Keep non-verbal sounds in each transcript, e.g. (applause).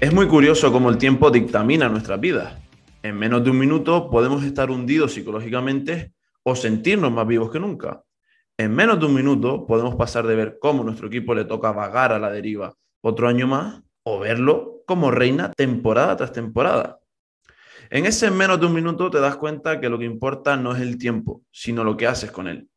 Es muy curioso cómo el tiempo dictamina nuestras vidas. En menos de un minuto podemos estar hundidos psicológicamente o sentirnos más vivos que nunca. En menos de un minuto podemos pasar de ver cómo nuestro equipo le toca vagar a la deriva otro año más o verlo como reina temporada tras temporada. En ese menos de un minuto te das cuenta que lo que importa no es el tiempo, sino lo que haces con él.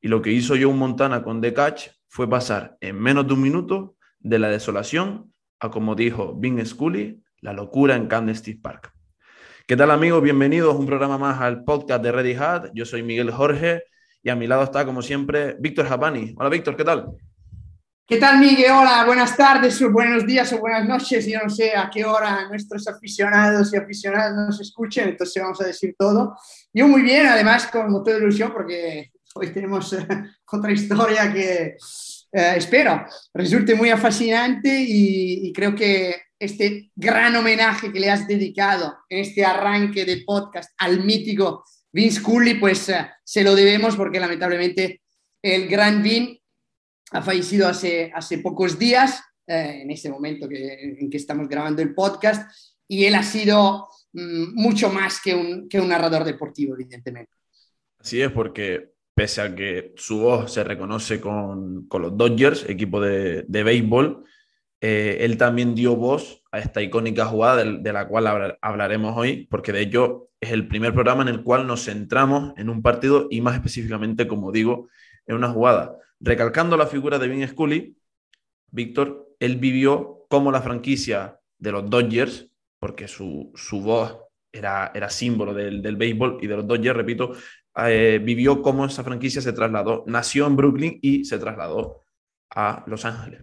Y lo que hizo Joe Montana con The Catch fue pasar en menos de un minuto de la desolación como dijo Vin Scully, la locura en Candlestick Park. ¿Qué tal amigos? Bienvenidos a un programa más al podcast de Ready Hat. Yo soy Miguel Jorge y a mi lado está, como siempre, Víctor Japani. Hola Víctor, ¿qué tal? ¿Qué tal, Miguel? Hola, buenas tardes, o buenos días o buenas noches. Yo no sé a qué hora nuestros aficionados y aficionadas nos escuchen, entonces vamos a decir todo. Yo muy bien, además, con motor de ilusión, porque hoy tenemos eh, (laughs) otra historia que eh, espero resulte muy fascinante y, creo que este gran homenaje que le has dedicado en este arranque de podcast al mítico Vince Cooley, pues eh, se lo debemos porque lamentablemente el gran Vin ha fallecido hace, hace pocos días, eh, en este momento que, en que estamos grabando el podcast, y él ha sido mm, mucho más que un, que un narrador deportivo, evidentemente. Así es, porque pese a que su voz se reconoce con, con los Dodgers, equipo de, de béisbol, eh, él también dio voz a esta icónica jugada de, la cual hablaremos hoy, porque de hecho es el primer programa en el cual nos centramos en un partido y más específicamente, como digo, en una jugada. Recalcando la figura de Vin Scully, Víctor, él vivió como la franquicia de los Dodgers, porque su, su voz era, era símbolo del, del, béisbol y de los Dodgers, repito, eh, vivió cómo esa franquicia se trasladó. Nació en Brooklyn y se trasladó a Los Ángeles.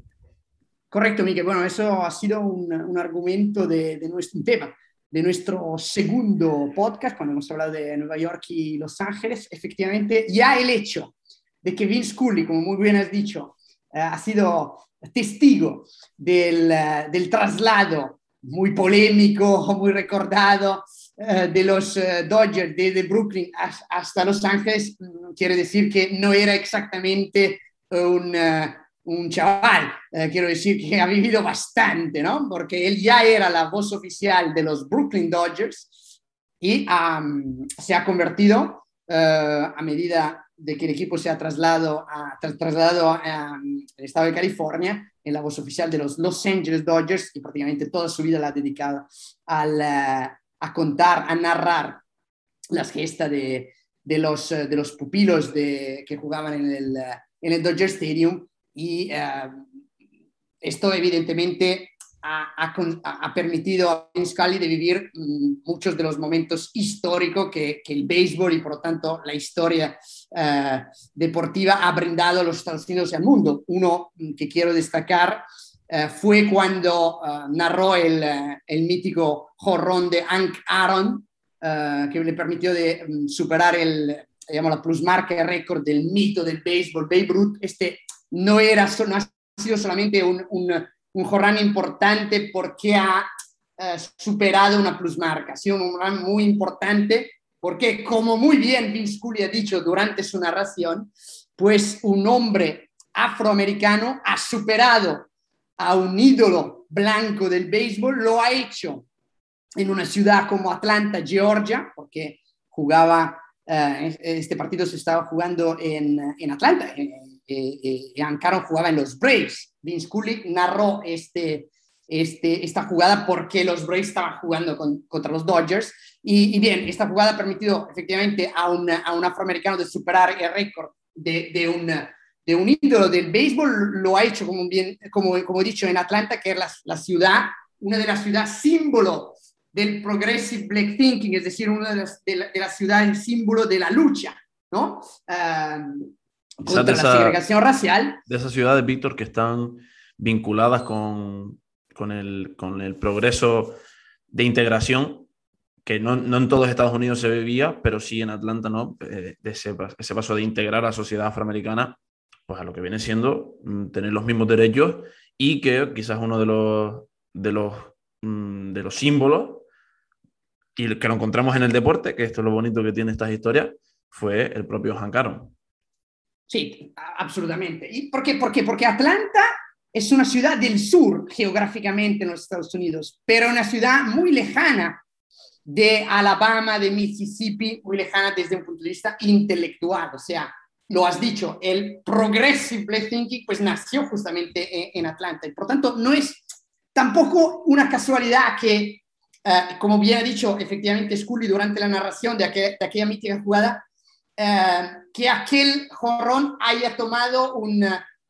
Correcto, Miguel. Bueno, eso ha sido un, un argumento de, de, nuestro tema, de nuestro segundo podcast, cuando hemos hablado de Nueva York y Los Ángeles. Efectivamente, ya el hecho de que Vince Cooley, como muy bien has dicho, eh, ha sido testigo del, uh, del traslado muy polémico, muy recordado de los uh, Dodgers desde Brooklyn hasta Los Ángeles, mm, quiere decir que no era exactamente un, un chaval, quiero decir que ha vivido bastante, ¿no? Porque él ya era la voz oficial de los Brooklyn Dodgers y se ha convertido a medida de que el equipo se ha trasladado, a, trasladado al estado de California en la voz oficial de los Los Angeles Dodgers y prácticamente toda su vida la ha dedicado al, a contar, a narrar las gestas de, de, los, de los pupilos de, que jugaban en el, en el Dodger Stadium y uh, esto evidentemente ha, ha, ha, permitido a Vince de vivir mm, muchos de los momentos históricos que, que, el béisbol y por lo tanto la historia uh, deportiva ha brindado a los Estados Unidos y al mundo. Uno mm, que quiero destacar uh, fue cuando uh, narró el, el, mítico jorrón de Hank Aaron, que le permitió de um, superar el, digamos, la plusmarca récord del mito del béisbol, Babe Ruth. Este no, era, no ha sido solamente un, un un jorrán importante porque ha eh, superado una plusmarca. Ha sido un jorrán muy importante porque, como muy bien Vince Cooley ha dicho durante su narración, pues un hombre afroamericano ha superado a un ídolo blanco del béisbol, lo ha hecho en una ciudad como Atlanta, Georgia, porque jugaba, eh, este partido se estaba jugando en, en Atlanta, en, eh, eh, Ankaro jugaba en los Braves. Vince Cooley narró este, este, esta jugada porque los Braves estaban jugando con, contra los Dodgers. Y, y, bien, esta jugada ha permitido efectivamente a, una, a un afroamericano de superar el récord de, de, un, de un ídolo del béisbol. Lo ha hecho, como, bien, como, como he dicho, en Atlanta, que es la, la ciudad, una de las ciudades símbolo del progressive black thinking, es decir, una de las, de la, de la ciudades símbolo de la lucha, ¿no? Uh, contra esa, la segregación racial. De esas ciudades, Víctor, que están vinculadas con, con, el, con el progreso de integración, que no, no, en todos Estados Unidos se vivía, pero sí en Atlanta, ¿no? Eh, de ese, ese paso de integrar a la sociedad afroamericana, pues a lo que viene siendo mm, tener los mismos derechos y que quizás uno de los, de los, mm, de los símbolos y que lo encontramos en el deporte, que esto es lo bonito que tiene estas historias, fue el propio Hank Aaron. Sí, absolutamente. ¿Y por qué? ¿Por qué? Porque Atlanta es una ciudad del sur geográficamente en los Estados Unidos, pero una ciudad muy lejana de Alabama, de Mississippi, muy lejana desde un punto de vista intelectual. O sea, lo has dicho, el progressive thinking pues nació justamente en, Atlanta. Y por tanto, no es tampoco una casualidad que, eh, como bien ha dicho efectivamente Scully durante la narración de, aquel, de aquella mítica jugada, eh, que aquel jorrón haya tomado un,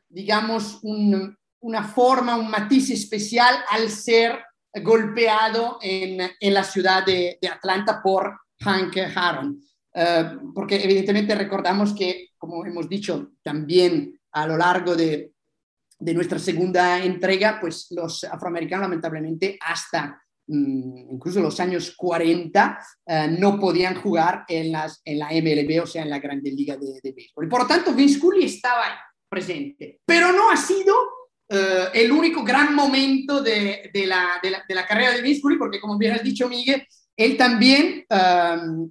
digamos, un, una forma, un matiz especial al ser golpeado en, la ciudad de, Atlanta por Hank Aaron. Eh, porque evidentemente recordamos que, como hemos dicho también a lo largo de, de nuestra segunda entrega, pues los afroamericanos lamentablemente hasta Mm, incluso los años 40, eh, no podían jugar en, las, en la MLB, o sea, en la Grande Liga de, de Béisbol. Y por lo tanto, Vince Cooley estaba presente. Pero no ha sido eh, el único gran momento de, de, la, la, de, la, carrera de Vince Cooley, porque como bien has dicho, Miguel, él también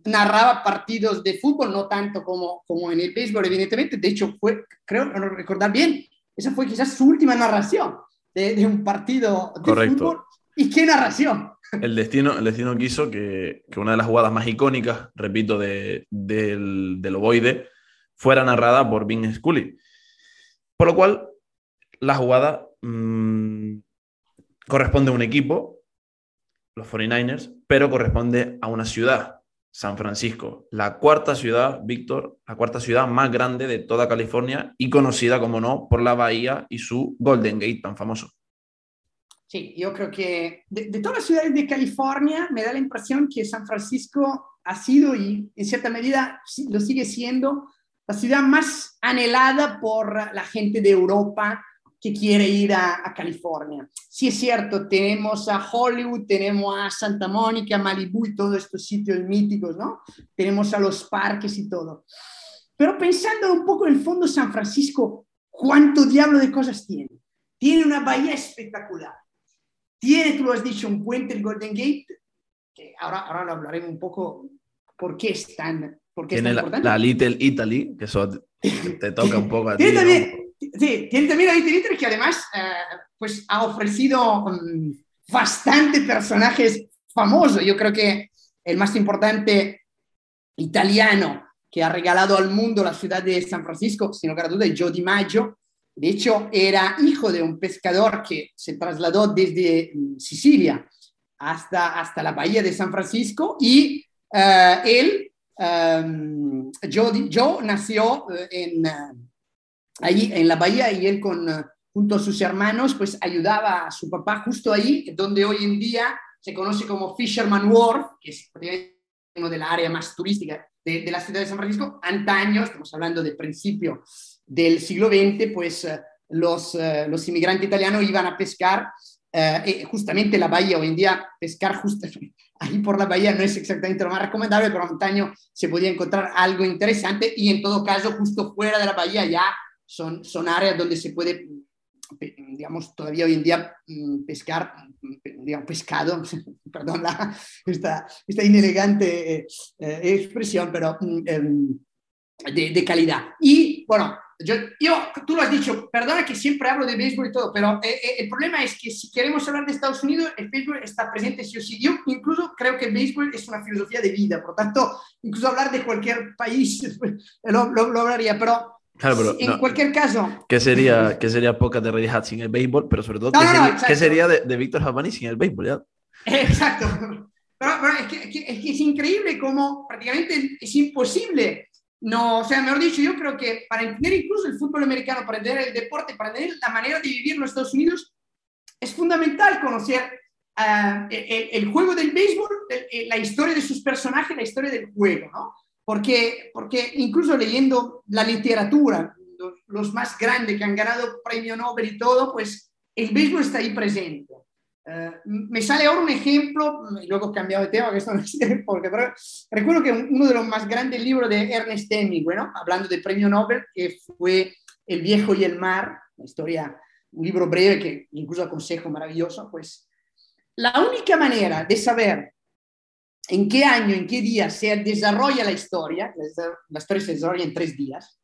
narraba partidos de fútbol, no tanto como, como en el béisbol, evidentemente. De hecho, fue, creo recordar bien, esa fue quizás su última narración de, un partido de fútbol ¿Y qué narración? El destino, el destino quiso que, que una de las jugadas más icónicas, repito, de, del, del ovoide, fuera narrada por Vin Scully. Por lo cual, la jugada mmm, corresponde a un equipo, los 49ers, pero corresponde a una ciudad, San Francisco, la cuarta ciudad, Víctor, la cuarta ciudad más grande de toda California y conocida, como no, por la bahía y su Golden Gate tan famoso. Sí, yo creo que de, de, todas las ciudades de California me da la impresión que San Francisco ha sido y en cierta medida lo sigue siendo la ciudad más anhelada por la gente de Europa que quiere ir a, a California. Sí es cierto, tenemos a Hollywood, tenemos a Santa Mónica, Malibu y todos estos sitios míticos, ¿no? Tenemos a los parques y todo. Pero pensando un poco en el fondo, San Francisco, ¿cuánto diablo de cosas tiene? Tiene una bahía espectacular tiene, tú lo has dicho, un puente, el Golden Gate, que ahora, ahora lo hablaremos un poco por qué es tan, por qué tiene es tan importante. La, la, Little Italy, que eso te toca un poco a (laughs) ti. tiene también, ¿no? Sí, tiene también Little Italy que además uh, pues ha ofrecido um, bastante personajes famosos. Yo creo que el más importante italiano que ha regalado al mundo la ciudad de San Francisco, sin lugar a dudas, es Joe DiMaggio, de hecho, era hijo de un pescador que se trasladó desde mm, Sicilia hasta, hasta la bahía de San Francisco y uh, él, um, Joe, Joe, nació eh, en, uh, allí en la bahía y él con, uh, junto a sus hermanos pues ayudaba a su papá justo ahí, donde hoy en día se conoce como Fisherman Wharf, que es uno de la área más turística de, la ciudad de San Francisco. Antaño, estamos hablando de principio del siglo XX, pues eh, los, eh, los inmigrantes italianos iban a pescar eh, justamente la bahía, hoy en día pescar justo (laughs) ahí por la bahía no es exactamente lo más recomendable, pero antaño se podía encontrar algo interesante y en todo caso justo fuera de la bahía ya son, son áreas donde se puede, digamos, todavía hoy en día mm, pescar, mm, digamos, pescado, (laughs) perdón la, esta, esta inelegante eh, eh, expresión, pero eh, de, de calidad. Y bueno, yo, yo, tú lo has dicho, perdona que siempre hablo de béisbol y todo, pero eh, eh, el problema es que si queremos hablar de Estados Unidos, el béisbol está presente sí o sí. Yo incluso creo que el béisbol es una filosofía de vida, por tanto, incluso hablar de cualquier país (laughs) lo, lo, lo hablaría, pero Claro, pero en no. cualquier caso. ¿Qué sería, (laughs) qué sería poca de Red Hat sin el béisbol? Pero sobre todo, No, ¿qué, sería. ¿qué sería de, de Víctor Javani sin el béisbol? Ya? Exacto. Pero, pero es, que, es, que, es, que, es increíble cómo prácticamente es imposible. No, o sea, mejor dicho, yo creo que para entender incluso el fútbol americano, para entender el deporte, para entender la manera de vivir en los Estados Unidos, es fundamental conocer uh, el, el, juego del béisbol, el, la historia de sus personajes, la historia del juego, ¿no? Porque, porque incluso leyendo la literatura, los, más grandes que han ganado premio Nobel y todo, pues el béisbol está ahí presente. Uh, me sale ahora un ejemplo, y luego he cambiado de tema, que esto no sé porque, pero recuerdo que uno de los más grandes libros de Ernest Hemingway, ¿no? hablando del premio Nobel, que fue El viejo y el mar, una historia, un libro breve que incluso aconsejo, maravilloso, pues la única manera de saber en qué año, en qué día se desarrolla la historia, la historia se desarrolla en tres días,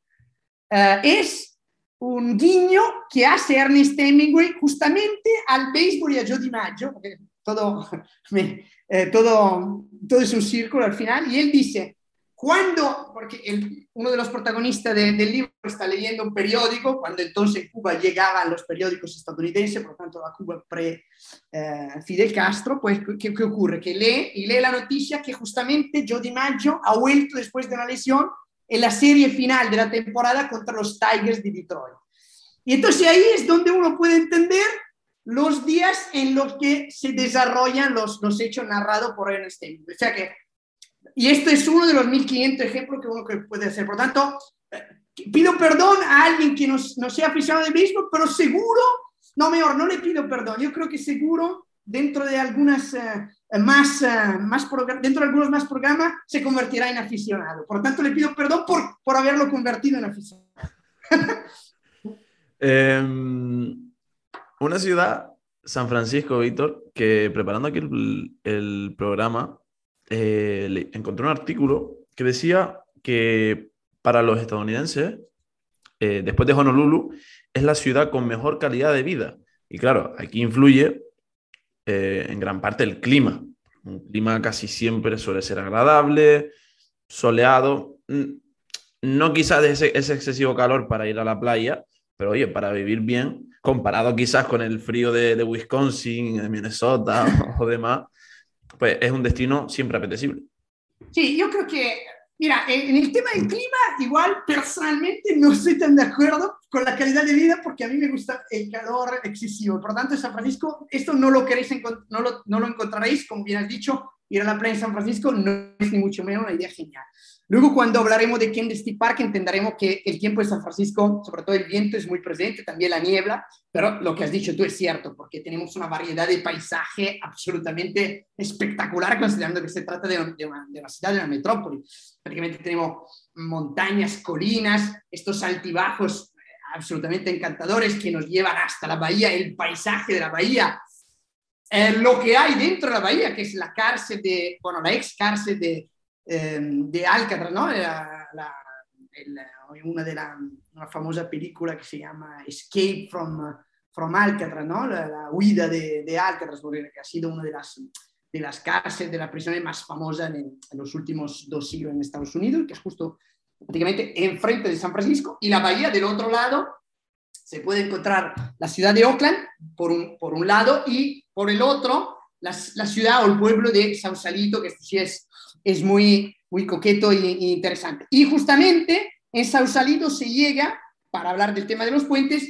uh, es un guiño que hace Ernest Hemingway justamente al béisbol y a Joe DiMaggio, porque todo, (laughs) eh, todo, todo es un círculo al final, y él dice, cuando, porque el, uno de los protagonistas de, del libro está leyendo un periódico, cuando entonces Cuba llegaban los periódicos estadounidenses, por lo tanto la Cuba pre-Fidel eh, Castro, pues ¿qué, ¿qué, ocurre? Que lee y lee la noticia que justamente Joe DiMaggio ha vuelto después de una lesión en la serie final de la temporada contra los Tigers de Detroit. Y entonces ahí es donde uno puede entender los días en los que se desarrollan los, los hechos narrados por Ernest Hemingway. O sea que, y esto es uno de los 1500 ejemplos que uno puede hacer. Por tanto, eh, pido perdón a alguien que no, sea aficionado de béisbol, pero seguro, no, mejor, no le pido perdón. Yo creo que seguro dentro de algunas uh, más, uh, más dentro de algunos más programas se convertirá en aficionado. Por tanto, le pido perdón por, por haberlo convertido en aficionado. (laughs) eh, una ciudad, San Francisco, Víctor, que preparando aquí el programa, eh, encontré un artículo que decía que para los estadounidenses, eh, después de Honolulu, es la ciudad con mejor calidad de vida. Y claro, aquí influye eh, en gran parte el clima. Un clima casi siempre suele ser agradable, soleado, no quizás ese, ese excesivo calor para ir a la playa, pero oye, para vivir bien, comparado quizás con el frío de, de Wisconsin, de Minnesota (laughs) o demás, pues es un destino siempre apetecible. Sí, yo creo que, mira, en el tema del clima, igual personalmente no estoy tan de acuerdo con la calidad de vida porque a mí me gusta el calor excesivo. Por lo tanto, San Francisco, esto no lo queréis, no lo, no lo encontraréis, como bien has dicho, ir a la playa en San Francisco no es ni mucho menos una idea genial. Luego, cuando hablaremos de Kendall Park, entenderemos que el tiempo de San Francisco, sobre todo el viento, es muy presente, también la niebla, pero lo que has dicho tú es cierto, porque tenemos una variedad de paisaje absolutamente espectacular, considerando que se trata de, de, una, de una, ciudad, de una metrópoli. Prácticamente tenemos montañas, colinas, estos altibajos absolutamente encantadores que nos llevan hasta la bahía, el paisaje de la bahía, eh, lo que hay dentro de la bahía, que es la cárcel de, bueno, la ex cárcel de eh, de Alcatraz, ¿no? La, la, de la una famosa película que se llama Escape from, from Alcatraz, ¿no? La huida de, de, Alcatraz, porque ha sido una de las, de las cárceles, de las prisiones más famosas en, en, los últimos dos siglos en Estados Unidos, que es justo prácticamente enfrente de San Francisco, y la bahía del otro lado se puede encontrar la ciudad de Oakland por un, por un lado y por el otro la, la ciudad o el pueblo de Sausalito, que sí es es muy, muy coqueto e interesante. Y justamente en Sausalito se llega, para hablar del tema de los puentes,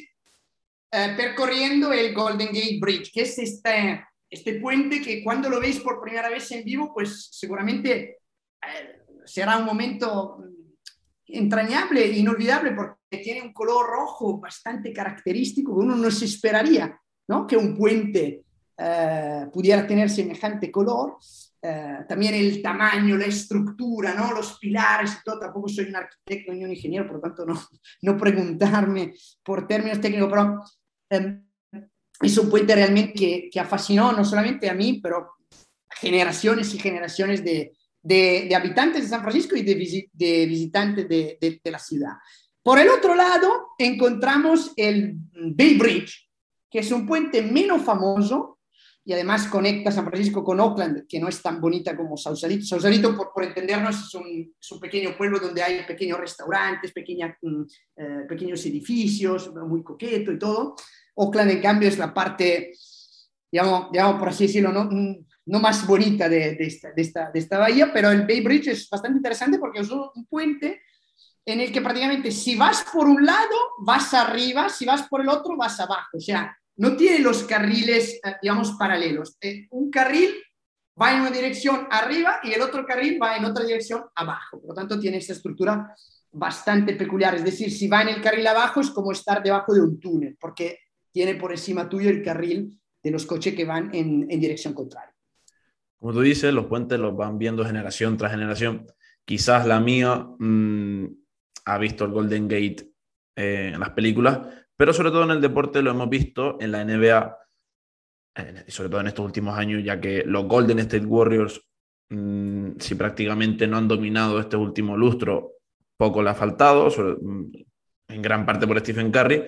eh, percorriendo el Golden Gate Bridge, que es este, este puente que cuando lo veis por primera vez en vivo, pues seguramente eh, será un momento entrañable, inolvidable, porque tiene un color rojo bastante característico que uno no se esperaría ¿no? que un puente eh, pudiera tener semejante color. Eh, también el tamaño, la estructura, ¿no? los pilares y todo. Tampoco soy un arquitecto ni un ingeniero, por lo tanto no, no preguntarme por términos técnicos, pero eh, es un puente realmente que, que fascinó no solamente a mí, pero generaciones y generaciones de, de, de habitantes de San Francisco y de, visi de visitantes de, de, la ciudad. Por el otro lado, encontramos el Bay Bridge, que es un puente menos famoso, y además conecta San Francisco con Oakland, que no es tan bonita como Sausalito. Sausalito, por, por entendernos, es un, es un, pequeño pueblo donde hay pequeños restaurantes, pequeña, mm, eh, pequeños edificios, muy coqueto y todo. Oakland, en cambio, es la parte, digamos, digamos por así decirlo, no, mm, no más bonita de, de, esta, de, esta, de esta bahía, pero el Bay Bridge es bastante interesante porque es un puente en el que prácticamente si vas por un lado, vas arriba, si vas por el otro, vas abajo. O sea, no tiene los carriles, eh, digamos, paralelos. Eh, un carril va en una dirección arriba y el otro carril va en otra dirección abajo. Por lo tanto, tiene esta estructura bastante peculiar. Es decir, si va en el carril abajo es como estar debajo de un túnel, porque tiene por encima tuyo el carril de los coches que van en, dirección contraria. Como tú dices, los puentes los van viendo generación tras generación. Quizás la mía mmm, ha visto el Golden Gate eh, en las películas, pero sobre todo en el deporte lo hemos visto en la NBA, y sobre todo en estos últimos años, ya que los Golden State Warriors, mmm, si prácticamente no han dominado este último lustro, poco le ha faltado. Sobre, mmm, en gran parte por Stephen Curry,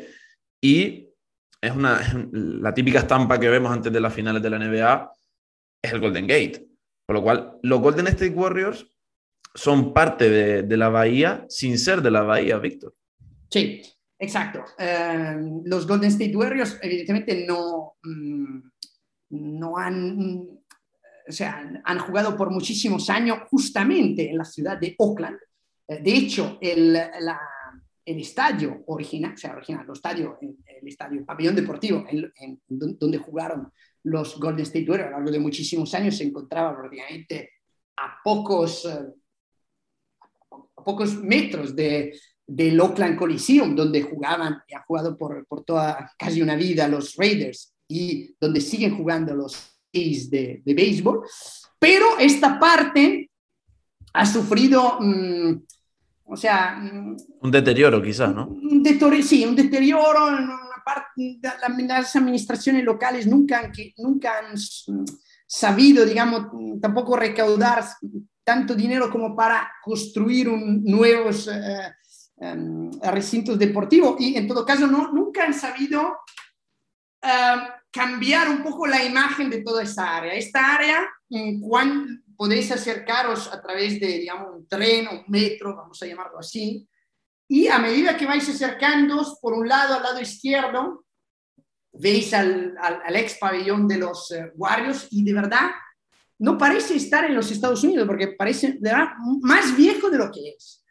y es, una, la típica estampa que vemos antes de las finales de la NBA, es el Golden Gate. Por lo cual, los Golden State Warriors son parte de, la Bahía sin ser de la Bahía, Víctor. Sí, exacto. Eh, los Golden State Warriors evidentemente no, mm, no han, o sea, han jugado por muchísimos años justamente en la ciudad de Oakland. Eh, de hecho, el, el estadio original, o sea, original, el estadio, el, estadio, el pabellón deportivo, donde jugaron los Golden State Warriors a lo largo de muchísimos años, se encontraba prácticamente a pocos, eh, a pocos metros de, del Oakland Coliseum, donde jugaban y han jugado por, por toda casi una vida los Raiders y donde siguen jugando los de, de béisbol, pero esta parte ha sufrido, mm, o sea... Mm, un deterioro quizás, ¿no? Un deterioro, sí, un deterioro una parte, las administraciones locales nunca han, nunca han sabido, digamos, tampoco recaudar tanto dinero como para construir un, nuevos eh, em, recintos deportivos y en todo caso no, nunca han sabido em, cambiar un poco la imagen de toda esta área. Esta área, cuando podéis acercaros a través de, digamos, un tren o un metro, vamos a llamarlo así, y a medida que vais acercándoos, por un lado, al lado izquierdo, veis al, al, ex pabellón de los uh, Warriors y de verdad no parece estar en los Estados Unidos porque parece de verdad, más viejo de lo que es.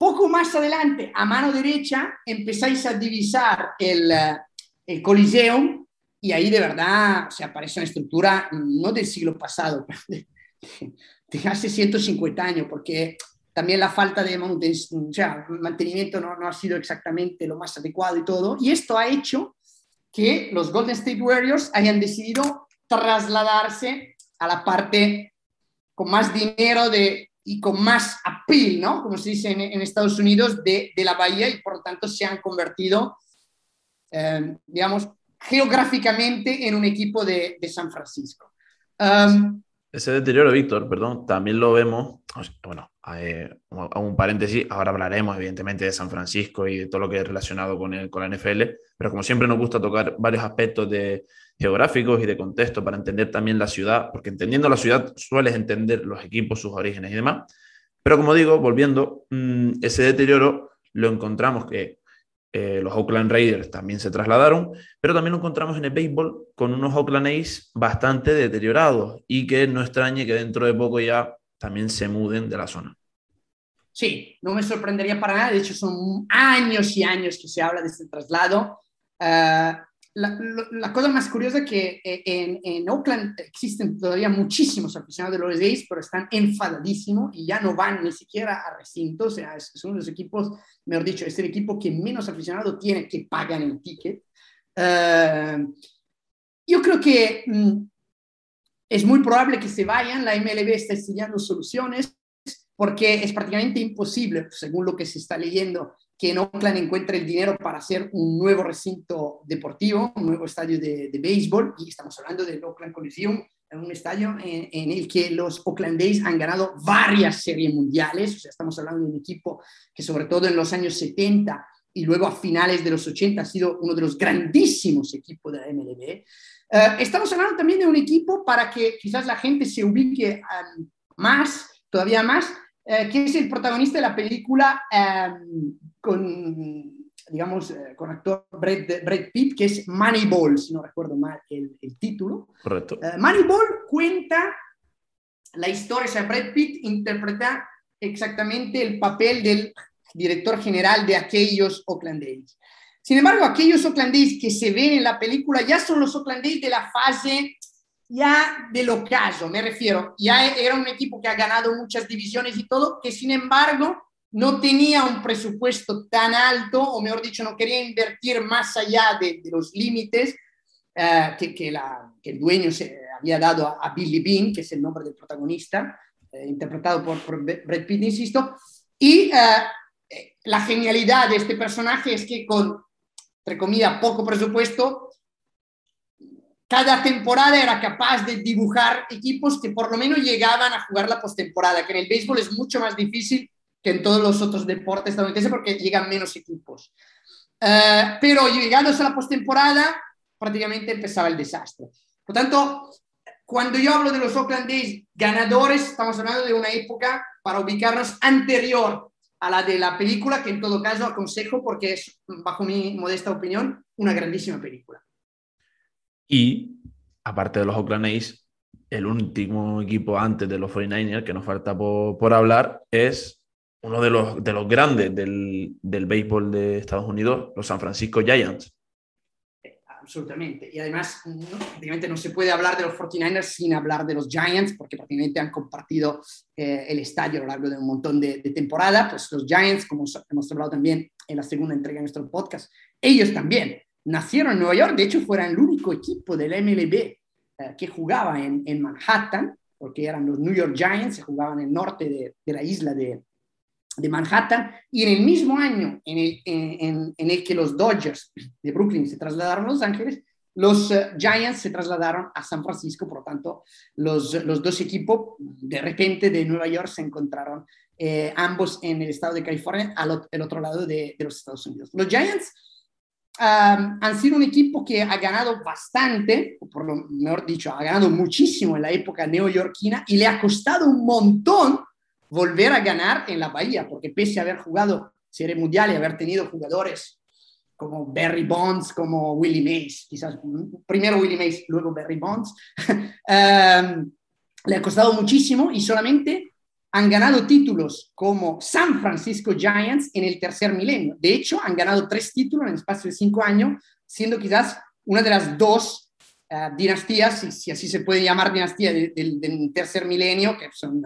Poco más adelante, a mano derecha, empezáis a divisar el, uh, el Coliseum y ahí de verdad se aparece una estructura no del siglo pasado, (laughs) de, hace 150 años, porque también la falta de o mantenimiento no, no, ha sido exactamente lo más adecuado y todo. Y esto ha hecho que los Golden State Warriors hayan decidido trasladarse a la parte con más dinero de, y con más appeal, ¿no? Como se dice en, Estados Unidos, de, de, la bahía y por lo tanto se han convertido, eh, digamos, geográficamente en un equipo de, San Francisco. Um, Ese deterioro, Víctor, perdón, también lo vemos, bueno, eh, un paréntesis, ahora hablaremos evidentemente de San Francisco y de todo lo que es relacionado con, el, con la NFL, pero como siempre nos gusta tocar varios aspectos de geográficos y de contexto para entender también la ciudad, porque entendiendo la ciudad sueles entender los equipos, sus orígenes y demás. Pero como digo, volviendo, mm, ese deterioro lo encontramos que eh, los Oakland Raiders también se trasladaron, pero también nos encontramos en el béisbol con unos Oakland A's bastante deteriorados y que no extrañe que dentro de poco ya también se muden de la zona. Sí, no me sorprendería para nada, de hecho son años y años que se habla de este traslado. Uh, la, cosa más curiosa es que eh, en, Oakland existen todavía muchísimos aficionados de los A's, pero están enfadadísimos y ya no van ni siquiera a recintos. O sea, es, uno de los equipos, mejor dicho, es el equipo que menos aficionado tiene que pagan el ticket. Eh, yo creo que mm, es muy probable que se vayan. La MLB está estudiando soluciones porque es prácticamente imposible, según lo que se está leyendo, que en Oakland encuentre el dinero para hacer un nuevo recinto deportivo, un nuevo estadio de, de béisbol, y estamos hablando del Oakland Coliseum, un estadio en, el que los Oakland A's han ganado varias series mundiales, o sea, estamos hablando de un equipo que sobre todo en los años 70 y luego a finales de los 80 ha sido uno de los grandísimos equipos de la MLB. Eh, estamos hablando también de un equipo para que quizás la gente se ubique um, más, todavía más, eh, que es el protagonista de la película um, con, digamos, eh, con actor Brad, Brad, Pitt, que es Moneyball, si no recuerdo mal el, el título. Correcto. Uh, Moneyball cuenta la historia, o sea, Brad Pitt interpreta exactamente el papel del director general de aquellos Oakland A's. Sin embargo, aquellos Oakland A's que se ven en la película ya son los Oakland A's de la fase ya del ocaso, me refiero. Ya era un equipo que ha ganado muchas divisiones y todo, que sin embargo no tenía un presupuesto tan alto, o mejor dicho, no quería invertir más allá de, los límites eh, que, que, la, que, el dueño se había dado a, Billy Bean, que es el nombre del protagonista, eh, interpretado por, por, Brad Pitt, insisto. Y eh, la genialidad de este personaje es que con, entre comillas, poco presupuesto, cada temporada era capaz de dibujar equipos que por lo menos llegaban a jugar la postemporada, que en el béisbol es mucho más difícil que en todos los otros deportes estadounidenses porque llegan menos equipos. Eh, pero llegándose a la postemporada, prácticamente empezaba el desastre. Por tanto, cuando yo hablo de los Oakland Days ganadores, estamos hablando de una época para ubicarnos anterior a la de la película, que en todo caso aconsejo porque es, bajo mi modesta opinión, una grandísima película. Y, aparte de los Oakland A's, el último equipo antes de los 49ers que nos falta por, hablar es uno de los, de los grandes del, del béisbol de Estados Unidos, los San Francisco Giants absolutamente. Y además, no, no se puede hablar de los 49ers sin hablar de los Giants, porque prácticamente han compartido eh, el estadio a lo largo de un montón de, de temporada. Pues los Giants, como hemos hablado también en la segunda entrega de nuestro podcast, ellos también nacieron en Nueva York. De hecho, fueron el único equipo del MLB eh, que jugaba en, Manhattan, porque eran los New York Giants, se jugaban en el norte de, la isla de, Manhattan, y en el mismo año en el, que los Dodgers de Brooklyn se trasladaron a Los Ángeles, los uh, Giants se trasladaron a San Francisco, por lo tanto, los, dos equipos de repente de Nueva York se encontraron eh, ambos en el estado de California, al otro lado de, de, los Estados Unidos. Los Giants um, han sido un equipo que ha ganado bastante, o por lo mejor dicho, ha ganado muchísimo en la época neoyorquina y le ha costado un montón volver a ganar en la Bahía, porque pese a haber jugado Serie Mundial y haber tenido jugadores como Barry Bonds, como Willie Mays, quizás primero Willie Mays, luego Barry Bonds, (laughs) um, le ha costado muchísimo y solamente han ganado títulos como San Francisco Giants en el tercer milenio. De hecho, han ganado tres títulos en el espacio de cinco años, siendo quizás una de las dos uh, dinastías, si, si, así se puede llamar dinastía del tercer milenio, que son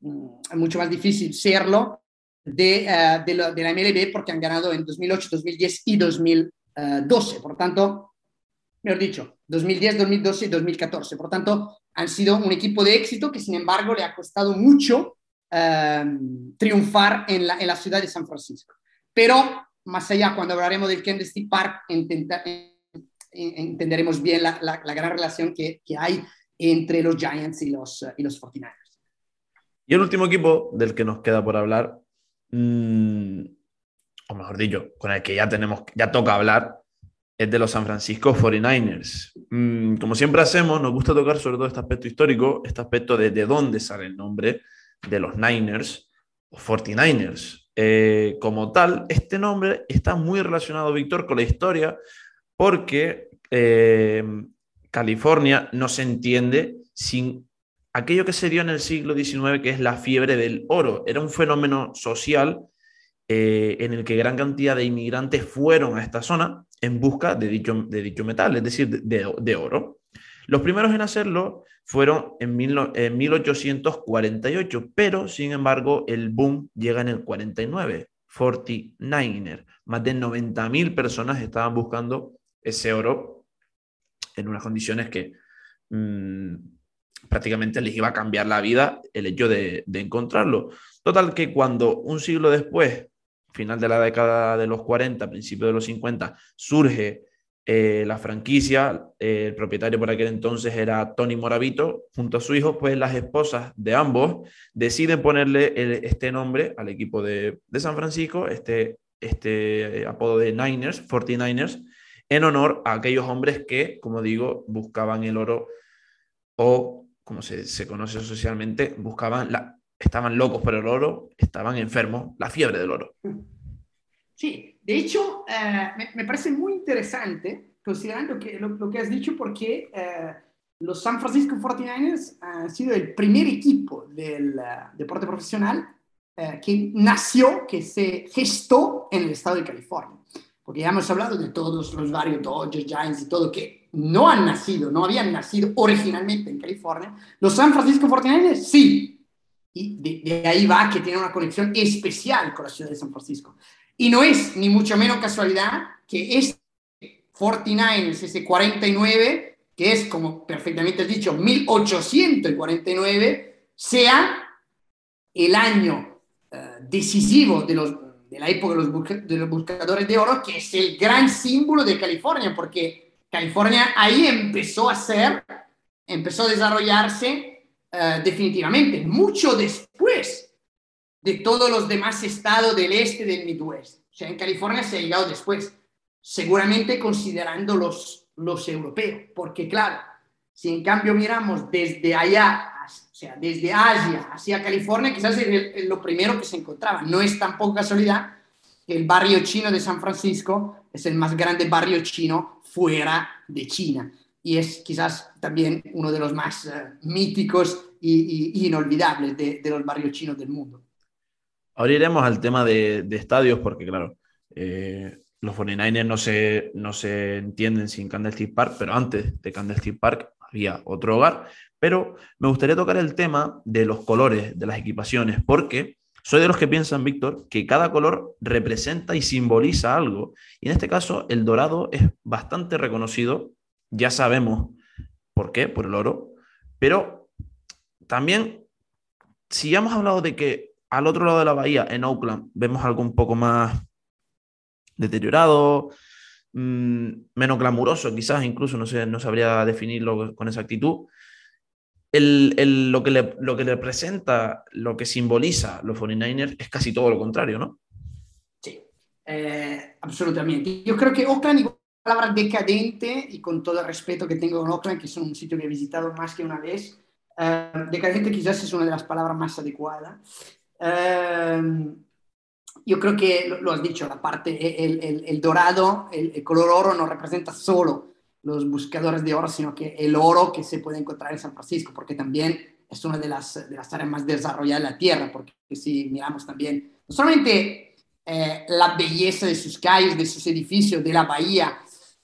es mucho más difícil serlo de, uh, de, lo, de, la MLB porque han ganado en 2008, 2010 y 2012. Por tanto, mejor dicho, 2010, 2012 y 2014. Por tanto, han sido un equipo de éxito que, sin embargo, le ha costado mucho uh, triunfar en la, en la, ciudad de San Francisco. Pero, más allá, cuando hablaremos del Kennedy Park, intenta, entenderemos bien la, la, la gran relación que, que, hay entre los Giants y los, y los 49ers. Y el último equipo del que nos queda por hablar, mmm, o mejor dicho, con el que ya tenemos, ya toca hablar, es de los San Francisco 49ers. Mmm, como siempre hacemos, nos gusta tocar sobre todo este aspecto histórico, este aspecto de, de dónde sale el nombre de los Niners o 49ers. Eh, como tal, este nombre está muy relacionado, Víctor, con la historia, porque eh, California no se entiende sin aquello que se dio en el siglo XIX, que es la fiebre del oro. Era un fenómeno social eh, en el que gran cantidad de inmigrantes fueron a esta zona en busca de dicho, de dicho metal, es decir, de, de, oro. Los primeros en hacerlo fueron en, mil, en 1848, pero sin embargo el boom llega en el 49, 49er. Más de 90.000 personas estaban buscando ese oro en unas condiciones que... Mmm, prácticamente les iba a cambiar la vida el hecho de, de, encontrarlo. Total que cuando un siglo después, final de la década de los 40, principio de los 50, surge eh, la franquicia, eh, el propietario por aquel entonces era Tony Moravito, junto a su hijo, pues las esposas de ambos deciden ponerle este nombre al equipo de, de San Francisco, este, este apodo de Niners, 49ers, en honor a aquellos hombres que, como digo, buscaban el oro o como se, se conoce socialmente, buscaban, la, estaban locos por el oro, estaban enfermos, la fiebre del oro. Sí, de hecho, eh, me, parece muy interesante, considerando lo, que has dicho, porque eh, los San Francisco 49ers han sido el primer equipo del uh, deporte profesional que nació, que se gestó en el estado de California. Porque ya hemos hablado de todos los varios Dodgers, Giants y todo, que no han nacido, no habían nacido originalmente en California. Los San Francisco 49ers, sí. Y de, de, ahí va que tiene una conexión especial con la ciudad de San Francisco. Y no es ni mucho menos casualidad que este 49ers, ese 49, que es, como perfectamente has dicho, 1849, sea el año uh, decisivo de, los, de la época de los, de los buscadores de oro, que es el gran símbolo de California, porque California ahí empezó a ser, empezó a desarrollarse uh, definitivamente, mucho después de todos los demás estados del este del Midwest. O sea, en California se ha llegado después. seguramente considerando los, los europeos, porque claro, si en cambio miramos desde allá, o sea, desde Asia hacia California, quizás es lo primero que se encontraba. No es tampoco casualidad que el barrio chino de San Francisco es el más grande barrio chino fuera de China y es quizás también uno de los más uh, míticos y, inolvidables de, los barrios chinos del mundo. Ahora iremos al tema de, de estadios porque, claro, eh, los 49ers no se, no se entienden sin Candlestick Park, pero antes de Candlestick Park había otro hogar. Pero me gustaría tocar el tema de los colores de las equipaciones, porque soy de los que piensan, Víctor, que cada color representa y simboliza algo. Y en este caso, el dorado es bastante reconocido, ya sabemos por qué, por el oro, pero también, si ya hemos hablado de que al otro lado de la bahía, en Oakland, vemos algo un poco más deteriorado, mmm, menos glamuroso, quizás incluso, no, sé, no sabría definirlo con exactitud. El, el, lo, que le, lo que le presenta, lo que simboliza los 49ers es casi todo lo contrario, ¿no? Sí, eh, absolutamente. Yo creo que Oakland, la palabra decadente, y con todo el respeto que tengo con Oakland, que es un sitio que he visitado más que una vez, eh, decadente quizás es una de las palabras más adecuadas. Eh, yo creo que lo, lo, has dicho, la parte, el, el, el dorado, el, el, color oro no representa solo los buscadores de oro, sino que el oro que se puede encontrar en San Francisco, porque también es una de las, de las áreas más desarrolladas de la Tierra, porque si miramos también, no solamente eh, la belleza de sus calles, de sus edificios, de la bahía,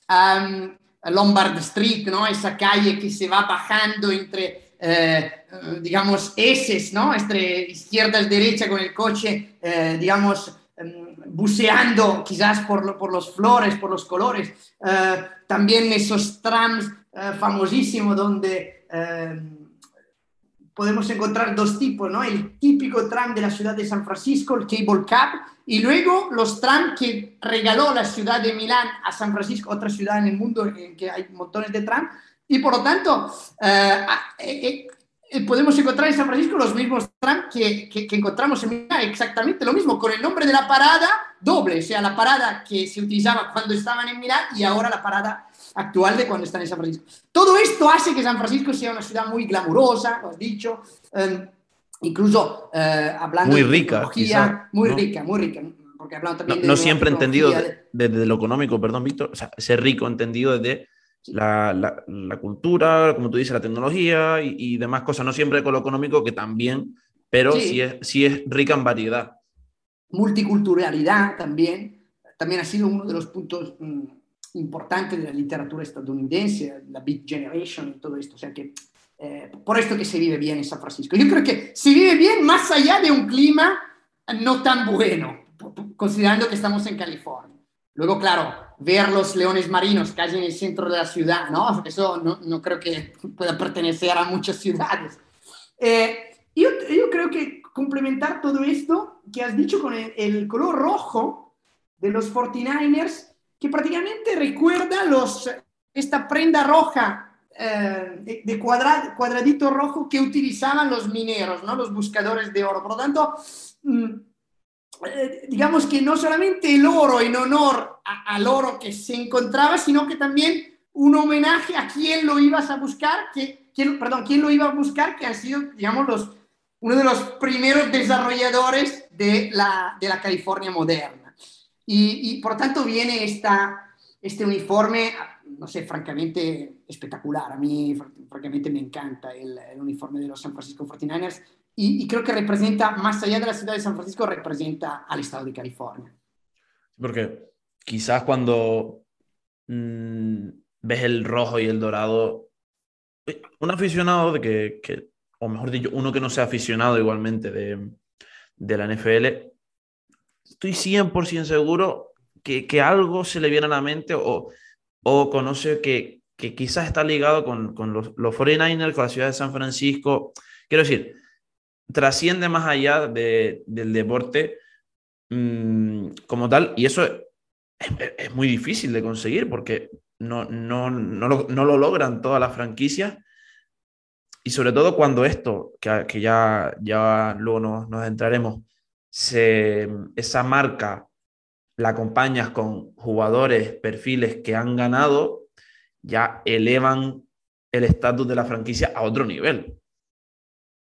um, Lombard Street, ¿no? esa calle que se va bajando entre eh, digamos, eses, ¿no? Entre izquierda y derecha con el coche, eh, digamos, um, buceando quizás por, por, los flores, por los colores. Uh, también esos trams uh, famosísimos donde uh, podemos encontrar dos tipos, ¿no? El típico tram de la ciudad de San Francisco, el Cable Cab, y luego los trams que regaló la ciudad de Milán a San Francisco, otra ciudad en el mundo en que hay montones de trams, y por lo tanto, eh, eh, eh, podemos encontrar en San Francisco los mismos trams que, que, que, encontramos en Milán, exactamente lo mismo, con el nombre de la parada doble, o sea, la parada que se utilizaba cuando estaban en Milán y ahora la parada actual de cuando están en San Francisco. Todo esto hace que San Francisco sea una ciudad muy glamurosa, lo has dicho, eh, incluso eh, hablando muy rica, de quizá, muy ¿no? rica, muy rica. Porque hablando también no, de no siempre entendido desde de, de lo económico, perdón, Víctor, o sea, ser rico entendido desde la, la, la, cultura, como tú dices, la tecnología y, y, demás cosas, no siempre con lo económico, que también, pero sí. sí, es, sí es rica en variedad. Multiculturalidad también, también ha sido uno de los puntos mmm, importantes de la literatura estadounidense, la Big Generation y todo esto, o sea que eh, por esto que se vive bien en San Francisco. Yo creo que se vive bien más allá de un clima no tan bueno, considerando que estamos en California. Luego, claro, ver los leones marinos casi en el centro de la ciudad, ¿no? Eso no, no creo que pueda pertenecer a muchas ciudades. Eh, yo, yo, creo que complementar todo esto que has dicho con el, color rojo de los 49ers, que prácticamente recuerda los, esta prenda roja eh, de, de cuadra, cuadradito rojo que utilizaban los mineros, ¿no? Los buscadores de oro. Por lo tanto, mmm, eh, digamos que no solamente el oro en honor a, al oro que se encontraba, sino que también un homenaje a quién lo ibas a buscar, que, quién, perdón, quién lo iba a buscar, que han sido, digamos, los, uno de los primeros desarrolladores de la, de la California moderna. Y, y, por tanto viene esta, este uniforme, no sé, francamente espectacular. A mí, francamente, me encanta el, el uniforme de los San Francisco 49ers y, y, creo que representa, más allá de la ciudad de San Francisco, representa al estado de California. Porque quizás cuando mmm, ves el rojo y el dorado, un aficionado de que, que, o mejor dicho, uno que no sea aficionado igualmente de, de la NFL, estoy 100% seguro que, que, algo se le viene a la mente o, o conoce que, que quizás está ligado con, con los, los 49ers, con la ciudad de San Francisco. Quiero decir, trasciende más allá de, del deporte mmm, como tal, y eso es, muy difícil de conseguir porque no, no, no, lo, no, lo, logran todas las franquicias. Y sobre todo cuando esto, que, que ya, ya luego nos, nos entraremos, esa marca la acompañas con jugadores, perfiles que han ganado, ya elevan el estatus de la franquicia a otro nivel.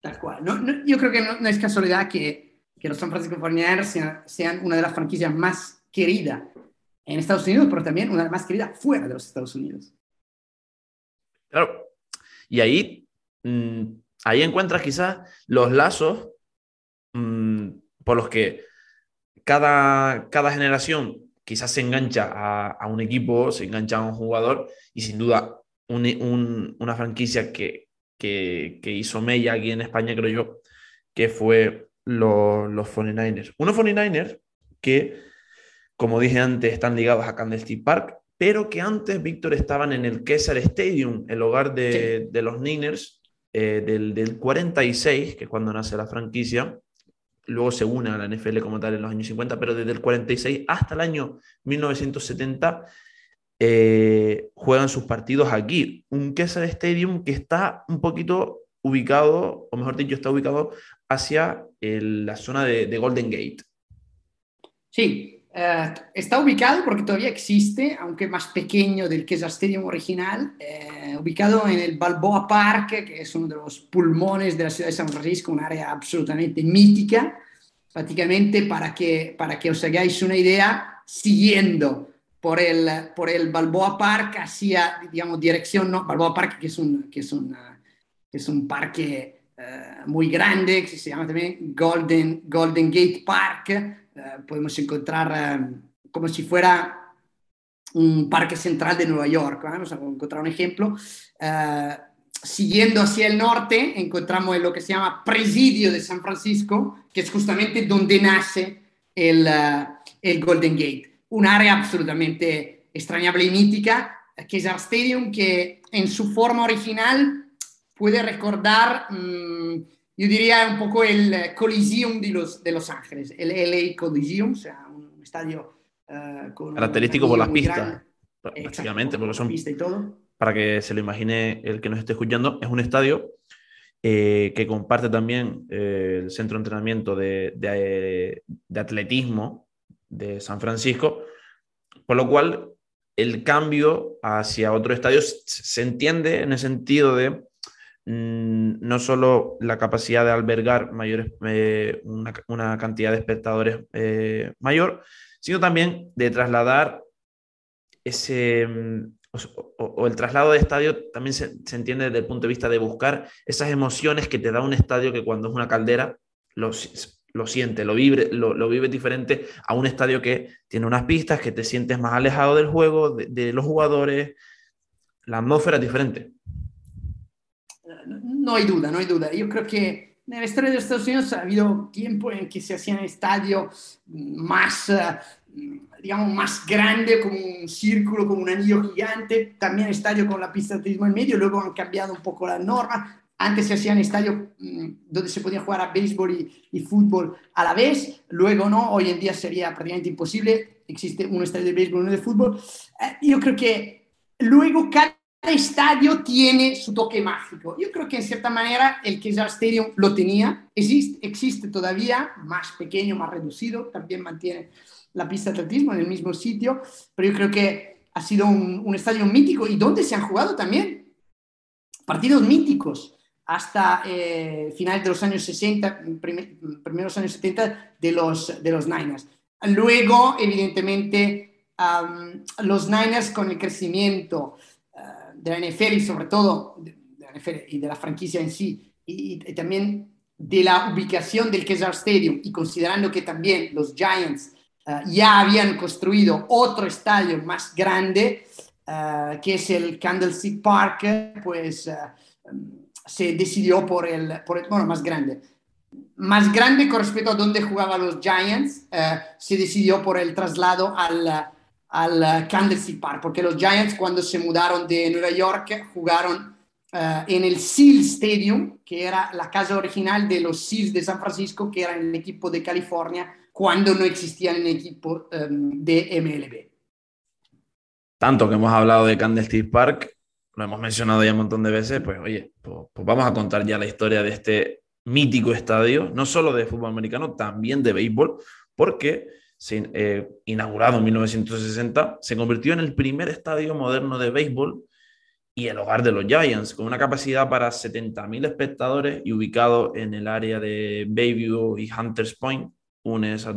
Tal cual. yo creo que no, es casualidad que, que, los San Francisco 49ers sean, una de las franquicias más queridas en Estados Unidos, pero también una de las más queridas fuera de los Estados Unidos. Claro. Y ahí, mm, ahí encuentras quizás los lazos mm, por los que cada, cada generación quizás se engancha a, un equipo, se engancha a un jugador y sin duda una franquicia que, que, hizo Mella aquí en España, creo yo, que fue los, los 49ers. Unos 49ers que, como dije antes, están ligados a Candlestick Park, pero que antes, Víctor, estaban en el Kessler Stadium, el hogar de, de los Niners, eh, del, del 46, que es cuando nace la franquicia, luego se une a la NFL como tal en los años 50, pero desde el 46 hasta el año 1970 eh, juegan sus partidos aquí. Un Kessler Stadium que está un poquito ubicado, o mejor dicho, está ubicado hacia la zona de, Golden Gate. Sí, eh, está ubicado porque todavía existe, aunque más pequeño del Kessler Stadium original, eh, ubicado en el Balboa Park, que es uno de los pulmones de la ciudad de San Francisco, un área absolutamente mítica. Prácticamente, para que, para que os hagáis una idea, siguiendo por el, por el Balboa Park hacia, digamos, dirección, ¿no? Balboa Park, que es un, que es un, es un parque eh, muy grande, que se llama también Golden, Golden Gate Park, eh, podemos encontrar eh, como si fuera un parque central de Nueva York. Vamos a encontrar un ejemplo. Eh, siguiendo hacia el norte, encontramos lo que se llama Presidio de San Francisco, que es justamente donde nace el, el Golden Gate. Un área absolutamente extrañable y mítica, que es el Stadium, que en su forma original puede recordar... Mm, yo diría un poco el Coliseum de Los, de los Ángeles, el LA Coliseum, o sea, un estadio uh, con característico por las pistas, prácticamente, porque son pista y todo. Para que se lo imagine el que nos esté escuchando, es un estadio eh, que comparte también eh, el centro de entrenamiento de, de, de, atletismo de San Francisco, por lo cual el cambio hacia otro estadio se entiende en el sentido de Mm, no solo la capacidad de albergar mayores, eh, una, cantidad de espectadores eh, mayor, sino también de trasladar ese, mm, o, el traslado de estadio también se, entiende desde el punto de vista de buscar esas emociones que te da un estadio que cuando es una caldera lo, lo siente, lo vive, lo, vive diferente a un estadio que tiene unas pistas, que te sientes más alejado del juego, de, de los jugadores, la atmósfera es diferente no hay duda, no hay duda. Yo creo que en la historia de Estados Unidos ha habido tiempo en que se hacían estadios más, eh, digamos, más grande, como un círculo, como un anillo gigante, también estadio con la pista de atletismo en medio, luego han cambiado un poco la norma. Antes se hacían estadios mm, donde se podía jugar a béisbol y, fútbol a la vez, luego no, hoy en día sería prácticamente imposible, existe un estadio de béisbol y uno de fútbol. Eh, yo creo que luego cada estadio tiene su toque mágico. Yo creo que en cierta manera el Kessler Stadium lo tenía, existe, existe todavía, más pequeño, más reducido, también mantiene la pista de atletismo en el mismo sitio, pero yo creo que ha sido un, estadio mítico y donde se han jugado también partidos míticos hasta eh, finales de los años 60, primeros años 70 de los, de los Niners. Luego, evidentemente, los Niners con el crecimiento, de la NFL y sobre todo de, la NFL y de la franquicia en sí, y, también de la ubicación del Kessler Stadium, y considerando que también los Giants uh, ya habían construido otro estadio más grande, uh, que es el Candlestick Park, pues uh, se decidió por el, por el, bueno, más grande. Más grande con respecto a donde jugaban los Giants, se decidió por el traslado al al Candlestick Park, porque los Giants cuando se mudaron de Nueva York jugaron uh, en el Seal Stadium, que era la casa original de los Seals de San Francisco, que era el equipo de California cuando no existían el equipo um, de MLB. Tanto que hemos hablado de Candlestick Park, lo hemos mencionado ya un montón de veces, pues oye, pues, pues vamos a contar ya la historia de este mítico estadio, no solo de fútbol americano, también de béisbol, porque eh, inaugurado en 1960, se convirtió en el primer estadio moderno de béisbol y el hogar de los Giants, con una capacidad para 70.000 espectadores y ubicado en el área de Bayview y Hunters Point, une esa,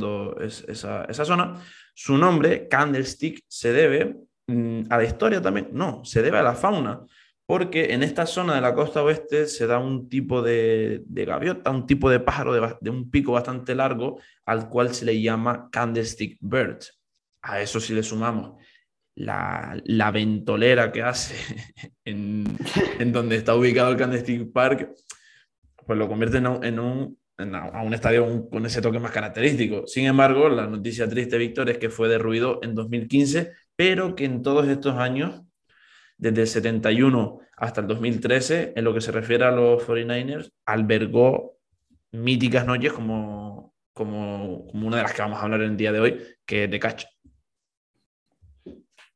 esa, zona. Su nombre, Candlestick, se debe a la historia también, no, se debe a la fauna, porque en esta zona de la costa oeste se da un tipo de, gaviota, un tipo de pájaro de, un pico bastante largo, al cual se le llama Candlestick Bird. A eso si le sumamos la, la ventolera que hace (laughs) en, donde está ubicado el Candlestick Park, pues lo convierte en un, a un estadio con ese toque más característico. Sin embargo, la noticia triste, Víctor, es que fue derruido en 2015, pero que en todos estos años, desde el 71 hasta el 2013, en lo que se refiere a los 49ers, albergó míticas noches como, como, como una de las que vamos a hablar en el día de hoy, que es de Catch.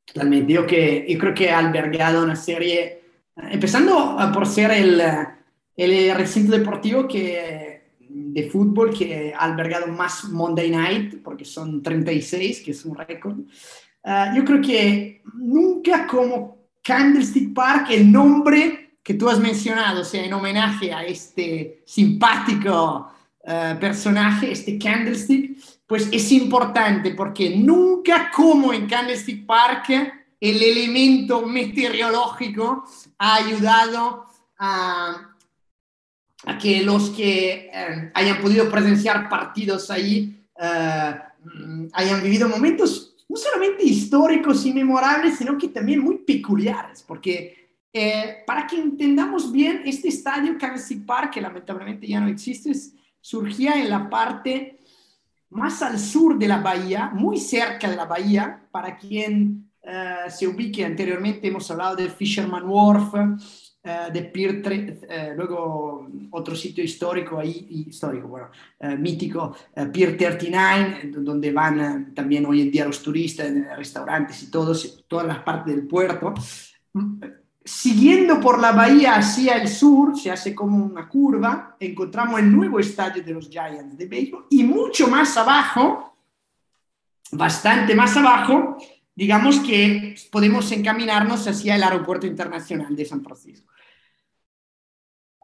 Totalmente, yo, que, yo creo que ha albergado una serie, empezando por ser el, el recinto deportivo que, de fútbol que ha albergado más Monday Night, porque son 36, que es un récord. Uh, yo creo que nunca como Candlestick Park, el nombre que tú has mencionado, o sea, en homenaje a este simpático uh, personaje, este Candlestick, pues es importante porque nunca como en Candlestick Park el elemento meteorológico ha ayudado a, a que los que eh, hayan podido presenciar partidos ahí eh, hayan vivido momentos no solamente históricos y memorables, sino que también muy peculiares, porque eh, para que entendamos bien, este estadio Candlestick Park, que lamentablemente ya no existe, surgía en la parte más al sur de la bahía, muy cerca de la bahía, para quien uh, se ubique anteriormente, hemos hablado de Fisherman Wharf, uh, de Pier 3, uh, luego otro sitio histórico ahí, histórico, bueno, mítico, Pier 39, donde van también hoy en día los turistas, restaurantes y todos, todas las partes del puerto. Siguiendo por la bahía hacia el sur, se hace como una curva, encontramos el nuevo estadio de los Giants de béisbol y mucho más abajo, bastante más abajo, digamos que podemos encaminarnos hacia el aeropuerto internacional de San Francisco.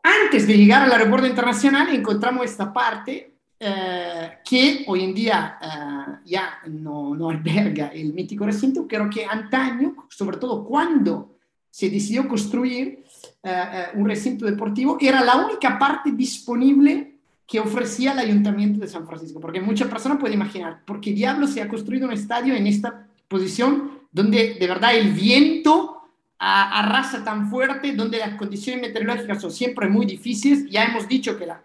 Antes de llegar al aeropuerto internacional encontramos esta parte eh, que hoy en día eh, ya no, no (laughs) alberga el mítico recinto, creo que antaño, sobre todo cuando se decidió construir eh, eh, un recinto deportivo, era la única parte disponible que ofrecía el Ayuntamiento de San Francisco, porque muchas personas pueden imaginar, ¿por qué diablo se ha construido un estadio en esta donde de verdad el viento arrasa tan fuerte, donde las condiciones meteorológicas son siempre muy difíciles? Ya hemos dicho que, la,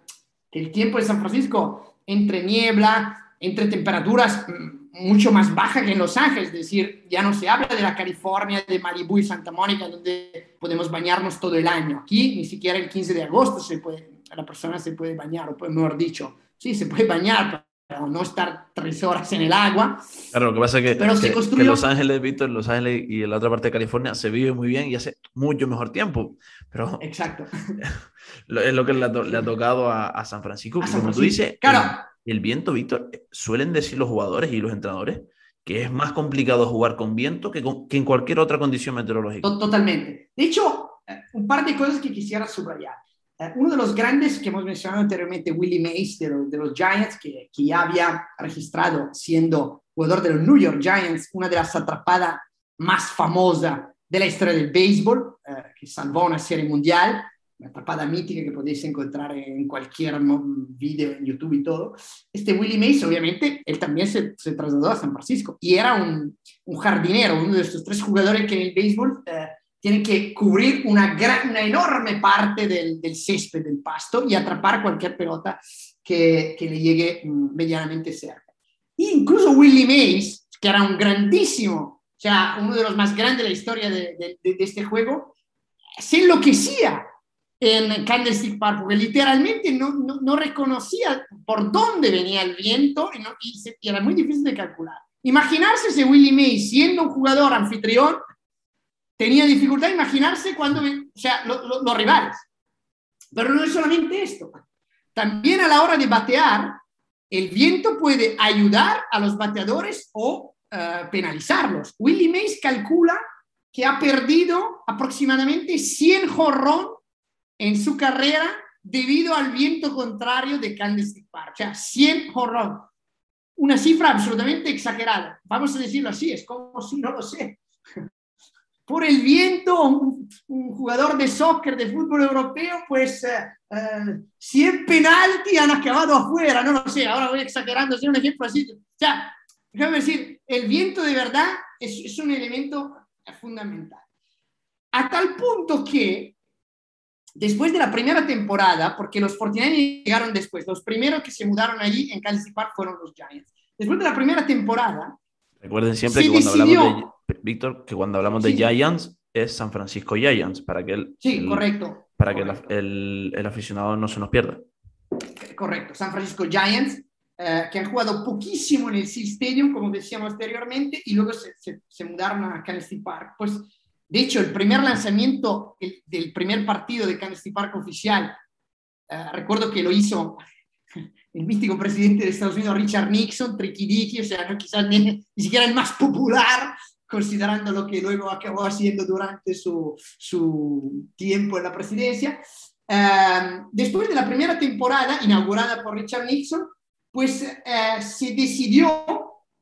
que el tiempo de San Francisco, entre niebla, entre temperaturas mm, mucho más baja que en Los Ángeles, es decir, ya no se habla de la California, de Malibu y Santa Mónica, donde podemos bañarnos todo el año. Aquí ni siquiera el 15 de agosto se puede, la persona se puede bañar, o mejor dicho, sí, se puede bañar, no estar tres horas en el agua. Claro, lo que pasa es que, que, Los Ángeles, Víctor, Los Ángeles y en la otra parte de California se vive muy bien y hace mucho mejor tiempo. Pero Exacto. (laughs) es lo que le ha, tocado a, San Francisco, como tú dices. Claro el viento, Víctor, suelen decir los jugadores y los entrenadores que es más complicado jugar con viento que, en cualquier otra condición meteorológica. Totalmente. De hecho, eh, un par de cosas que quisiera subrayar. Eh, uno de los grandes que hemos mencionado anteriormente, Willie Mays de, los Giants, que, que, ya había registrado siendo jugador de los New York Giants, una de las atrapadas más famosas de la historia del béisbol, que salvó una serie mundial, una tapada mítica que podéis encontrar en cualquier video en YouTube y todo. Este Willie Mays, obviamente, él también se, se trasladó a San Francisco y era un, un, jardinero, uno de estos tres jugadores que en el béisbol eh, tienen que cubrir una, gran, una enorme parte del, del, césped, del pasto y atrapar cualquier pelota que, que le llegue mm, medianamente cerca. E incluso Willie Mays, que era un grandísimo, o sea, uno de los más grandes de la historia de, de, de este juego, se enloquecía en Candlestick Park, porque literalmente no, no, reconocía por dónde venía el viento y, era muy difícil de calcular. Imaginarse si Willie May, siendo un jugador anfitrión, tenía dificultad imaginarse cuando, o sea, los rivales. Pero no es solamente esto. También a la hora de batear, el viento puede ayudar a los bateadores o eh, penalizarlos. Willie Mays calcula que ha perdido aproximadamente 100 jorrón en su carrera debido al viento contrario de Candlestick Park. O sea, 100 jorrón. Una cifra absolutamente exagerada. Vamos a decirlo así, es como si no lo sé. Por el viento, un, jugador de soccer, de fútbol europeo, pues eh, eh, 100 penalti han acabado afuera, no lo sé, ahora voy exagerando, es un ejemplo así. O sea, déjame decir, el viento de verdad es, es un elemento fundamental. A tal punto que después de la primera temporada, porque los 49 llegaron después, los primeros que se mudaron allí en Park fueron los Giants. Después de la primera temporada. Recuerden siempre que cuando hablamos de Víctor, que cuando hablamos de Giants es San Francisco Giants, para que el, sí, correcto, para que el, el, aficionado no se nos pierda. Correcto, San Francisco Giants, eh, que han jugado poquísimo en el Sea Stadium, como decíamos anteriormente, y luego se, se, se mudaron a Kansas Park. Pues de hecho, el primer lanzamiento del primer partido de Kansas Park oficial, uh, recuerdo que lo hizo (laughs) el místico presidente de Estados Unidos, Richard Nixon, triquiriqui, o sea, no, quizás ni, ni, siquiera el más popular, considerando lo que luego acabó haciendo durante su, su tiempo en la presidencia. Uh, después de la primera temporada, inaugurada por Richard Nixon, pues uh, se decidió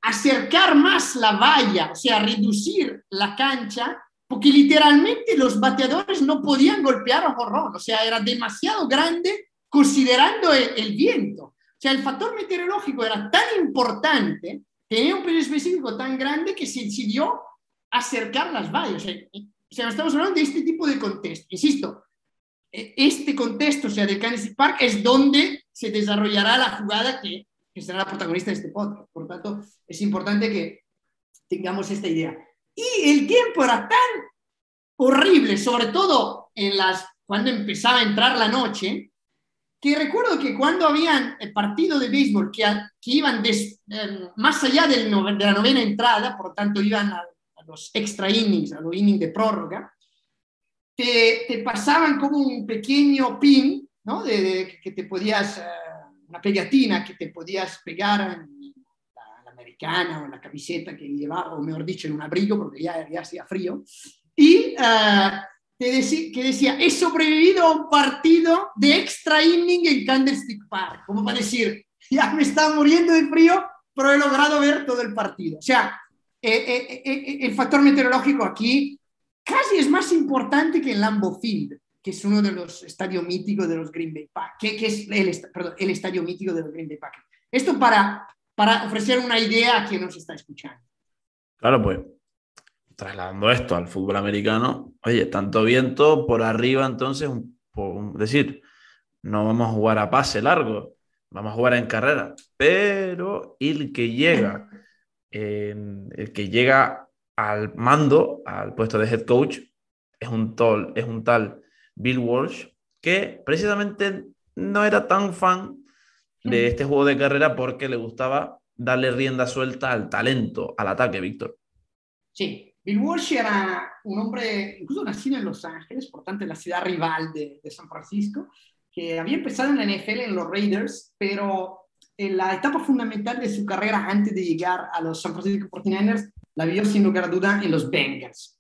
acercar más la valla, o sea, reducir la cancha porque literalmente los bateadores no podían golpear a jorrón, o sea, era demasiado grande considerando el, el, viento. O sea, el factor meteorológico era tan importante, tenía un peso específico tan grande que se decidió acercar las vallas. O sea, sea, estamos hablando de este tipo de contexto. Insisto, e, este contexto, o sea, del Kansas Park, es donde se desarrollará la jugada que, será la protagonista de este podcast. Por tanto, es importante que tengamos esta idea. Y el tiempo era tan horrible, sobre todo en las, cuando empezaba a entrar la noche, que recuerdo que cuando habían el partido de béisbol que, que iban des, eh, más allá del no, de la novena entrada, por lo tanto iban a, a, los extra innings, a los innings de prórroga, te, te pasaban como un pequeño pin, ¿no? De, de que te podías, uh, una pegatina que te podías pegar en, americana o en la camiseta que llevaba, o mejor dicho, en un abrigo, porque ya, ya hacía frío, y uh, que decía, he sobrevivido a un partido de extra inning en Candlestick Park, como para decir, ya me estaba muriendo de frío, pero he logrado ver todo el partido. O sea, eh, eh, eh, el factor meteorológico aquí casi es más importante que el Lambeau Field, que es uno de los estadios míticos de los Green Bay Packers, que, que, es el, perdón, el estadio mítico de los Green Bay Packers. Esto para para ofrecer una idea a quien nos está escuchando. Claro, pues trasladando esto al fútbol americano, oye, tanto viento por arriba, entonces, es decir, no vamos a jugar a pase largo, vamos a jugar en carrera, pero el que llega, el que llega al mando, al puesto de head coach, es un, tol, es un tal Bill Walsh, que precisamente no era tan fan de este juego de carrera porque le gustaba darle rienda suelta al talento, al ataque, Víctor. Sí, Bill Walsh era un hombre, incluso nacido en Los Ángeles, por tanto en la ciudad rival de, de San Francisco, que había empezado en la NFL en los Raiders, pero en la etapa fundamental de su carrera antes de llegar a los San Francisco 49ers la vivió sin lugar a duda en los Bengals.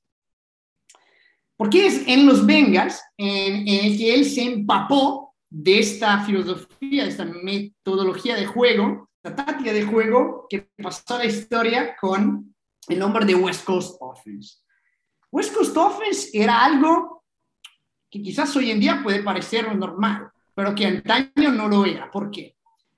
Porque es en los Bengals en, en el que él se empapó de esta filosofía, de esta metodología de juego, la táctica de juego que pasó a la historia con el nombre de West Coast Offense. West Coast Offense era algo que quizás hoy en día puede parecer normal, pero que antaño no lo era. ¿Por qué?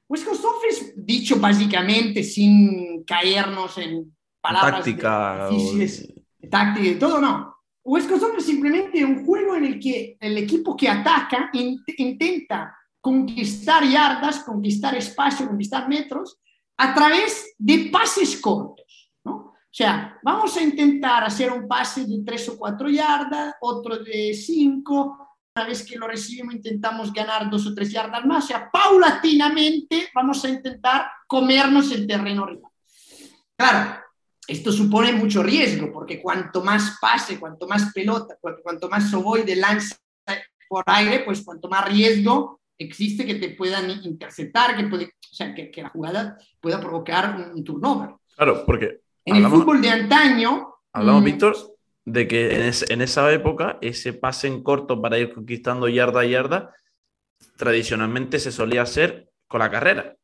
West Coast Offense, dicho básicamente sin caernos en palabras táctica, difíciles, de táctica y todo, no. West Coast es simplemente un juego en el que el equipo que ataca in intenta conquistar yardas, conquistar espacio, conquistar metros a través de pases cortos. O sea, vamos a intentar hacer un pase de tres o cuatro yardas, otro de cinco. Una vez que lo recibimos, intentamos ganar dos o tres yardas más. O sea, paulatinamente vamos a intentar comernos el terreno rival. Claro, esto supone mucho riesgo, porque cuanto más pase, cuanto más pelota, cuanto más de lanza por aire, pues cuanto más riesgo existe que te puedan interceptar, que, puede, o sea, que, que la jugada pueda provocar un, turnover. Claro, porque... En el fútbol de antaño... Hablamos, mm, Víctor, de que en, en, esa época ese pase en corto para ir conquistando yarda a yarda tradicionalmente se solía hacer con la carrera.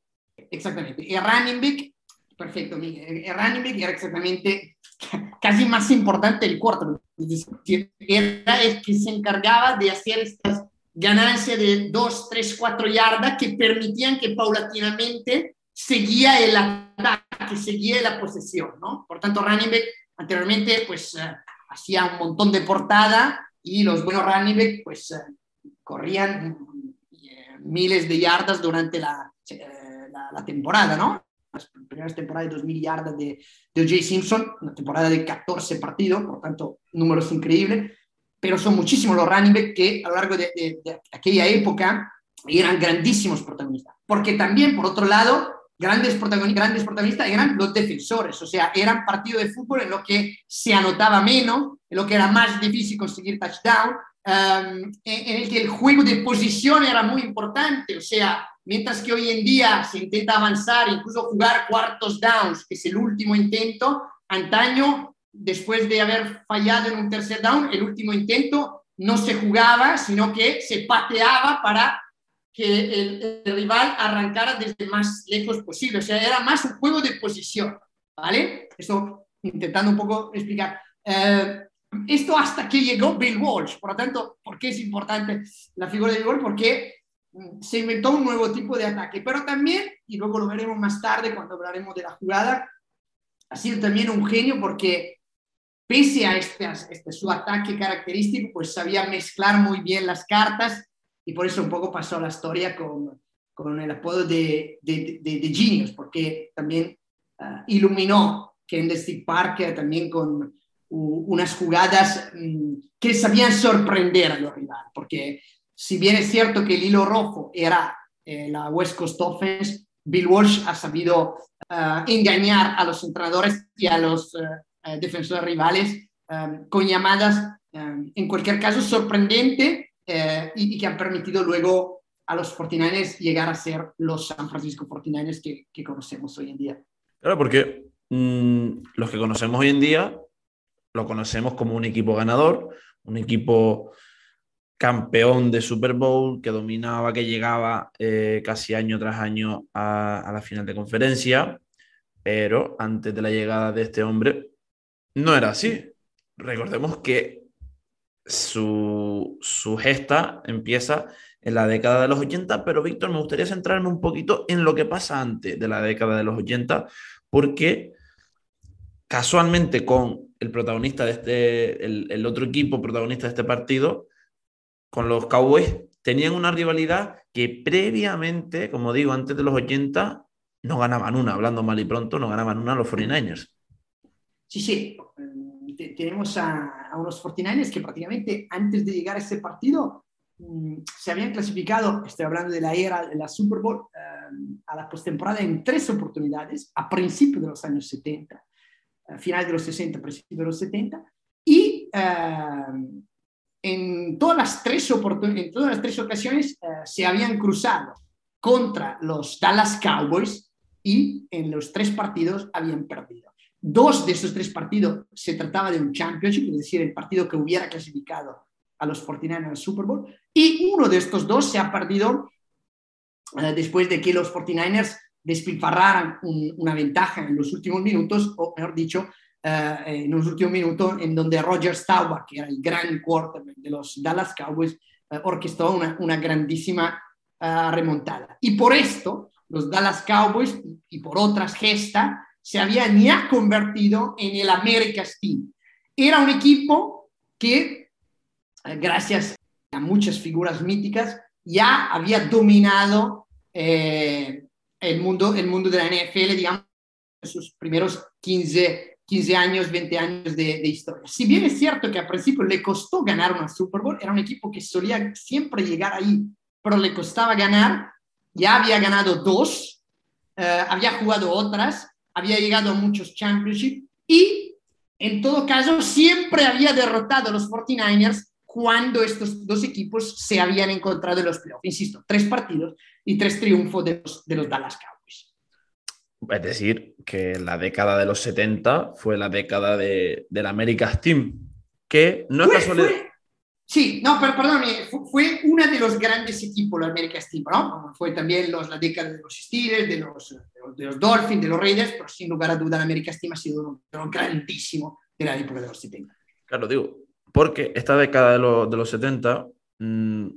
Exactamente. El running back, perfecto, el running back era exactamente (laughs) casi más importante el corto. Era el que se encargaba de hacer estas ganancias de 2, 3, 4 yardas que permitían que paulatinamente seguía el ataque, seguía la posesión, ¿no? Por tanto, running back anteriormente pues uh, hacía un montón de portada y los buenos running back pues uh, corrían miles de yardas durante la, eh, la, la, temporada, ¿no? Las primeras temporadas de 2.000 yardas de, de O.J. Simpson, una temporada de 14 partidos, por tanto, números increíbles, pero son muchísimos los running back que a lo largo de aquella época eran grandísimos protagonistas. Porque también, por otro lado, grandes protagonistas, eran los defensores, o sea, eran partidos de fútbol en lo que se anotaba menos, en lo que era más difícil conseguir touchdown, um, en el que el juego de posición era muy importante, o sea, mientras que hoy en día se intenta avanzar, incluso jugar cuartos downs, que es el último intento, antaño, después de haber fallado en un tercer down, el último intento no se jugaba, sino que se pateaba para que el, el, rival arrancara desde más lejos posible. O sea, era más un juego de posición, ¿vale? Esto intentando un poco explicar. Eh, esto hasta que llegó Bill Walsh. Por lo tanto, ¿por qué es importante la figura de Bill Walsh? Porque mm, se inventó un nuevo tipo de ataque, pero también, y luego lo veremos más tarde cuando hablaremos de la jugada, ha sido también un genio porque pese a este, este su ataque característico, pues sabía mezclar muy bien las cartas y por eso un poco pasó la historia con, con el apodo de, de, de, de Genius, porque también uh, iluminó Candlestick Park también con unas jugadas mm, que sabían sorprender a los rivales, porque si bien es cierto que el hilo rojo era eh, la West Coast Offense, Bill Walsh ha sabido uh, engañar a los entrenadores y a los uh, defensores rivales um, con llamadas, um, en cualquier caso, sorprendente eh, y, y, que han permitido luego a los 49ers llegar a ser los San Francisco 49ers que, que conocemos hoy en día. Claro, porque mmm, los que conocemos hoy en día lo conocemos como un equipo ganador, un equipo campeón de Super Bowl, que dominaba, que llegaba eh, casi año tras año a, a, la final de conferencia, pero antes de la llegada de este hombre no era así. Recordemos que su, su gesta empieza en la década de los 80, pero Víctor, me gustaría centrarme un poquito en lo que pasa antes de la década de los 80, porque casualmente con el protagonista de este, el, el, otro equipo protagonista de este partido, con los Cowboys, tenían una rivalidad que previamente, como digo, antes de los 80, no ganaban una, hablando mal y pronto, no ganaban una los 49ers. Sí, sí, tenemos a, a, unos 49ers que prácticamente antes de llegar a ese partido um, se habían clasificado, estoy hablando de la era de la Super Bowl, um, a la postemporada en tres oportunidades a principios de los años 70 finales de los 60, principios de los 70, y uh, en, todas las tres en todas las tres ocasiones uh, se habían cruzado contra los Dallas Cowboys y en los tres partidos habían perdido. Dos de esos tres partidos se trataba de un championship, es decir, el partido que hubiera clasificado a los 49ers al Super Bowl, y uno de estos dos se ha perdido uh, después de que los 49ers despilfarraran un, una ventaja en los últimos minutos, o mejor dicho, uh, en los últimos minutos en donde Roger Staubach, que era el gran quarterback de los Dallas Cowboys, uh, orquestó una, grandísima uh, remontada. Y por esto, los Dallas Cowboys, y por otras gestas, se habían ya convertido en el America's Team. Era un equipo que, gracias a muchas figuras míticas, ya había dominado eh, el mundo, el mundo de la NFL, digamos, en sus primeros 15, 15 años, 20 años de, historia. Si bien es cierto que al principio le costó ganar una Super Bowl, era un equipo que solía siempre llegar ahí, pero le costaba ganar, ya había ganado dos, uh, había jugado otras, había llegado a muchos championships y en todo caso siempre había derrotado a los 49ers cuando estos dos equipos se habían encontrado en los playoffs. Insisto, tres partidos y tres triunfos de los, de los Dallas Cowboys. Es decir, que la década de los 70 fue la década de, del America's Team, que no es casualidad. Sí, no, perdón, fue, uno de los grandes equipos, los America's Team, ¿no? Fue también los, la década de los Steelers, de los, de los, Dolphins, de los Raiders, pero sin lugar a duda el America's Team ha sido uno, grandísimo de la época de los 70. Claro, digo, porque esta década de, de los 70, mmm,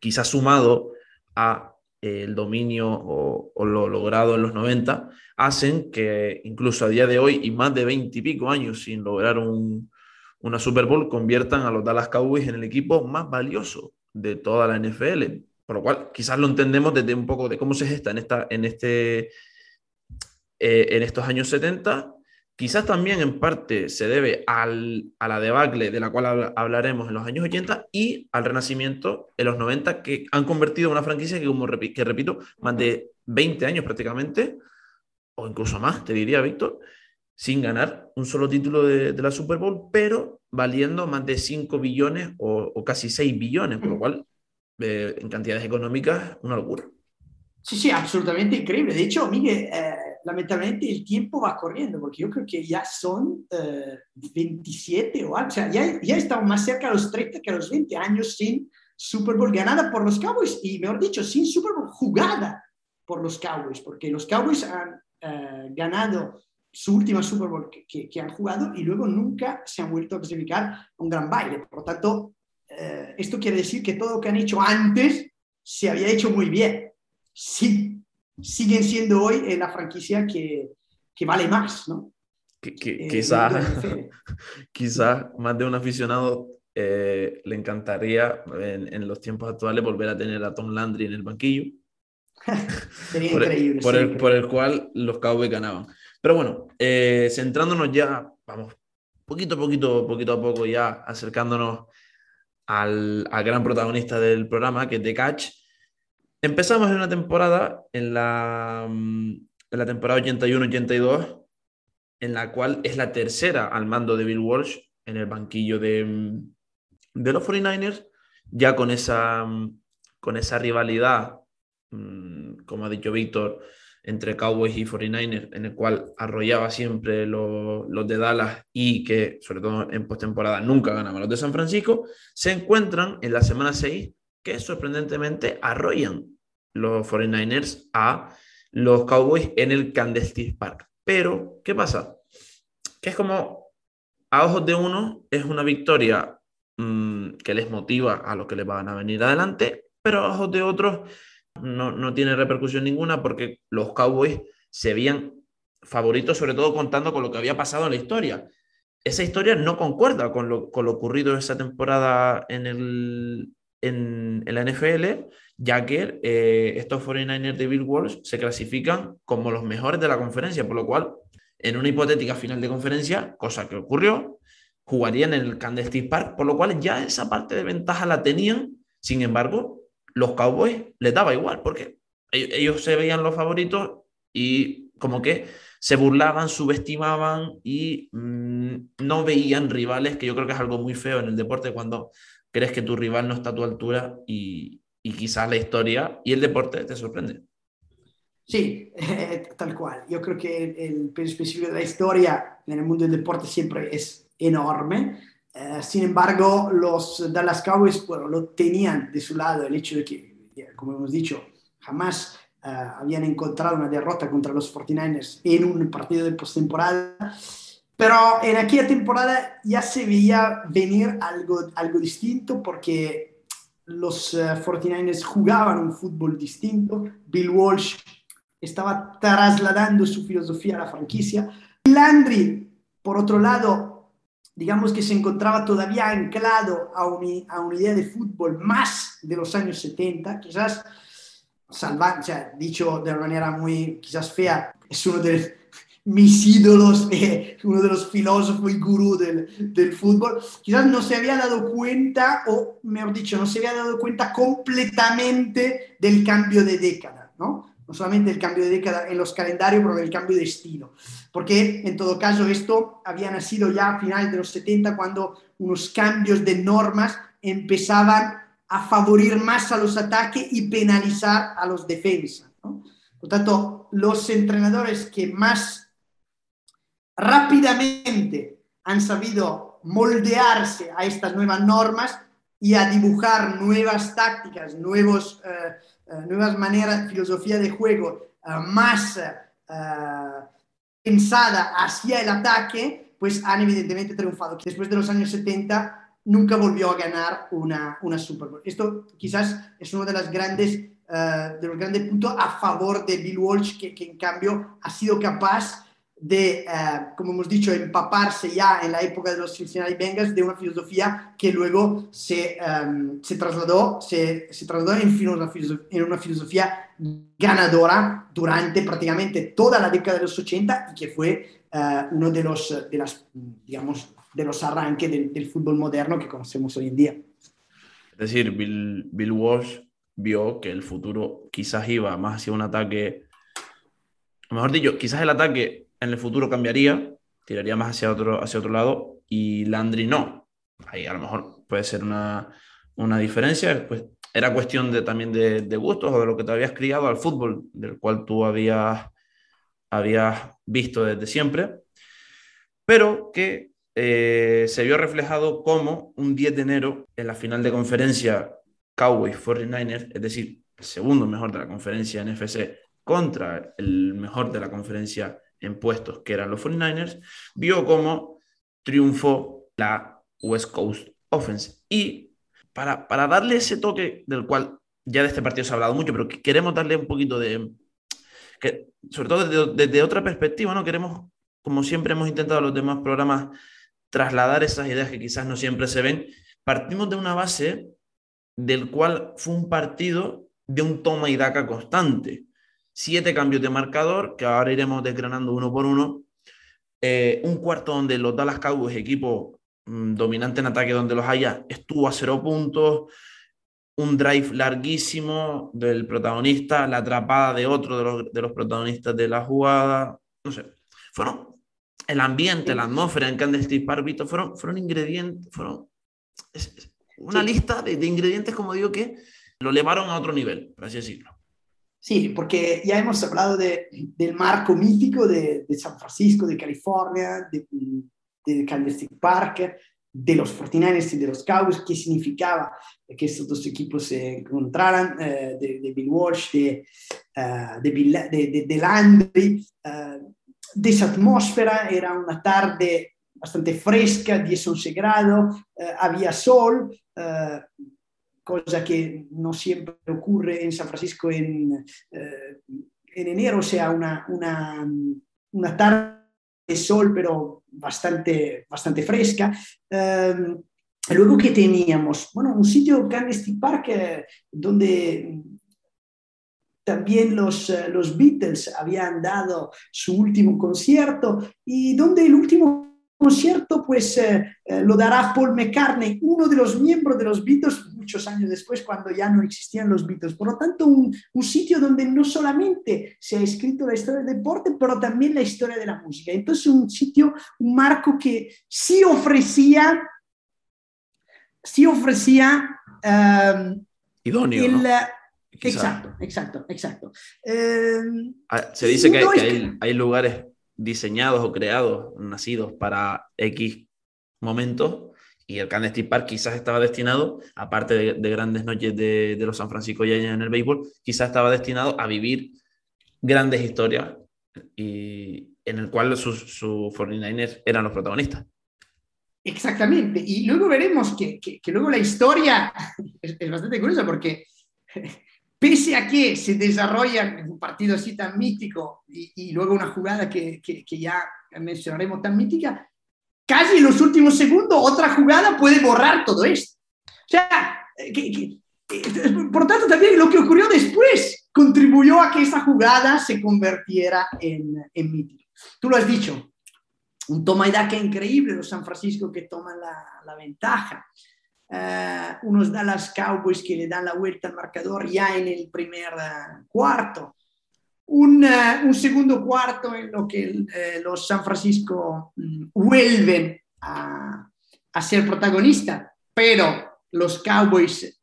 quizás sumado a el dominio o, lo logrado en los 90, hacen que incluso a día de hoy y más de 20 y pico años sin lograr un, una Super Bowl, conviertan a los Dallas Cowboys en el equipo más valioso de toda la NFL. Por lo cual, quizás lo entendemos desde un poco de cómo se gesta en, esta, en, este, eh, en estos años 70 Quizás también en parte se debe al, a la debacle de la cual hablaremos en los años 80 y al renacimiento en los 90 que han convertido en una franquicia que, como que repito, más de 20 años prácticamente, o incluso más, te diría, Víctor, sin ganar un solo título de, la Super Bowl, pero valiendo más de 5 billones o, casi 6 billones, por lo cual, eh, en cantidades económicas, una locura. Sí, sí, absolutamente increíble. De hecho, Miguel, eh, lamentablemente el tiempo va corriendo, porque yo creo que ya son 27 eh, o algo, o sea, ya, ya estamos más cerca de los 30 que a los 20 años sin Super Bowl ganada por los Cowboys y, mejor dicho, sin Super Bowl jugada por los Cowboys, porque los Cowboys han eh, ganado su última Super Bowl que, que, han jugado y luego nunca se han vuelto a clasificar un gran baile. Por lo tanto, eh, esto quiere decir que todo lo que han hecho antes se había hecho muy bien. Sí, siguen siendo hoy la franquicia que, que, vale más, ¿no? Eh, quizás (laughs) quizá más de un aficionado eh, le encantaría en, en, los tiempos actuales volver a tener a Tom Landry en el banquillo. (laughs) Sería (laughs) por increíble. El, por, el, por, el, cual los Cowboys ganaban. Pero bueno, eh, centrándonos ya, vamos, poquito a poquito, poquito a poco ya acercándonos al, al gran protagonista del programa, que es The Catch. Empezamos en una temporada, en la, mm, en la temporada 81-82, en la cual es la tercera al mando de Bill Walsh en el banquillo de, mm, de los 49ers, ya con esa, mm, con esa rivalidad, como ha dicho Víctor, entre Cowboys y 49ers, en el cual arrollaba siempre los, los de Dallas y que, sobre todo en postemporada, nunca ganaban los de San Francisco, se encuentran en la semana 6 que sorprendentemente arrollan los 49ers a los Cowboys en el Candlestick Park. Pero, ¿qué pasa? Que es como, a ojos de uno, es una victoria mm, que les motiva a los que les van a venir adelante, pero a ojos de otros no, no tiene repercusión ninguna porque los Cowboys se veían favoritos, sobre todo contando con lo que había pasado en la historia. Esa historia no concuerda con lo, con lo ocurrido esa temporada en, el, en, la NFL ya que eh, estos 49ers de Bill Walsh se clasifican como los mejores de la conferencia, por lo cual, en una hipotética final de conferencia, cosa que ocurrió, jugarían en el Candlestick Park, por lo cual ya esa parte de ventaja la tenían, sin embargo, los Cowboys les daba igual, porque ellos se veían los favoritos y como que se burlaban, subestimaban y mm, no veían rivales, que yo creo que es algo muy feo en el deporte cuando crees que tu rival no está a tu altura y, y quizás la historia y el deporte te sorprende. Sí, (laughs) tal cual. Yo creo que el, peso específico de la historia en el mundo del deporte siempre es enorme. Eh, sin embargo, los Dallas Cowboys lo tenían de su lado el hecho de que, como hemos dicho, jamás eh, habían encontrado una derrota contra los 49ers en un partido de postemporada. Pero en aquella temporada ya se veía venir algo, algo distinto porque los 49ers eh, jugaban un fútbol distinto, Bill Walsh estaba trasladando su filosofía a la franquicia. Landry, por otro lado, digamos que se encontraba todavía anclado a, a una idea de fútbol más de los años 70, quizás salvando, sea, dicho de una manera muy quizás fea, es uno de, (laughs) mis ídolos, (laughs) eh, uno de los filósofos y gurú del, del, fútbol, quizás no se había dado cuenta, o mejor dicho, no se había dado cuenta completamente del cambio de década, ¿no? no solamente el cambio de década en los calendarios, pero el cambio de estilo. Porque en todo caso esto había nacido ya a finales de los 70 cuando unos cambios de normas empezaban a favorir más a los ataques y penalizar a los defensas. Por lo tanto, los entrenadores que más rápidamente han sabido moldearse a estas nuevas normas y a dibujar nuevas tácticas, nuevos, eh, eh, nuevas maneras, filosofía de juego eh, más pensada hacia el ataque, pues han evidentemente triunfado. Después de los años 70 nunca volvió a ganar una, una Super Bowl. Esto quizás es uno de, las grandes, de los grandes puntos a favor de Bill Walsh, que, que en cambio ha sido capaz de, eh, como hemos dicho, empaparse ya en la época de los Cincinnati Bengals de una filosofía que luego se, um, se trasladó, se, se trasladó en, una en una filosofía ganadora durante prácticamente toda la década de los 80 y que fue uh, uno de los, de, las, digamos, de los arranques del, del, fútbol moderno que conocemos hoy en día. Es decir, Bill, Bill Walsh vio que el futuro quizás iba más hacia un ataque, mejor dicho, quizás el ataque en el futuro cambiaría, tiraría más hacia otro, hacia otro lado y Landry no. Ahí a lo mejor puede ser una, una diferencia. Pues era cuestión de, también de, gustos o de lo que te habías criado al fútbol, del cual tú habías, habías visto desde siempre, pero que eh, se vio reflejado como un 10 de enero en la final de conferencia Cowboys 49ers, es decir, el segundo mejor de la conferencia NFC contra el mejor de la conferencia en puestos, que eran los 49ers, vio cómo triunfó la West Coast Offense. Y para, para darle ese toque del cual ya de este partido se ha hablado mucho, pero queremos darle un poquito de, que, sobre todo desde, otra perspectiva, ¿no? Queremos, como siempre hemos intentado en los demás programas, trasladar esas ideas que quizás no siempre se ven. Partimos de una base del cual fue un partido de un toma y daca constante siete cambios de marcador, que ahora iremos desgranando uno por uno. Eh, un cuarto donde los Dallas Cowboys, equipo mm, dominante en ataque donde los haya, estuvo a cero puntos. Un drive larguísimo del protagonista, la atrapada de otro de los, de los protagonistas de la jugada. No sé, fueron el ambiente, la atmósfera en Candlestick Park, fueron, fueron ingredientes, fueron una lista de, de ingredientes, como digo, que lo elevaron a otro nivel, por así decirlo. Sí, porque ya hemos hablado de, del marco mítico de, de, San Francisco, de California, de, de Candlestick Park, de los 49ers y de los Cowboys, qué significaba que estos dos equipos se encontraran, eh, de, Bill Walsh, de, uh, Bill, de, Landry, uh, de esa atmósfera, era una tarde bastante fresca, 10-11 grados, había sol, cosa que no siempre ocurre en San Francisco en, eh, en enero, o sea, una, una, una, tarde de sol, pero bastante, bastante fresca. Eh, luego que teníamos, bueno, un sitio, Candlestick Park, eh, donde también los, eh, los Beatles habían dado su último concierto y donde el último concierto pues eh, eh, lo dará Paul McCartney, uno de los miembros de los Beatles muchos años después cuando ya no existían los Beatles. Por lo tanto, un, un, sitio donde no solamente se ha escrito la historia del deporte, pero también la historia de la música. Entonces, un sitio, un marco que sí ofrecía, sí ofrecía... Um, Idóneo, el, ¿no? Exacto, exacto, exacto. Um, se dice que, hay, que hay, hay lugares diseñados o creados, nacidos para X momentos, y el Candlestick Park quizás estaba destinado, aparte de, de grandes noches de, de, los San Francisco y en el béisbol, quizás estaba destinado a vivir grandes historias y en el cual sus su 49ers eran los protagonistas. Exactamente, y luego veremos que, que, que luego la historia (laughs) es, es, bastante curiosa porque (laughs) pese a que se desarrolla un partido así tan mítico y, y luego una jugada que, que, ya mencionaremos tan mítica, casi en los últimos segundos otra jugada puede borrar todo esto. O sea, que, por tanto también lo que ocurrió después contribuyó a que esa jugada se convirtiera en, en mítica. Tú lo has dicho, un toma y daca increíble los San Francisco que toman la, ventaja. Uh, unos Dallas Cowboys que le dan la vuelta al marcador ya en el primer cuarto. Un, un, segundo cuarto en lo que eh, los San Francisco mm, vuelven a, a, ser protagonistas, pero los Cowboys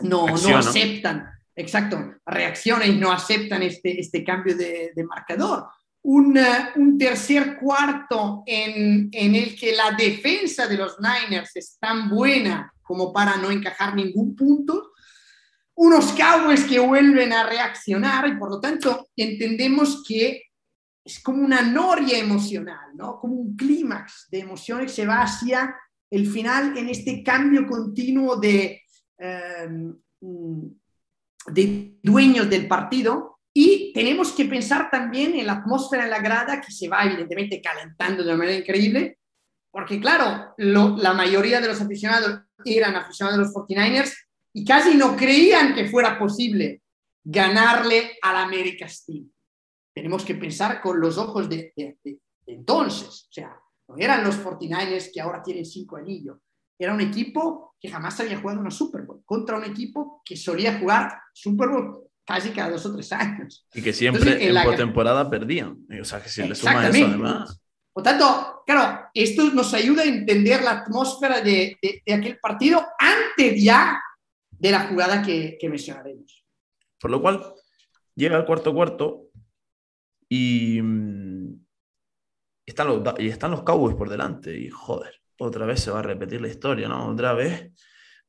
no, no aceptan, exacto, reaccionan y no aceptan este, este cambio de, de marcador. Un, un, tercer cuarto en, en, el que la defensa de los Niners es tan buena como para no encajar ningún punto, unos Cowboys que vuelven a reaccionar y por lo tanto entendemos que es como una noria emocional, ¿no? Como un clímax de emociones que se va hacia el final en este cambio continuo de, em, de dueños del partido y tenemos que pensar también en la atmósfera en la grada que se va evidentemente calentando de una manera increíble, porque claro, la mayoría de los aficionados eran aficionados de los 49ers y casi no creían que fuera posible ganarle al América Team. Tenemos que pensar con los ojos de, entonces, o sea, no eran los 49ers que ahora tienen cinco anillos, era un equipo que jamás había jugado una Super Bowl contra un equipo que solía jugar Super Bowl casi cada dos o tres años. Y que siempre en, la temporada perdían. O sea, que si le suma eso además. Por tanto, claro, esto nos ayuda a entender la atmósfera de, de, aquel partido antes ya de la jugada que, que mencionaremos. Por lo cual, llega el cuarto cuarto y, mm, están los, y están los Cowboys por delante. Y joder, otra vez se va a repetir la historia, ¿no? Otra vez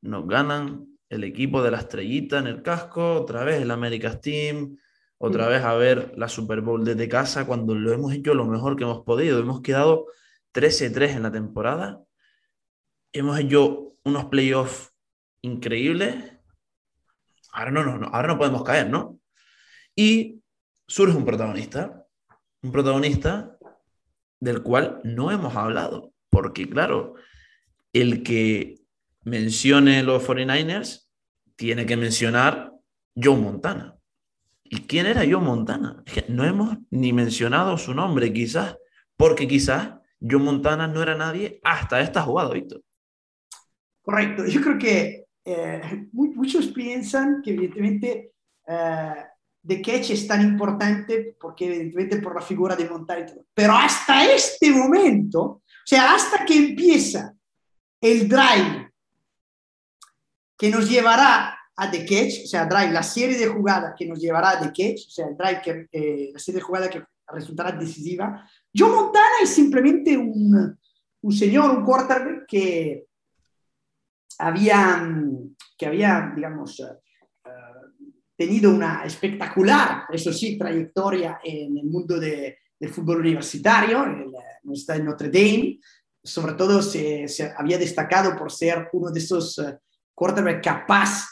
nos ganan el equipo de la estrellita en el casco, otra vez el America's Team, otra mm. vez a ver la Super Bowl desde casa cuando lo hemos hecho lo mejor que hemos podido. Hemos quedado 13-3 en la temporada. Hemos hecho unos playoffs increíble. Ahora no, no, no, ahora no podemos caer, ¿no? Y surge un protagonista, un protagonista del cual no hemos hablado, porque claro, el que mencione los 49ers tiene que mencionar Joe Montana. ¿Y quién era Joe Montana? No hemos ni mencionado su nombre, quizás, porque quizás Joe Montana no era nadie hasta esta jugada, Víctor. Correcto, yo creo que eh, muchos piensan que evidentemente eh, The Catch es tan importante porque evidentemente por la figura de montar y todo. Pero hasta este momento, o sea, hasta que empieza el drive que nos llevará a The Catch, o sea, drive, la serie de jugadas que nos llevará a The Catch, o sea, el drive que, eh, la serie de jugadas que resultará decisiva, Joe Montana es simplemente un, un señor, un quarterback que había, que había, digamos, eh, eh, tenido una espectacular, eso sí, trayectoria en el mundo de, del fútbol universitario, en la Universidad de Notre Dame. Sobre todo se, se, había destacado por ser uno de esos uh, quarterbacks capaz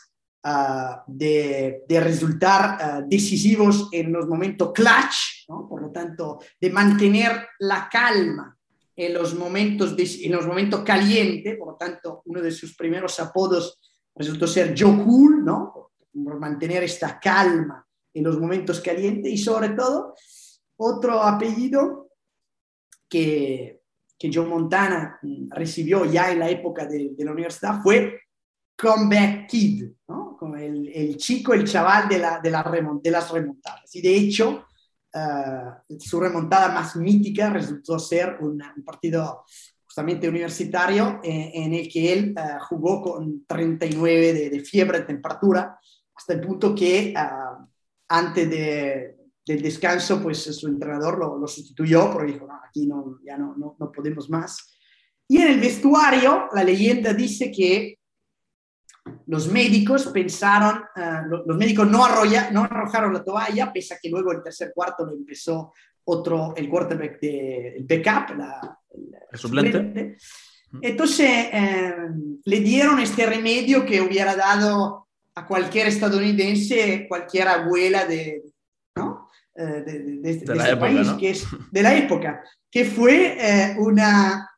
uh, de, de, resultar uh, decisivos en los momentos clutch, ¿no? por lo tanto, de mantener la calma en los momentos, en los momentos calientes, por lo tanto, uno de sus primeros apodos resultó ser Joe Cool, ¿no? Por mantener esta calma en los momentos calientes y sobre todo otro apellido que, que Joe Montana recibió ya en la época de, de la universidad fue Comeback Kid, ¿no? Como el, el, chico, el chaval de, la, de, la remont, de las remontadas. Y de hecho, uh, su remontada más mítica resultó ser un, partido justamente universitario eh, en el que él uh, jugó con 39 de, de, fiebre, de temperatura, hasta el punto que antes de, del descanso, pues su entrenador lo, sustituyó porque dijo, aquí no, ya no, no, no podemos más. Y en el vestuario, la leyenda dice que los médicos pensaron, uh, los médicos no, no arrojaron la toalla, pese a que luego el tercer cuarto lo empezó otro, el quarterback de, el backup, la, el, el suplente. suplente. Entonces eh, le dieron este remedio que hubiera dado a cualquier estadounidense, cualquier abuela de, ¿no? eh, de, de, de, la este época, país, ¿no? que es de la época, que fue eh, una,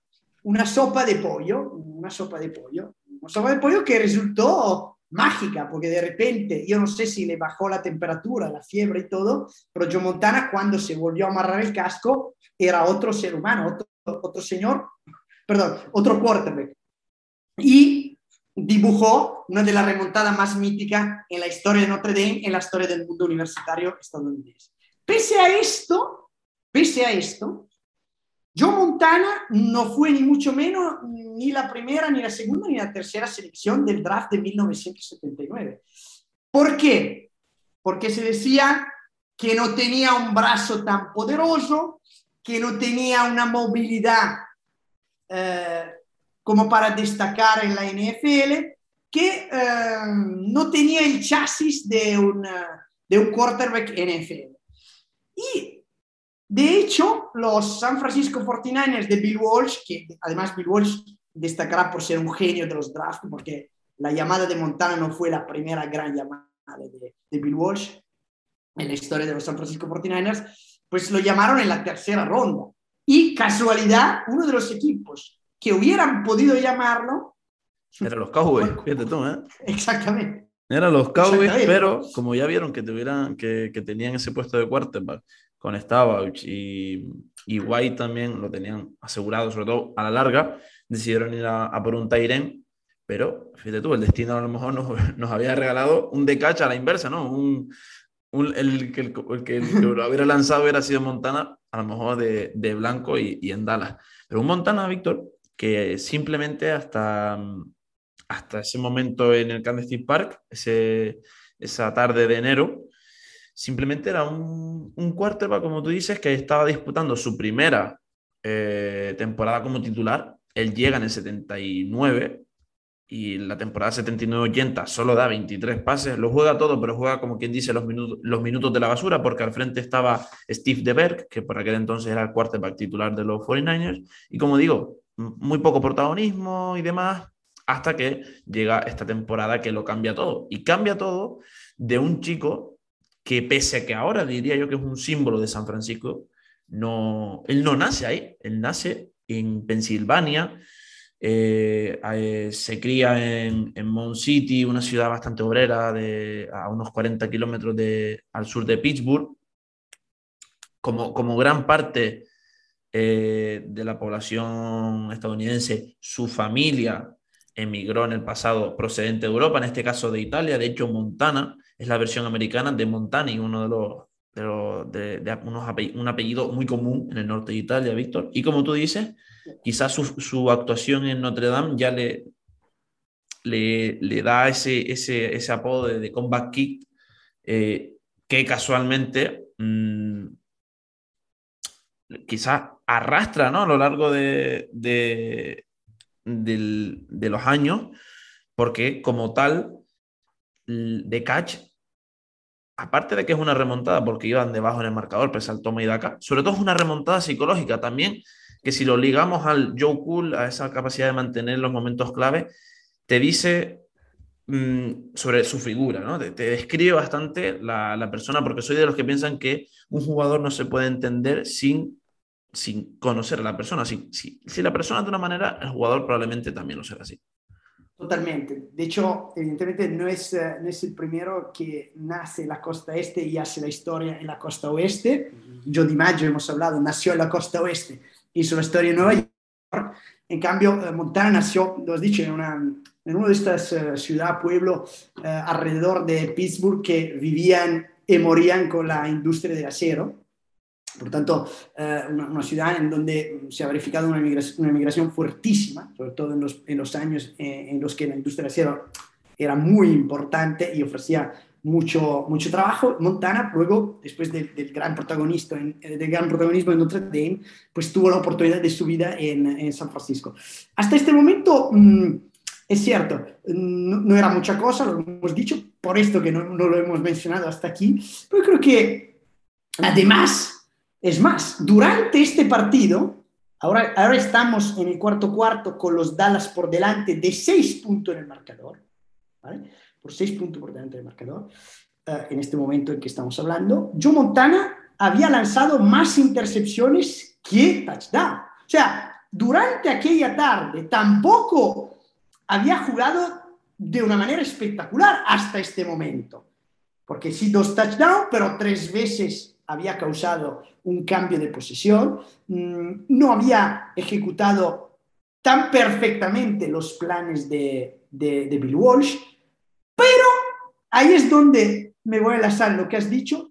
una sopa de pollo, una sopa de pollo, sopa de pollo que resultó mágica, porque de repente, yo no sé si le bajó la temperatura, la fiebre y todo, pero Joe Montana cuando se volvió a amarrar el casco era otro ser humano, otro, otro señor, perdón, otro quarterback. Y dibujó una de las remontadas más míticas en la historia de Notre Dame, en la historia del mundo universitario estadounidense. Pese a esto, pese a esto, Joe Montana no fue ni mucho menos ni la primera, ni la segunda, ni la tercera selección del draft de 1979. ¿Por qué? Porque se decía que no tenía un brazo tan poderoso, que no tenía una movilidad eh, como para destacar en la NFL, que eh, no tenía el chasis de, una, de un quarterback NFL. Y de hecho, los San Francisco 49ers de Bill Walsh, que además Bill Walsh destacará por ser un genio de los drafts, porque la llamada de Montana no fue la primera gran llamada de, de Bill Walsh en la historia de los San Francisco 49ers, pues lo llamaron en la tercera ronda. Y casualidad, uno de los equipos que hubieran podido llamarlo. Eran los Cowboys, (laughs) fíjate tú, ¿eh? Exactamente. Eran los Cowboys, pero como ya vieron que, tuvieran, que, que tenían ese puesto de quarterback con Staubach y, y White también lo tenían asegurado, sobre todo a la larga, decidieron ir a, por un Tyren, pero fíjate tú, el destino a lo mejor nos, (laughs) nos había regalado un decach a la inversa, ¿no? Un, un, el, que, el, que lo hubiera lanzado hubiera sido Montana, a lo mejor de, de blanco y, y, en Dallas. Pero un Montana, Víctor, que simplemente hasta, hasta ese momento en el Candlestick Park, ese, esa tarde de enero, simplemente era un, un quarterback, como tú dices, que estaba disputando su primera eh, temporada como titular. Él llega en el 79 y la temporada 79-80 solo da 23 pases. Lo juega todo, pero juega como quien dice los minutos, los minutos de la basura, porque al frente estaba Steve DeBerg, que por aquel entonces era el quarterback titular de los 49ers. Y como digo, muy poco protagonismo y demás, hasta que llega esta temporada que lo cambia todo. Y cambia todo de un chico que pese a que ahora diría yo que es un símbolo de San Francisco, no, él no nace ahí, él nace en Pensilvania, eh, eh, se cría en, en Mount City, una ciudad bastante obrera a unos 40 kilómetros al sur de Pittsburgh. Como, como gran parte eh, de la población estadounidense, su familia emigró en el pasado procedente de Europa, en este caso de Italia, de hecho Montana es la versión americana de Montani, uno de los, de, los, de, unos un apellido muy común en el norte de Italia, Víctor. Y como tú dices, quizás su, su actuación en Notre Dame ya le, le, le da ese, ese, ese, apodo de, de Combat Kick, eh, que casualmente mmm, quizás arrastra ¿no? a lo largo de, de, de los años, porque como tal de catch, aparte de que es una remontada porque iban debajo en el marcador, pese al toma y daca, sobre todo es una remontada psicológica también, que si lo ligamos al Joe Cool, a esa capacidad de mantener los momentos clave, te dice mmm, sobre su figura, ¿no? Te, describe bastante la, la, persona, porque soy de los que piensan que un jugador no se puede entender sin, sin conocer a la persona. Si, si, si la persona de una manera, el jugador probablemente también lo será así. Totalmente. De hecho, evidentemente no es, eh, no es el primero que nace en la costa este y hace la historia en la costa oeste. Joe DiMaggio, hemos hablado, nació en la costa oeste, hizo la historia en Nueva York. En cambio, eh, Montana nació, lo has dicho, en, una, en una de estas uh, ciudades, pueblos uh, alrededor de Pittsburgh que vivían y morían con la industria del acero. Por tanto, eh, una, una, ciudad en donde se ha verificado una migración, una migración fuertísima, sobre todo en los, en los años eh, en los que la industria del acero era muy importante y ofrecía mucho, mucho trabajo. Montana, luego, después de, del, gran protagonista eh, del gran protagonismo en Notre Dame, pues tuvo la oportunidad de su vida en, en San Francisco. Hasta este momento, mmm, es cierto, no, no, era mucha cosa, lo hemos dicho, por esto que no, no lo hemos mencionado hasta aquí, pero creo que además es más, durante este partido, ahora, ahora estamos en el cuarto cuarto con los Dallas por delante de seis puntos en el marcador, ¿vale? Por seis puntos por delante del marcador, uh, en este momento en que estamos hablando. Joe Montana había lanzado más intercepciones que touchdown. O sea, durante aquella tarde tampoco había jugado de una manera espectacular hasta este momento. Porque sí, dos touchdowns, pero tres veces había causado un cambio de posición, mm, no había ejecutado tan perfectamente los planes de, de, Bill Walsh, pero ahí es donde me voy a enlazar lo que has dicho.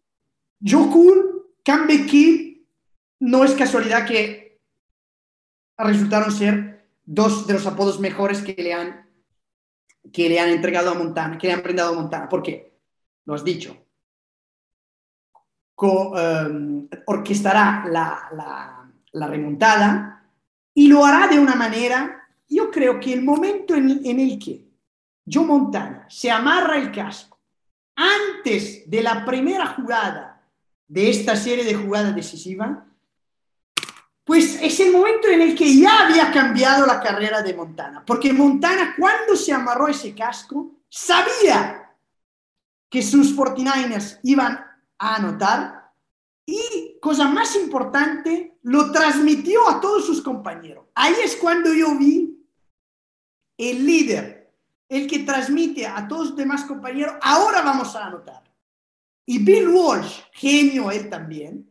Cool, Cam no es casualidad que resultaron ser dos de los apodos mejores que le han, que le han entregado a Montana, que le han prendado a Montana. ¿Por qué? Lo has dicho. Em, orquestará la, remontada y lo hará de una manera, yo creo que el momento en, el que Joe Montana se amarra el casco antes de la primera jugada de esta serie de jugadas decisivas, pues es el momento en el que ya había cambiado la carrera de Montana, porque Montana cuando se amarró ese casco sabía que sus 49ers iban a anotar y, cosa más importante, lo transmitió a todos sus compañeros. Ahí es cuando yo vi el líder, el que transmite a todos los demás compañeros, ahora vamos a anotar. Y Bill Walsh, genio él también,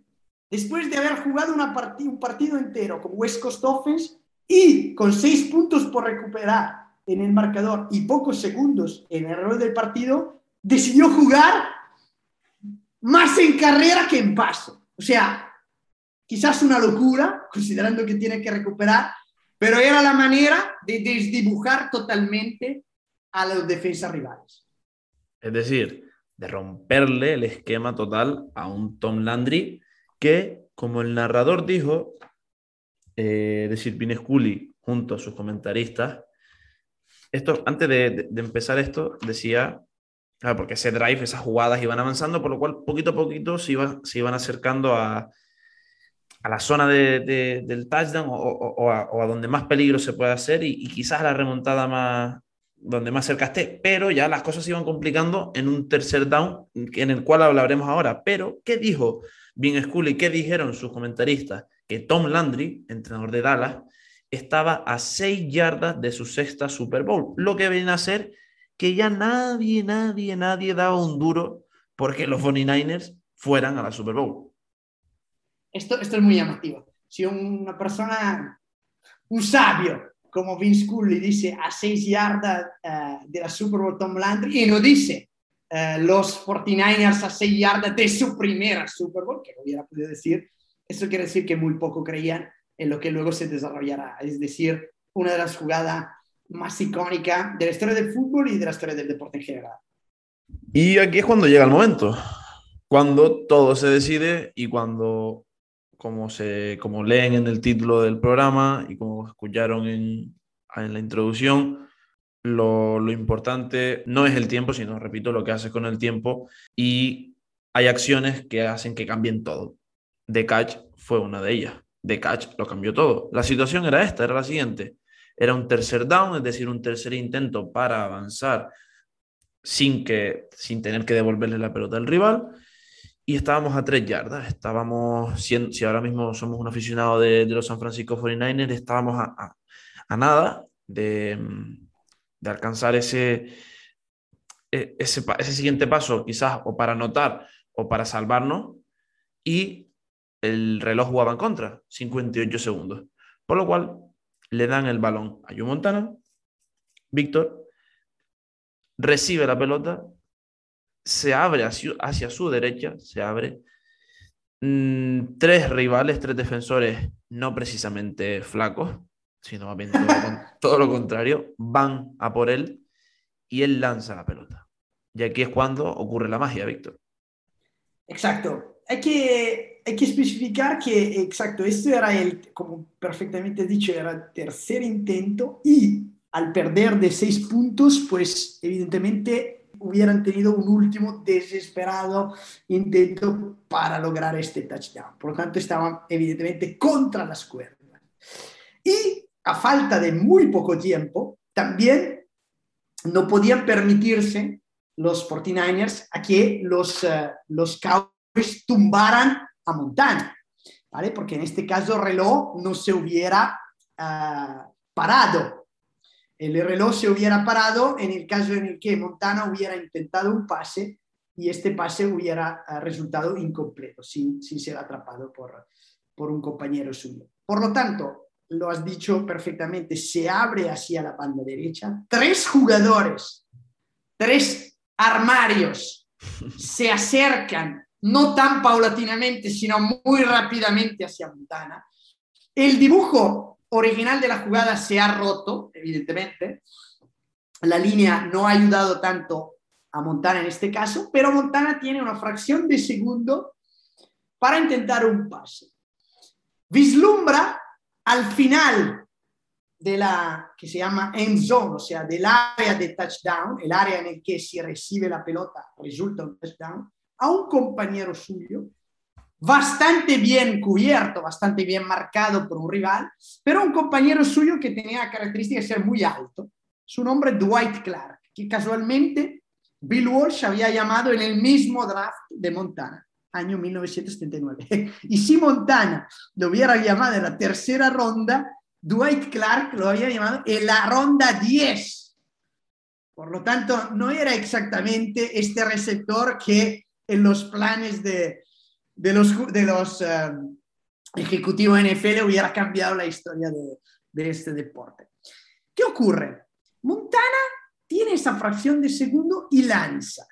después de haber jugado una un partido entero con West Coast Offense y con seis puntos por recuperar en el marcador y pocos segundos en el reloj del partido, decidió jugar más en carrera que en paso. O sea, quizás una locura, (laughs) considerando que tiene que recuperar, pero era la manera de desdibujar totalmente a los defensas rivales. Es decir, de romperle el esquema total a un Tom Landry que, como el narrador dijo, eh, decir Scully junto a sus comentaristas, esto, antes de empezar esto, decía porque ese drive, esas jugadas iban avanzando, por lo cual poquito a poquito se, se iban acercando a, a la zona de, del touchdown o, a, donde más peligro se puede hacer y, quizás a la remontada más donde más cerca esté, pero ya las cosas se iban complicando en un tercer down en el cual hablaremos ahora. Pero, ¿qué dijo Vin Scully? ¿Qué dijeron sus comentaristas? Que Tom Landry, entrenador de Dallas, estaba a seis yardas de su sexta Super Bowl, lo que viene a ser que ya nadie, nadie, nadie daba un duro porque los 49ers fueran a la Super Bowl. Esto, esto es muy llamativo. Si una persona, un sabio como Vince Cooley dice a seis yardas eh, de la Super Bowl Tom Landry y no dice eh, los 49ers a seis yardas de su primera Super Bowl, que hubiera podido decir, eso quiere decir que muy poco creían en lo que luego se desarrollará. Es decir, una de las jugadas más icónica de la historia del fútbol y de la historia del deporte en general. Y aquí es cuando llega el momento, cuando todo se decide y cuando, como, se, como leen en el título del programa y como escucharon en, en la introducción, lo, lo, importante no es el tiempo, sino, repito, lo que haces con el tiempo y hay acciones que hacen que cambien todo. The Catch fue una de ellas. The Catch lo cambió todo. La situación era esta, era la siguiente. Era un tercer down, es decir, un tercer intento para avanzar sin, que, sin tener que devolverle la pelota al rival. Y estábamos a tres yardas. Estábamos, si ahora mismo somos un aficionado de, los San Francisco 49ers, estábamos a, nada de, de, alcanzar ese, e, ese, ese siguiente paso, quizás o para anotar o para salvarnos. Y el reloj jugaba en contra, 58 segundos. Por lo cual, le dan el balón a Joe Montana, Víctor recibe la pelota, se abre hacia, su derecha, se abre. Mm, tres rivales, tres defensores no precisamente flacos, sino bien (laughs) todo, lo contrario, van a por él y él lanza la pelota. Y aquí es cuando ocurre la magia, Víctor. Exacto. Hay que hay que especificar que, exacto, este era el, como perfectamente dicho, era tercer intento y al perder de seis puntos, pues evidentemente hubieran tenido un último desesperado intento para lograr este touchdown. Por lo tanto, estaban evidentemente contra las cuerdas. Y a falta de muy poco tiempo, también no podían permitirse los 49ers a que los, uh, los Cowboys tumbaran a Montana, ¿vale? Porque en este caso el reloj no se hubiera ah, parado. El reloj se hubiera parado en el caso en el que Montana hubiera intentado un pase y este pase hubiera ah, resultado incompleto, sin, sin ser atrapado por, por un compañero suyo. Por lo tanto, lo has dicho perfectamente, se abre hacia la banda derecha, tres jugadores, tres armarios se acercan, no tan paulatinamente, sino muy rápidamente hacia Montana. El dibujo original de la jugada se ha roto, evidentemente. La línea no ha ayudado tanto a Montana en este caso, pero Montana tiene una fracción de segundo para intentar un pase. Vislumbra al final de la que se llama end zone, o sea, del área de touchdown, el área en el que se recibe la pelota resulta un touchdown, a un compañero suyo, bastante bien cubierto, bastante bien marcado por un rival, pero un compañero suyo que tenía la característica de ser muy alto. Su nombre Dwight Clark, que casualmente Bill Walsh había llamado en el mismo draft de Montana, año 1979. (laughs) Y si Montana lo hubiera llamado en la tercera ronda, Dwight Clark lo había llamado en la ronda 10. Por lo tanto, no era exactamente este receptor que en los planes de, de los, de los ejecutivos NFL hubiera cambiado la historia de, de este deporte. ¿Qué ocurre? Montana tiene esa fracción de segundo y lanza.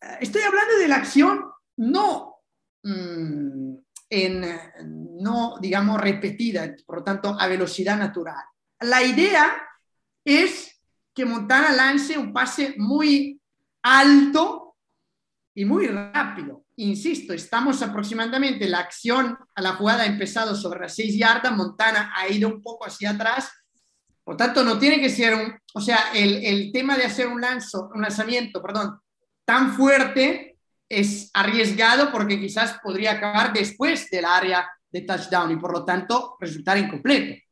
Eh, estoy hablando de la acción no mm, en, no, digamos, repetida, por lo tanto, a velocidad natural. La idea es que Montana lance un pase muy alto y muy rápido. Insisto, estamos aproximadamente, la acción a la jugada ha empezado sobre las 6 yardas, Montana ha ido un poco hacia atrás, por tanto, no tiene que ser un, o sea, el, el tema de hacer un, lanzo, un lanzamiento, perdón, tan fuerte es arriesgado porque quizás podría acabar después del área de touchdown y por lo tanto resultar incompleto.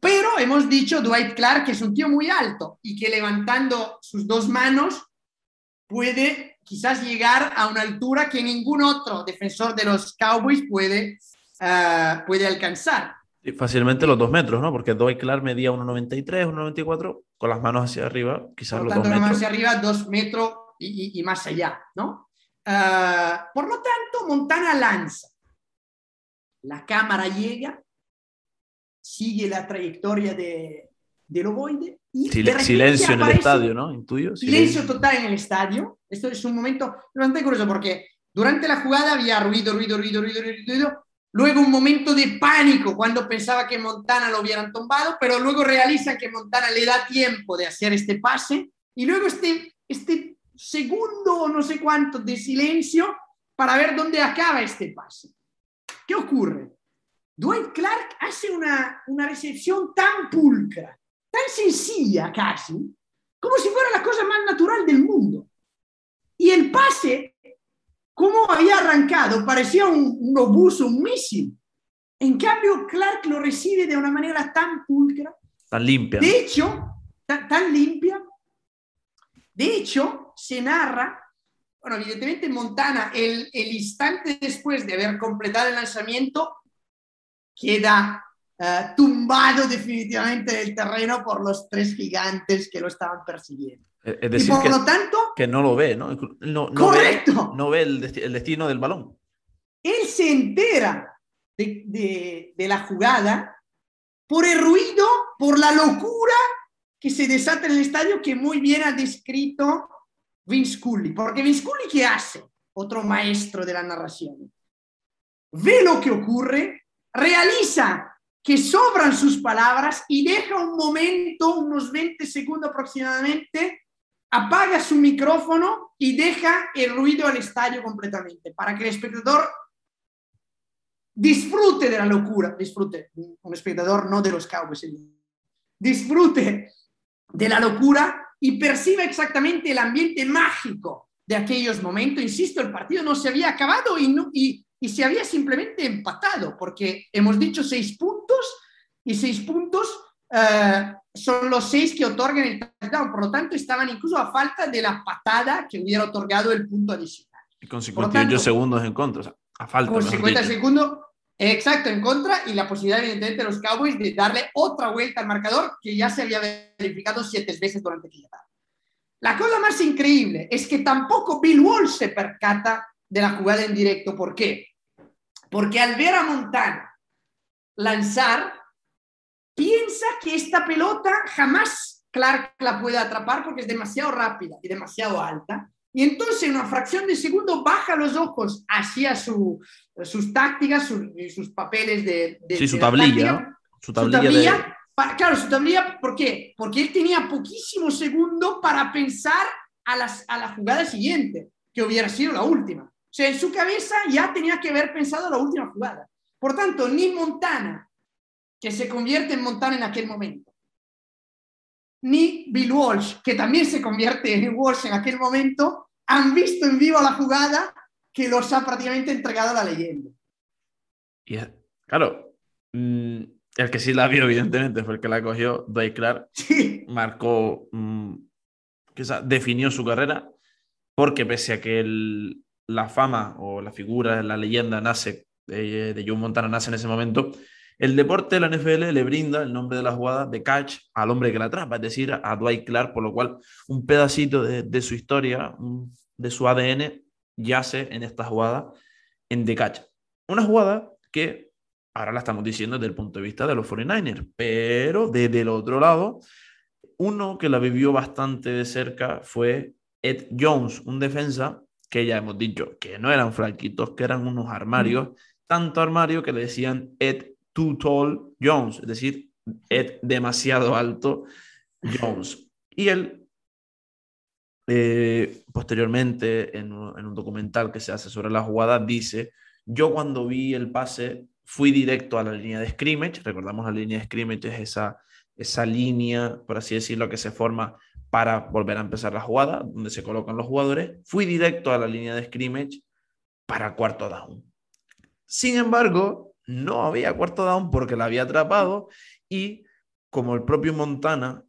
Pero hemos dicho Dwight Clark que es un tío muy alto y que levantando sus dos manos puede quizás llegar a una altura que ningún otro defensor de los Cowboys puede, uh, puede alcanzar. Y fácilmente los dos metros, ¿no? Porque Dwight Clark medía 1,93, 1,94, con las manos hacia arriba, quizás por los tanto, dos metros. hacia arriba, dos metros y, y, y más allá, ¿no? Uh, por lo tanto, Montana lanza. La cámara llega, sigue la trayectoria de, del ovoide y Sil silencio en el estadio, ¿no? Intuyo. Silencio total en el estadio. Esto es un momento bastante curioso porque durante la jugada había ruido, ruido, ruido, ruido, ruido, ruido. Luego un momento de pánico cuando pensaba que Montana lo hubieran tumbado, pero luego realiza que Montana le da tiempo de hacer este pase y luego este, este segundo o no sé cuánto de silencio para ver dónde acaba este pase. ¿Qué ocurre? Dwight Clark hace una, una recepción tan pulcra, tan sencilla casi, como si fuera la cosa más natural del mundo. Y el pase, como había arrancado, parecía un, un obús, un misil. En cambio, Clark lo recibe de una manera tan pulcra, Tan limpia. de hecho, tan, tan limpia. De hecho, se narra, bueno, evidentemente en Montana, el, el instante después de haber completado el lanzamiento, queda eh, tumbado definitivamente del terreno por los tres gigantes que lo estaban persiguiendo. Es es Y decir, por que, lo tanto, que no lo ve, ¿no? No, no correcto, ve, no ve el, desti- el destino del balón. él se entera de, de- de la jugada por el ruido, por la locura que se desata en el estadio que muy bien ha descrito Vince Cooley. Porque Vince Cooley, ¿qué hace? Otro maestro de la narración. Ve lo que ocurre, realiza que sobran sus palabras y deja un momento, unos 20 segundos aproximadamente, apaga su micrófono y deja el ruido al estadio completamente para que el espectador disfrute de la locura, disfrute, un espectador no de los Cowboys, disfrute de la locura y perciba exactamente el ambiente mágico de aquellos momentos. Insisto, el partido no se había acabado y, no, y, y se había simplemente empatado, porque hemos dicho seis puntos y seis puntos eh, son los seis que otorgan el touchdown, por lo tanto estaban incluso a falta de la patada que hubiera otorgado el punto adicional. Y con Por 58 lo tanto- segundos en contra. O sea, a falta. Con mejor 50 dicho. segundos, exacto, en contra y la posibilidad, evidentemente, de los Cowboys de darle otra vuelta al marcador que ya se había verificado siete veces durante aquella etapa. La cosa más increíble es que tampoco Bill Walsh se percata de la jugada en directo. ¿Por qué? Porque al ver a Montana lanzar, piensa que esta pelota jamás Clark la puede atrapar porque es demasiado rápida y demasiado alta. Y entonces en una fracción de segundo baja los ojos hacia su, sus tácticas y sus papeles de... sí, su, tablilla, su tablilla. claro, su tablilla, ¿por qué? Porque él tenía poquísimo segundo para pensar a, las, a la jugada siguiente, que hubiera sido la última. O sea, en su cabeza ya tenía que haber pensado la última jugada. Por tanto, ni Montana, que se convierte en Montana en aquel momento, ni Bill Walsh, que también se convierte en Walsh en aquel momento, han visto en vivo la jugada que los ha prácticamente entregado a la leyenda. Y claro, mm, el que sí la vio, evidentemente, fue el que la cogió, Dwight Clark. Sí. Marcó, mm, definió su carrera, porque pese a que la fama o la figura, la leyenda nace de, de Joe Montana, nace en ese momento, el deporte de la NFL le brinda el nombre de la jugada de catch al hombre que la atrapa, es decir, a Dwight Clark, por lo cual un pedacito de, su historia, de su ADN, yace en esta jugada en The Catch. Una jugada que ahora la estamos diciendo desde el punto de vista de los 49ers, pero desde el otro lado, uno que la vivió bastante de cerca fue Ed Jones, un defensa que ya hemos dicho que no eran flaquitos, que eran unos armarios, tanto armario que le decían Ed too tall Jones, es decir, Ed demasiado alto Jones. Y él, eh, posteriormente, en un, documental que se hace sobre la jugada, dice, yo cuando vi el pase fui directo a la línea de scrimmage, recordamos la línea de scrimmage es esa, esa línea, por así decirlo, que se forma para volver a empezar la jugada, donde se colocan los jugadores, fui directo a la línea de scrimmage para cuarto down. Sin embargo, no había cuarto down porque la había atrapado y como el propio Montana,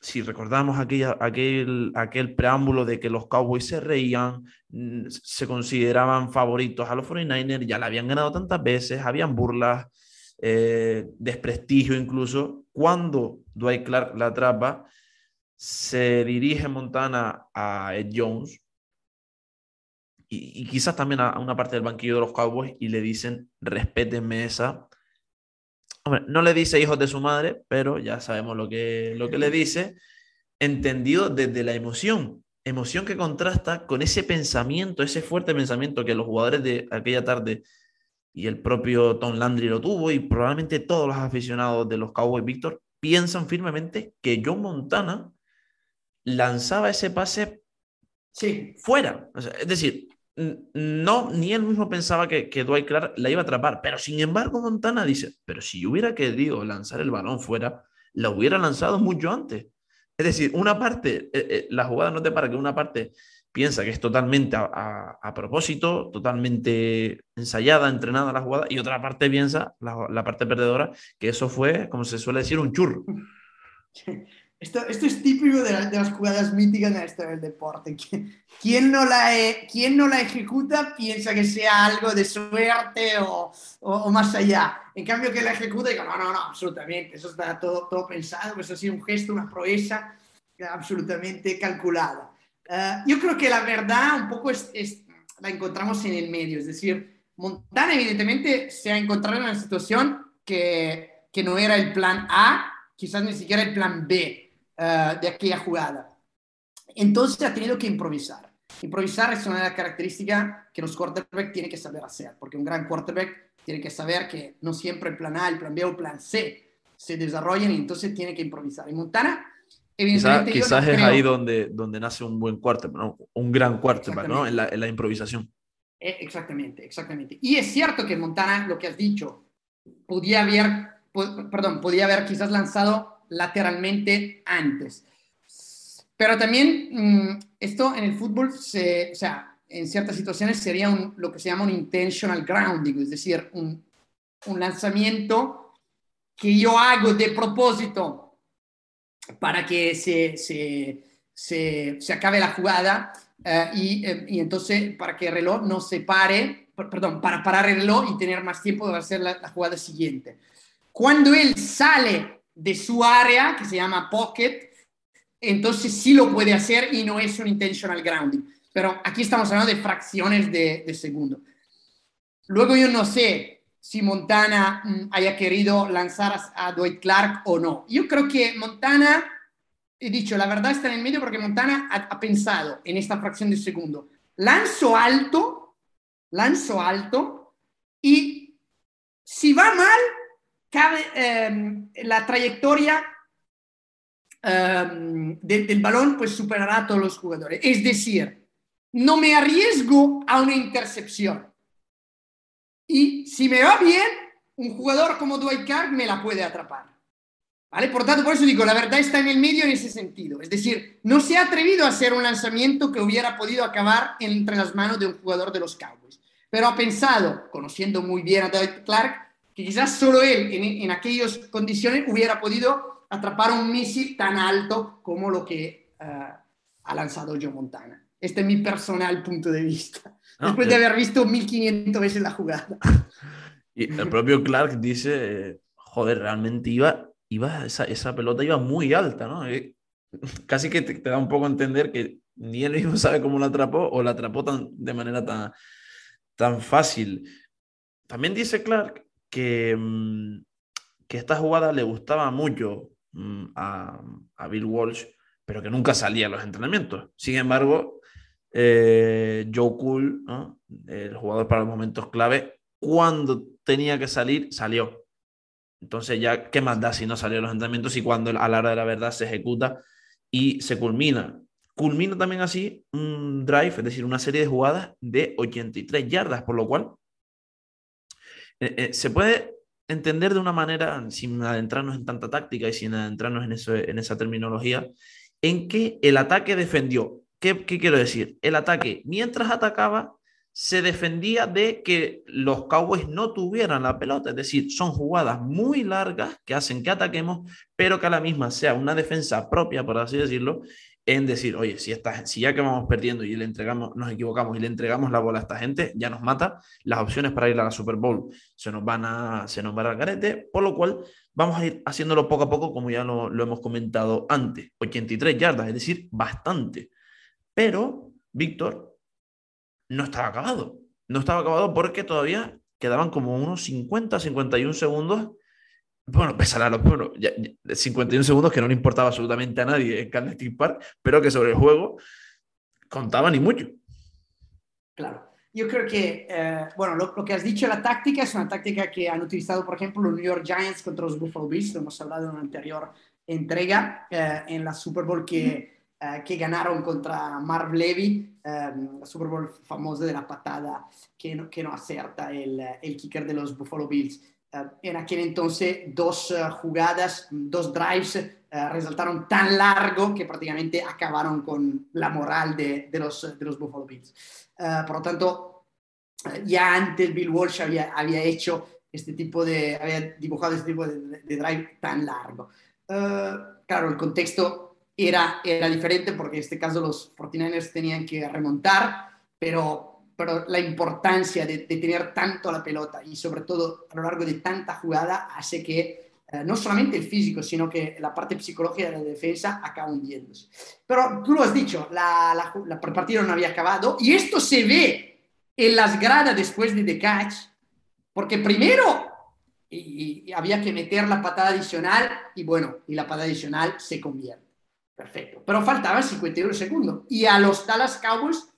si recordamos aquella, aquel, aquel preámbulo de que los Cowboys se reían, mm, se consideraban favoritos a los 49ers, ya la habían ganado tantas veces, habían burlas, eh, desprestigio incluso, cuando Dwight Clark la atrapa, se dirige Montana a Ed Jones, y, quizás también a, una parte del banquillo de los Cowboys y le dicen, respétenme esa. Hombre, no le dice hijos de su madre, pero ya sabemos lo que, lo que le dice, entendido desde la emoción, emoción que contrasta con ese pensamiento, ese fuerte pensamiento que los jugadores de aquella tarde y el propio Tom Landry lo tuvo y probablemente todos los aficionados de los Cowboys Víctor piensan firmemente que John Montana lanzaba ese pase sí. fuera. es decir, no, ni él mismo pensaba que, que Dwight Clark la iba a atrapar, pero sin embargo Montana dice, pero si hubiera querido lanzar el balón fuera, la hubiera lanzado mucho antes. Es decir, una parte, eh, eh, la jugada no te para que una parte piensa que es totalmente a, propósito, totalmente ensayada, entrenada la jugada, y otra parte piensa, la, la parte perdedora, que eso fue, como se suele decir, un churro. (laughs) Esto, esto es típico de, de, las jugadas míticas en la historia del deporte. Quien no, la, quien no la ejecuta piensa que sea algo de suerte o, o, más allá. En cambio, que la ejecuta, digo, no, no, no, absolutamente. Eso está todo, todo pensado, eso ha sido un gesto, una proeza absolutamente calculada. Eh, yo creo que la verdad un poco es, es, la encontramos en el medio. Es decir, Montana evidentemente se ha encontrado en una situación que, que no era el plan A, quizás ni siquiera el plan B eh, de aquella jugada. Entonces ha tenido que improvisar. Improvisar es una de las características que los quarterbacks tienen que saber hacer, porque un gran quarterback tiene que saber que no siempre el plan A, el plan B o el plan C se desarrollan y entonces tiene que improvisar. Y Montana, evidentemente... Quizás, es ahí donde, donde nace un buen quarterback, un gran quarterback, ¿no? En la, en la improvisación. Eh, exactamente, exactamente. Y es cierto que Montana, lo que has dicho, podía haber, perdón, podía haber quizás lanzado lateralmente antes. Pero también mm, esto en el fútbol, se, o sea, en ciertas situaciones sería un, lo que se llama un intentional grounding, es decir, un, lanzamiento que yo hago de propósito para que se, se, se, se acabe la jugada eh, y, eh, y, entonces para que el reloj no se pare, perdón, para parar el reloj y tener más tiempo de hacer la jugada siguiente. Cuando él sale de su área, que se llama pocket, entonces sí lo puede hacer y no es un intentional grounding. Pero aquí estamos hablando de fracciones de, segundo. Luego yo no sé si Montana mm, haya querido lanzar a, a Dwight Clark o no. Yo creo que Montana, he dicho, la verdad está en el medio porque Montana ha, ha pensado en esta fracción de segundo. Lanzo alto, lanzo alto y si va mal, cabe, eh, la trayectoria de, del balón pues superará a todos los jugadores. Es decir, no me arriesgo a una intercepción. Y si me va bien, un jugador como Dwight Clark me la puede atrapar. ¿Vale? Por tanto, por eso digo, la verdad está en el medio en ese sentido. Es decir, no se ha atrevido a hacer un lanzamiento que hubiera podido acabar entre las manos de un jugador de los Cowboys. Pero ha pensado, conociendo muy bien a Dwight Clark, que quizás solo él en, en aquellas condiciones hubiera podido atrapar un misil tan alto como lo que uh, ha lanzado Joe Montana. Este es mi personal punto de vista. No, (laughs) Después de haber visto 1500 veces la jugada. Y el propio Clark dice, joder, realmente iba, iba esa, esa pelota iba muy alta, ¿no? Casi que te, te, da un poco a entender que ni él mismo sabe cómo la atrapó o la atrapó tan, de manera tan, tan fácil. También dice Clark que, mm, que esta jugada le gustaba mucho mm, a, a Bill Walsh, pero que nunca salía a los entrenamientos. Sin embargo, eh, Joe Cool, el jugador para los momentos clave, cuando tenía que salir, salió. Entonces ya, ¿qué más da si no salió a los entrenamientos y cuando a la hora de la verdad se ejecuta y se culmina? Culmina también así un drive, es decir, una serie de jugadas de 83 yardas, por lo cual eh, eh, se puede entender de una manera, sin adentrarnos en tanta táctica y sin adentrarnos en, eso, en esa terminología, en que el ataque defendió ¿Qué, ¿Qué, quiero decir? El ataque, mientras atacaba, se defendía de que los Cowboys no tuvieran la pelota. Es decir, son jugadas muy largas que hacen que ataquemos, pero que a la misma sea una defensa propia, por así decirlo, en decir, oye, si, esta, si ya que vamos perdiendo y le entregamos, nos equivocamos y le entregamos la bola a esta gente, ya nos mata, las opciones para ir a la Super Bowl se nos van a, se nos van al garete, por lo cual vamos a ir haciéndolo poco a poco, como ya lo, lo hemos comentado antes. 83 yardas, es decir, bastante. Pero, Víctor, no estaba acabado. No estaba acabado porque todavía quedaban como unos 50, 51 segundos. Bueno, pesar a los bueno, ya, ya, 51 segundos que no le importaba absolutamente a nadie en Candlestick Park, pero que sobre el juego contaban y mucho. Claro. Yo creo que, eh, bueno, lo, lo, que has dicho, la táctica es una táctica que han utilizado, por ejemplo, los New York Giants contra los Buffalo Bills, lo hemos hablado en una anterior entrega, eh, en la Super Bowl que, eh, que ganaron contra Marv Levy, la Super Bowl famosa de la patada que no, que no acerta el, el, kicker de los Buffalo Bills. Eh, en aquel entonces, dos jugadas, dos drives resultaron tan largo que prácticamente acabaron con la moral de, de, los, de los Buffalo Bills. por lo tanto, ya antes Bill Walsh había, había hecho este tipo de, había dibujado este tipo de, de drive tan largo. claro, el contexto era, era diferente porque en este caso los 49ers tenían que remontar, pero, pero la importancia de, de, tener tanto la pelota y sobre todo a lo largo de tanta jugada hace que eh, no solamente el físico, sino que la parte psicológica de la defensa acaba hundiéndose. Pero tú lo has dicho, la, la, la, el partido no había acabado y esto se ve en las gradas después de The Catch, porque primero y, y había que meter la patada adicional y bueno, y la patada adicional se convierte. Perfecto. Pero faltaban 51 segundos. Y a los Dallas Cowboys,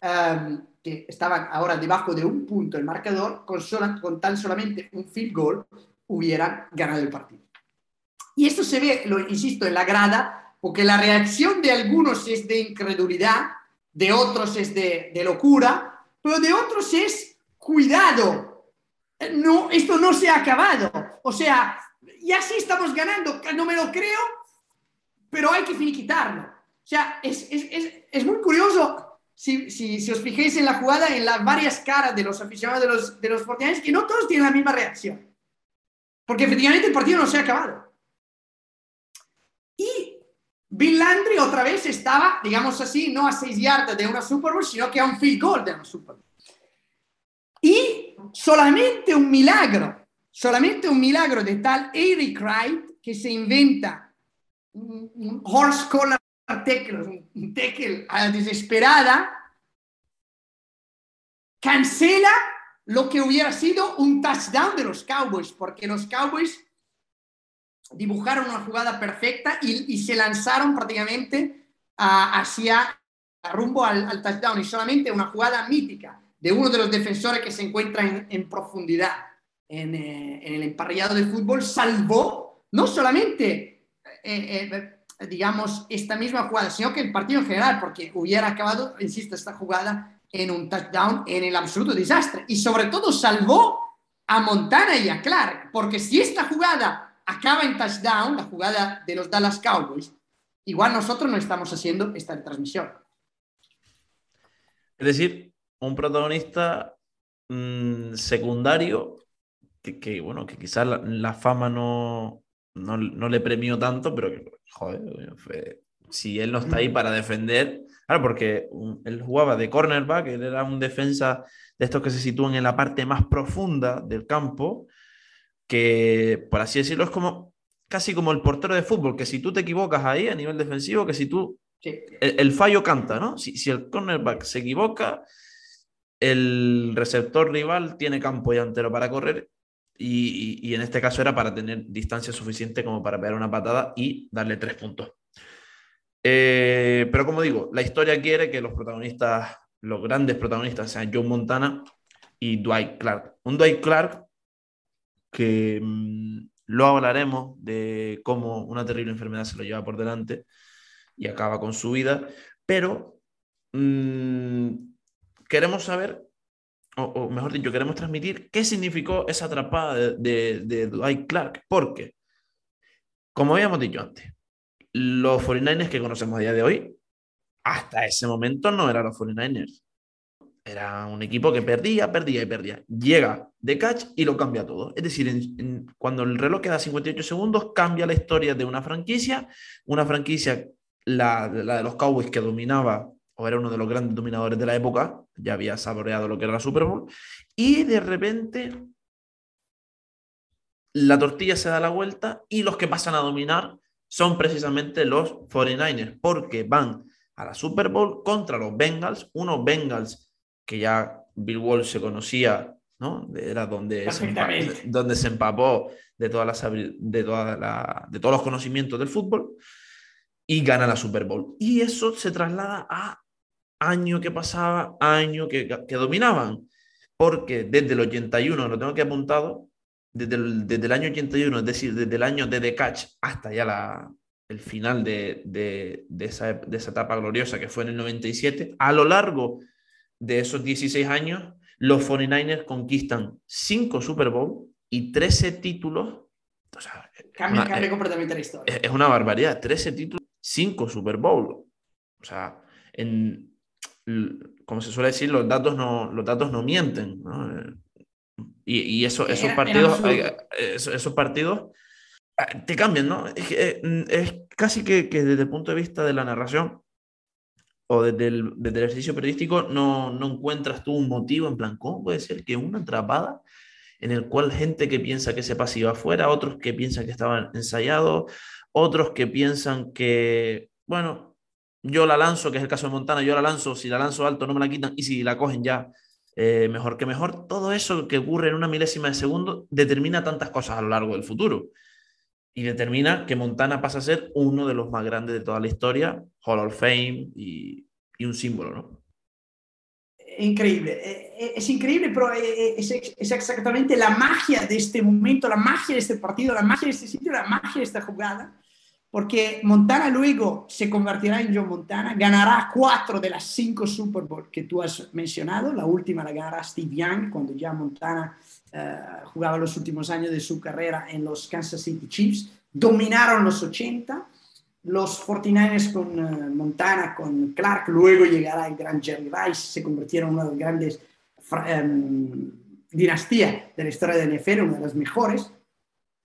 um, que estaban ahora debajo de un punto el marcador, con, sola, con tan solamente un field goal, hubieran ganado el partido. Y esto se ve, lo insisto, en la grada, porque la reacción de algunos es de incredulidad, de otros es de, de locura, pero de otros es cuidado. No, esto no se ha acabado. O sea, ya sí estamos ganando, no me lo creo, pero hay que finiquitarlo. O sea, es, es, es, es muy curioso si, si, si, os fijéis en la jugada, en las varias caras de los aficionados de los, de los 49 que no todos tienen la misma reacción. Porque efectivamente el partido no se ha acabado. Y Bill Landry otra vez estaba, digamos así, no a 6 yardas de una Super Bowl, sino que a un field goal de una Super Bowl. Y solamente un milagro, solamente un milagro de tal Eric Wright que se inventa un horse collar un tackle a la desesperada, cancela lo que hubiera sido un touchdown de los Cowboys, porque los Cowboys dibujaron una jugada perfecta y, se lanzaron prácticamente hacia rumbo al, touchdown y solamente una jugada mítica de uno de los defensores que se encuentra en, profundidad en, eh, en, el emparrillado de fútbol salvó no solamente eh, eh, digamos esta misma jugada sino que el partido en general porque hubiera acabado insisto esta jugada en un touchdown en el absoluto desastre y sobre todo salvó a Montana y a Clark porque si esta jugada acaba en touchdown, la jugada de los Dallas Cowboys, igual nosotros no estamos haciendo esta transmisión. Es decir, un protagonista mm, secundario que, bueno, que quizás la, fama no, no, le premió tanto, pero que, joder, si él no está ahí para defender, claro, porque él jugaba de cornerback, él era un defensa de estos que se sitúan en la parte más profunda del campo, que, por así decirlo, es como casi como el portero de fútbol, que si tú te equivocas ahí a nivel defensivo, que si tú... El, fallo canta, ¿no? Si, si, el cornerback se equivoca, el receptor rival tiene campo llantero para correr y, en este caso era para tener distancia suficiente como para pegar una patada y darle tres puntos. Eh, pero como digo, la historia quiere que los protagonistas, los grandes protagonistas sean John Montana y Dwight Clark. Un Dwight Clark que mm, lo hablaremos de cómo una terrible enfermedad se lo lleva por delante y acaba con su vida, pero mm, queremos saber, o, mejor dicho, queremos transmitir qué significó esa atrapada de, de, Dwight Clark, porque, como habíamos dicho antes, los 49ers que conocemos a día de hoy, hasta ese momento no eran los 49ers. Era un equipo que perdía, perdía y perdía. Llega de catch y lo cambia todo. Es decir, cuando el reloj queda 58 segundos, cambia la historia de una franquicia. Una franquicia, la, la, de los Cowboys, que dominaba o era uno de los grandes dominadores de la época, ya había saboreado lo que era la Super Bowl. Y de repente la tortilla se da la vuelta y los que pasan a dominar son precisamente los 49ers, porque van a la Super Bowl contra los Bengals, unos Bengals que ya Bill Walsh se conocía, ¿no? Era donde, se, empapó, donde se empapó de, todas las, de, toda la, de todos los conocimientos del fútbol y gana la Super Bowl. Y eso se traslada a año que pasaba, año que, que dominaban, porque desde el 81, lo tengo que apuntado, desde el, desde el año 81, es decir, desde el año de The Catch hasta ya la, el final de, de, de, esa, de esa etapa gloriosa que fue en el 97, a lo largo de esos 16 años, los 49ers conquistan 5 Super Bowl y 13 títulos. O sea, cambia, completamente la historia. Es, una barbaridad. 13 títulos, 5 Super Bowl. O sea, en, como se suele decir, los datos no, los datos no mienten. Y, y eso, esos, partidos, esos, partidos ah, te cambian, ¿no? Es, es casi que, que, desde el punto de vista de la narración, o desde el, ejercicio periodístico no, no, encuentras tú un motivo en plan, ¿cómo puede ser que una atrapada en el cual gente que piensa que se pasiva afuera, otros que piensan que estaban ensayados, otros que piensan que, bueno, yo la lanzo, que es el caso de Montana, yo la lanzo, si la lanzo alto no me la quitan y si la cogen ya, eh, mejor que mejor. Todo eso que ocurre en una milésima de segundo determina tantas cosas a lo largo del futuro y determina que Montana pasa a ser uno de los más grandes de toda la historia, Hall of Fame y, un símbolo, ¿no? Increíble, eh, eh, es increíble, pero es, exactamente la magia de este momento, la magia de este partido, la magia de este sitio, la magia de esta jugada, porque Montana luego se convertirá en John Montana, ganará cuatro de las cinco Super Bowl que tú has mencionado, la última la ganará Steve Young cuando ya Montana jugaba los últimos años de su carrera en los Kansas City Chiefs, dominaron los 80 los 49ers con eh, Montana, con Clark, luego llegará el gran Jerry Rice, se convirtieron en una de las grandes um, dinastías de la historia de NFL, una de las mejores,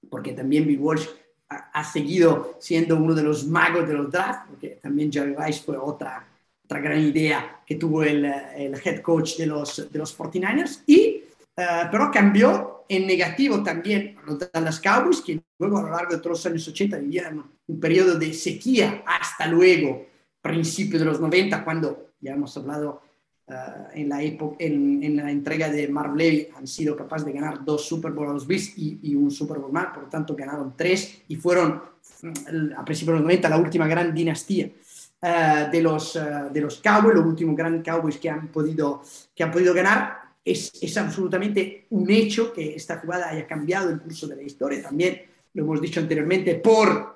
porque también Bill Walsh ha, seguido siendo uno de los magos de los drafts, porque también Jerry Rice fue otra, otra gran idea que tuvo el, el head coach de los, de los 49ers, y, uh, pero cambió en negativo también los Dallas Cowboys, que luego a lo largo de todos los años 80 vivieron un periodo de sequía hasta luego, principio de los 90, cuando ya hemos hablado en, la en, la entrega de Marv Levy han sido capaces de ganar dos Super Bowl a los Bills y, un Super Bowl más, por lo tanto ganaron tres y fueron mm, a principios de los 90 la última gran dinastía de, los, de los Cowboys, los últimos grandes Cowboys que han podido, que han podido ganar. Es, es absolutamente un hecho que esta jugada haya cambiado el curso de la historia. También lo hemos dicho anteriormente, por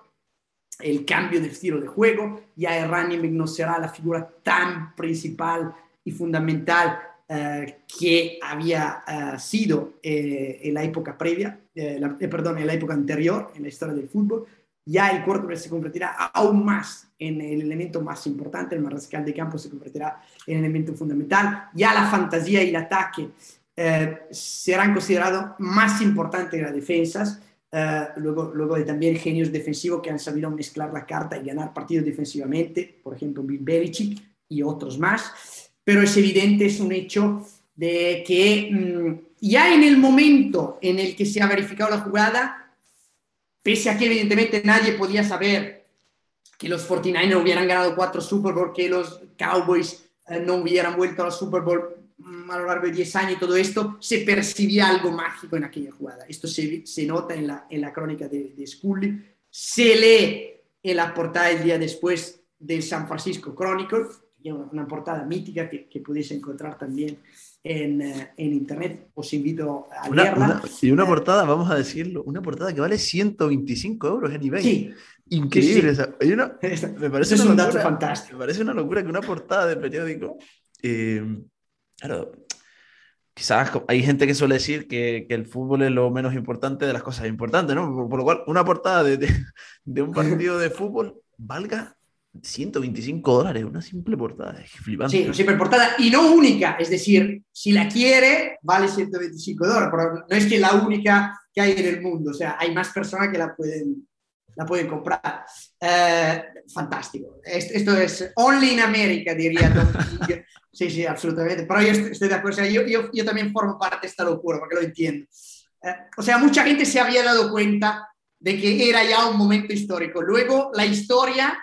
el cambio de estilo de juego. Ya el running no será la figura tan principal y fundamental eh, que había eh, sido eh, en la época previa, perdón, en la época anterior en la historia del fútbol. Ya el quarterback se convertirá aún más en el elemento más importante, el mariscal de campo se convertirá en el elemento fundamental. Ya la fantasía y el ataque serán considerados más importantes que las defensas. luego, luego de también genios defensivos que han sabido mezclar la carta y ganar partidos defensivamente, por ejemplo Bill Belichick y otros más pero es evidente, es un hecho de que mm, ya en el momento en el que se ha verificado la jugada, pese a que evidentemente nadie podía saber que los 49ers hubieran ganado cuatro Super Bowl, que los Cowboys eh, no hubieran vuelto a la Super Bowl mm, a lo largo de 10 años y todo esto, se percibía algo mágico en aquella jugada. Esto se, nota en la, en la crónica de, de Scully, se lee en la portada el día después del San Francisco Chronicle, una portada mítica que, que pudiese encontrar también en, eh, en, internet. Os invito a leerla. y una eh, portada, vamos a decirlo, una portada que vale 125 euros en eBay. Sí. Increíble. Hay una, (laughs) me parece es un dato fantástico. Me parece una locura que una portada de periódico. Eh, claro, quizás hay gente que suele decir que, que, el fútbol es lo menos importante de las cosas importantes, ¿no? Por lo cual, una portada de, de, de un partido de fútbol valga 125 dólares, una simple portada, es flipante. Sí, una simple portada y no única, es decir, si la quiere, vale 125 dólares, pero no es que la única que hay en el mundo, o sea, hay más personas que la pueden, la pueden comprar. Eh, fantástico. Esto es only in America, diría (laughs) Sí, sí, absolutamente. Pero yo estoy de acuerdo, yo, yo, yo, también formo parte de esta locura, porque lo entiendo. Eh, o sea, mucha gente se había dado cuenta de que era ya un momento histórico. Luego, la historia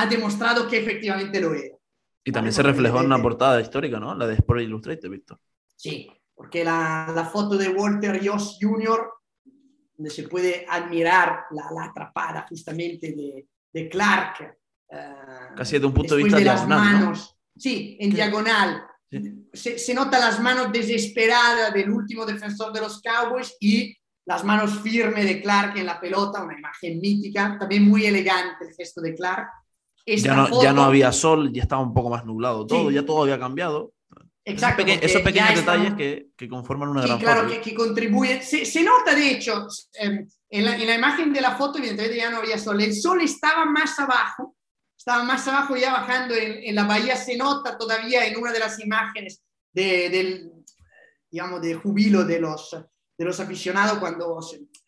ha demostrado que efectivamente lo era. Y también se reflejó en una portada histórica, ¿no? La de Sport Illustrated, Víctor. Sí, porque la, la, foto de Walter Joss Jr., donde se puede admirar la, la atrapada justamente de, de Clark. Uh, Casi desde un punto de vista de las manos. Sí, en diagonal. Se, se, nota las manos desesperadas del último defensor de los Cowboys y las manos firmes de Clark en la pelota, una imagen mítica, también muy elegante el gesto de Clark ya no, ya no había sol, ya estaba un poco más nublado todo, ya todo había cambiado. Exacto. Esos, pequeños detalles que, que, conforman una gran claro, que, que, contribuyen. Se, se, nota, de hecho, em, en, la, en, la, imagen de la foto, evidentemente ya no había sol. El sol estaba más abajo, estaba más abajo ya bajando en, en la bahía. Se nota todavía en una de las imágenes de, del, digamos, de jubilo de los, de los aficionados cuando,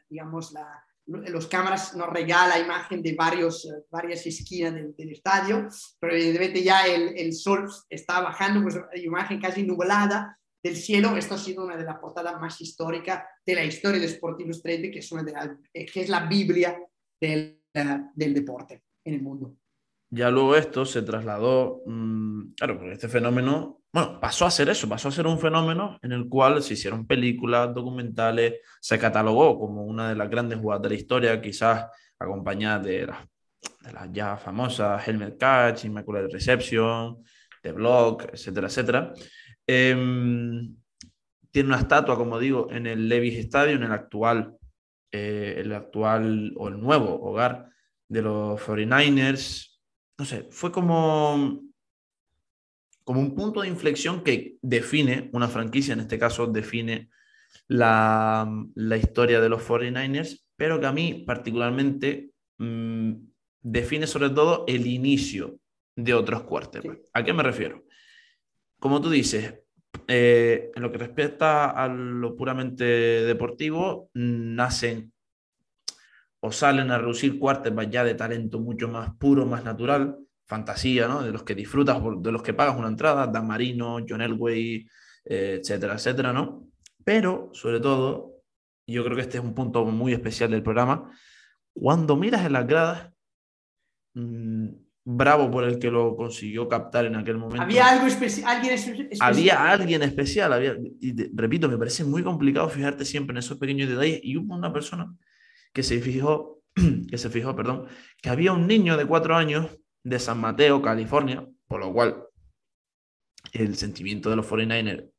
digamos, la, los cámaras nos regala imagen de varios, eh, varias esquinas del, estadio, pero evidentemente ya el, el, sol está bajando, pues imagen casi nublada del cielo. Esto ha sido una de las portadas más históricas de la historia de Sport Illustrated, que es, una de eh, que es la Biblia del, uh, del deporte en el mundo. Ya luego esto se trasladó, mmm, claro, porque este fenómeno bueno, pasó a ser eso, pasó a ser un fenómeno en el cual se hicieron películas, documentales, se catalogó como una de las grandes jugadas de la historia, quizás acompañada de las, de ya famosas Helmet Catch, Immaculate Reception, The Block, etcétera, etcétera. Em, tiene una estatua, como digo, en el Levi's Stadium, en el actual, eh, el actual o el nuevo hogar de los 49ers. No sé, fue como como un punto de inflexión que define una franquicia, en este caso define la, la historia de los 49ers, pero que a mí particularmente mmm, define sobre todo el inicio de otros cuartos. ¿A qué me refiero? Como tú dices, eh, en lo que respecta a lo puramente deportivo, nacen o salen a reducir cuartos ya de talento mucho más puro, más natural, fantasía, ¿no? De los que disfrutas, de los que pagas una entrada, Dan Marino, John Elway, eh, etcétera, etcétera, ¿no? Pero, sobre todo, yo creo que este es un punto muy especial del programa, cuando miras en las gradas, mmm, bravo por el que lo consiguió captar en aquel momento. Había algo especial, alguien especial. Había alguien especial, había, y repito, me parece muy complicado fijarte siempre en esos pequeños detalles y hubo una persona que se fijó, (clears throat) que se fijó, perdón, que había un niño de cuatro años de San Mateo, California, por lo cual el sentimiento de los 49ers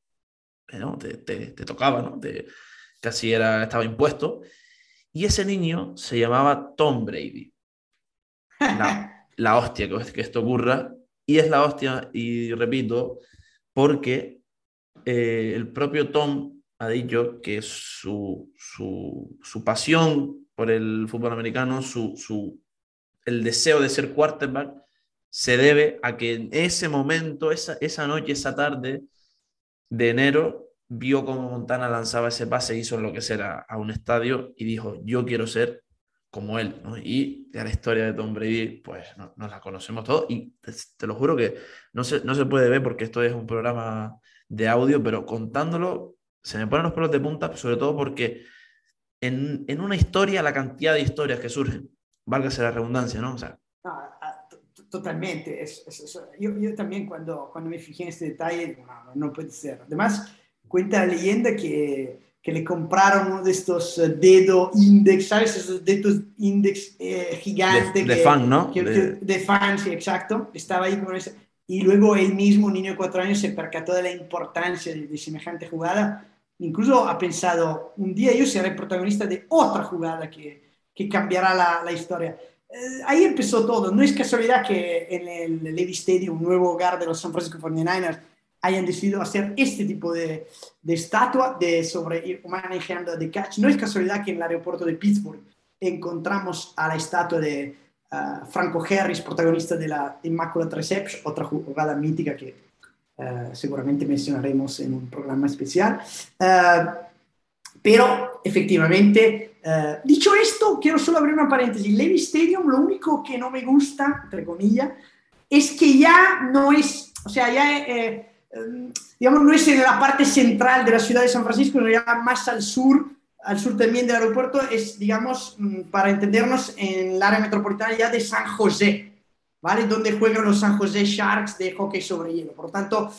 eh, te, tocaba, ¿no? casi era, estaba impuesto. Y ese niño se llamaba Tom Brady. (laughs) La, hostia que, que, esto ocurra. Y es la hostia, y repito, porque eh, el propio Tom ha dicho que su, su, su, pasión por el fútbol americano, su, su, el deseo de ser quarterback, se debe a que en ese momento, esa, esa noche, esa tarde de enero, vio cómo Montana lanzaba ese pase, hizo enloquecer a, a un estadio y dijo, yo quiero ser como él. Y la historia de Tom Brady, pues no, nos la conocemos todos y te, lo juro que no se, no se puede ver porque esto es un programa de audio, pero contándolo se me ponen los pelos de punta, sobre todo porque en, en una historia, la cantidad de historias que surgen, válgase la redundancia, ¿no? O sea, ah, ah, totalmente. Es, yo, yo, también cuando, cuando me fijé en este detalle, no, no puede ser. Además, cuenta la leyenda que, que le compraron uno de estos eh, dedos index, ¿sabes? Esos dedos index eh, gigantes. De, fan, ¿no? de... fan, sí, exacto. Estaba ahí con ese. Y luego él mismo, un niño de cuatro años, se percató de la importancia de, semejante jugada. Incluso ha pensado, un día yo seré protagonista de otra jugada que, que cambiará la, la historia. Eh, ahí empezó todo. No es casualidad que en el Levy Stadium, un nuevo hogar de los San Francisco 49ers, hayan decidido hacer este tipo de, de estatua de sobre ir manejando de catch. No es casualidad que en el aeropuerto de Pittsburgh encontramos a la estatua de uh, Franco Harris, protagonista de la Immaculate Reception, otra jugada mítica que uh, seguramente mencionaremos en un programa especial. Uh, pero efectivamente, dicho esto, quiero solo abrir una paréntesis. Levy Stadium, lo único que no me gusta, entre comillas, es que ya no es, o sea, ya... Eh, Em, digamos, no es en la parte central de la ciudad de San Francisco, sino ya más al sur, al sur también del aeropuerto, es, digamos, mm, para entendernos, en el área metropolitana ya de San José, ¿vale? Donde juegan los San José Sharks de hockey sobre hielo. Por tanto,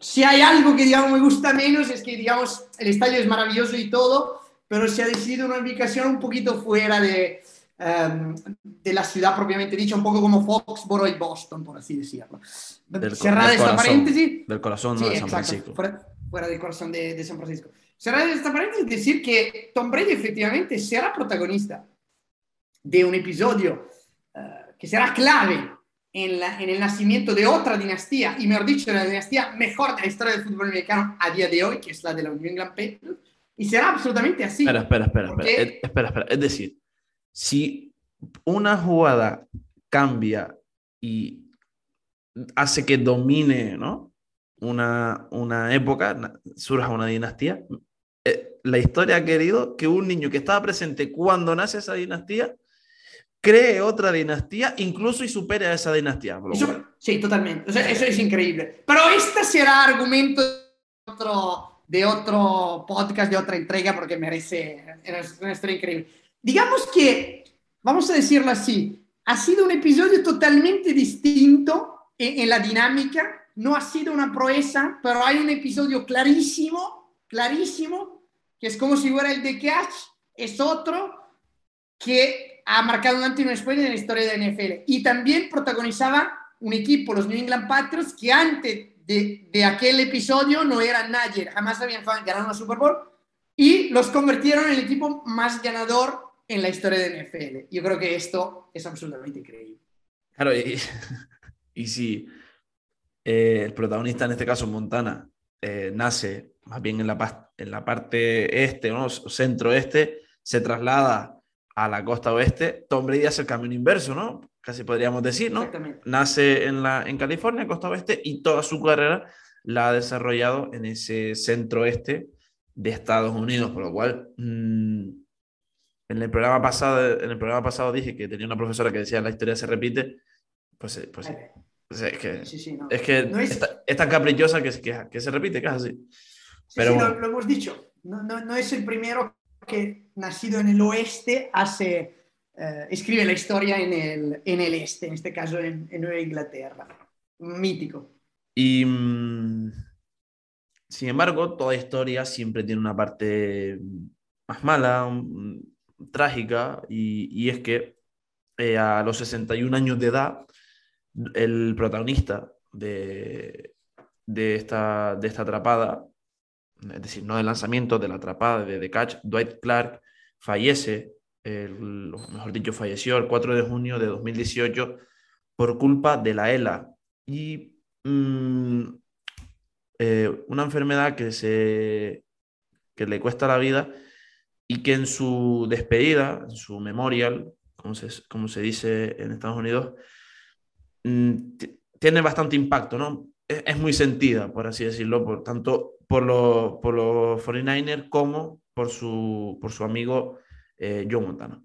si hay algo que, digamos, me gusta menos, es que, digamos, el estadio es maravilloso y todo, pero se ha decidido una ubicación un poquito fuera de, Em, de la ciudad propiamente dicha, un poco como Foxboro y Boston, por así decirlo. Del, Cerrada esta paréntesis. Del corazón de San Francisco. Fuera, del corazón de, San Francisco. Cerrada esta paréntesis, decir que Tom Brady efectivamente será protagonista de un episodio eh, que será clave en, la, en, el nacimiento de otra dinastía, y mejor dicho, de la dinastía mejor de la historia del fútbol americano a día de hoy, que es la de la New England Patriots, y será absolutamente así. Espera, espera, espera, espera, espera, espera. Es decir, si una jugada cambia y hace que domine ¿no? una, una época, surja una dinastía, eh, la historia ha querido que un niño que estaba presente cuando nace esa dinastía cree otra dinastía, incluso y supere a esa dinastía. sí, totalmente. eso es increíble. Pero este será argumento de otro, de otro podcast, de otra entrega, porque merece una historia increíble. Digamos que, vamos a decirlo así, ha sido un episodio totalmente distinto en, la dinámica, no ha sido una proeza, pero hay un episodio clarísimo, clarísimo, que es como si fuera el de Catch, es otro que ha marcado un antes y en la historia de la NFL. Y también protagonizaba un equipo, los New England Patriots, que antes de, de aquel episodio no eran nadie, jamás habían ganado una Super Bowl, y los convirtieron en el equipo más ganador en la historia de NFL. Yo creo que esto es absolutamente increíble. Claro, y, (laughs) y si eh, el protagonista, en este caso Montana, eh, nace más bien en la, en la parte este o centro-este, se traslada a la costa oeste, Tom Brady hace el camino inverso, ¿no? Casi podríamos decir, ¿no? Nace en, la, en California, costa oeste, y toda su carrera la ha desarrollado en ese centro-este de Estados Unidos, por lo cual mm, en el programa pasado, en el programa pasado dije que tenía una profesora que decía la historia se repite, pues, eh, pues, pues, es que, es, que es, tan caprichosa que, que, que, se repite, casi así. Pero lo, hemos dicho, no, no, no, es el primero que nacido en el oeste hace eh, escribe la historia en el, en el este, en este caso en, Nueva Inglaterra. Mítico. Y mm, sin embargo, toda historia siempre tiene una parte más mala, trágica, y, y es que eh, a los 61 años de edad, el protagonista de, de, esta, de esta atrapada, es decir, no del lanzamiento, de la atrapada de The Catch, Dwight Clark, fallece, el, mejor dicho, falleció el 4 de junio de 2018 por culpa de la ELA. Y mmm, eh, una enfermedad que, se, que le cuesta la vida y que en su despedida, en su memorial, como se, como se dice en Estados Unidos, mmm, tiene bastante impacto, ¿no? Es, es, muy sentida, por así decirlo, por tanto por, lo, por los 49ers como por su, por su amigo eh, Joe Montana.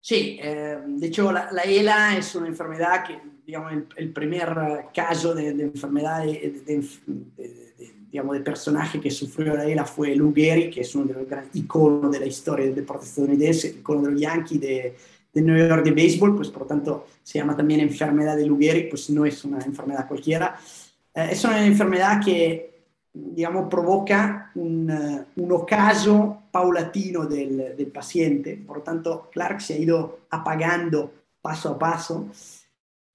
Sí, eh, hecho la, la, ELA es una enfermedad que, digamos, el, el primer caso de, de enfermedad de, de, digamos, de personaje que sufrió la ELA fue Lou Gehrig, que es uno de los grandes iconos de la historia del deporte estadounidense, icono de los Yankees de, de New York de béisbol, pues por lo tanto se llama también enfermedad de Lou Gehrig, pues no es una enfermedad cualquiera. Eh, es una enfermedad que digamos, provoca un, un ocaso paulatino del, del, paciente. Por lo tanto, Clark se ha ido apagando paso a paso.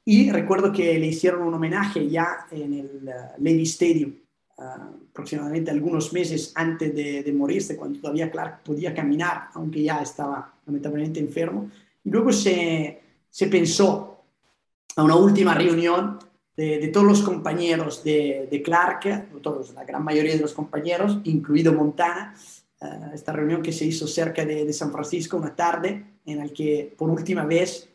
Y recuerdo que le hicieron un homenaje ya en el uh, Lady Stadium, uh, aproximadamente algunos meses antes de, de, morirse, cuando todavía Clark podía caminar, aunque ya estaba lamentablemente enfermo. Y luego se, se pensó a una última reunión de, de, todos los compañeros de, de, Clark, todos, la gran mayoría de los compañeros, incluido Montana, uh, esta reunión que se hizo cerca de, de, San Francisco una tarde en la que por última vez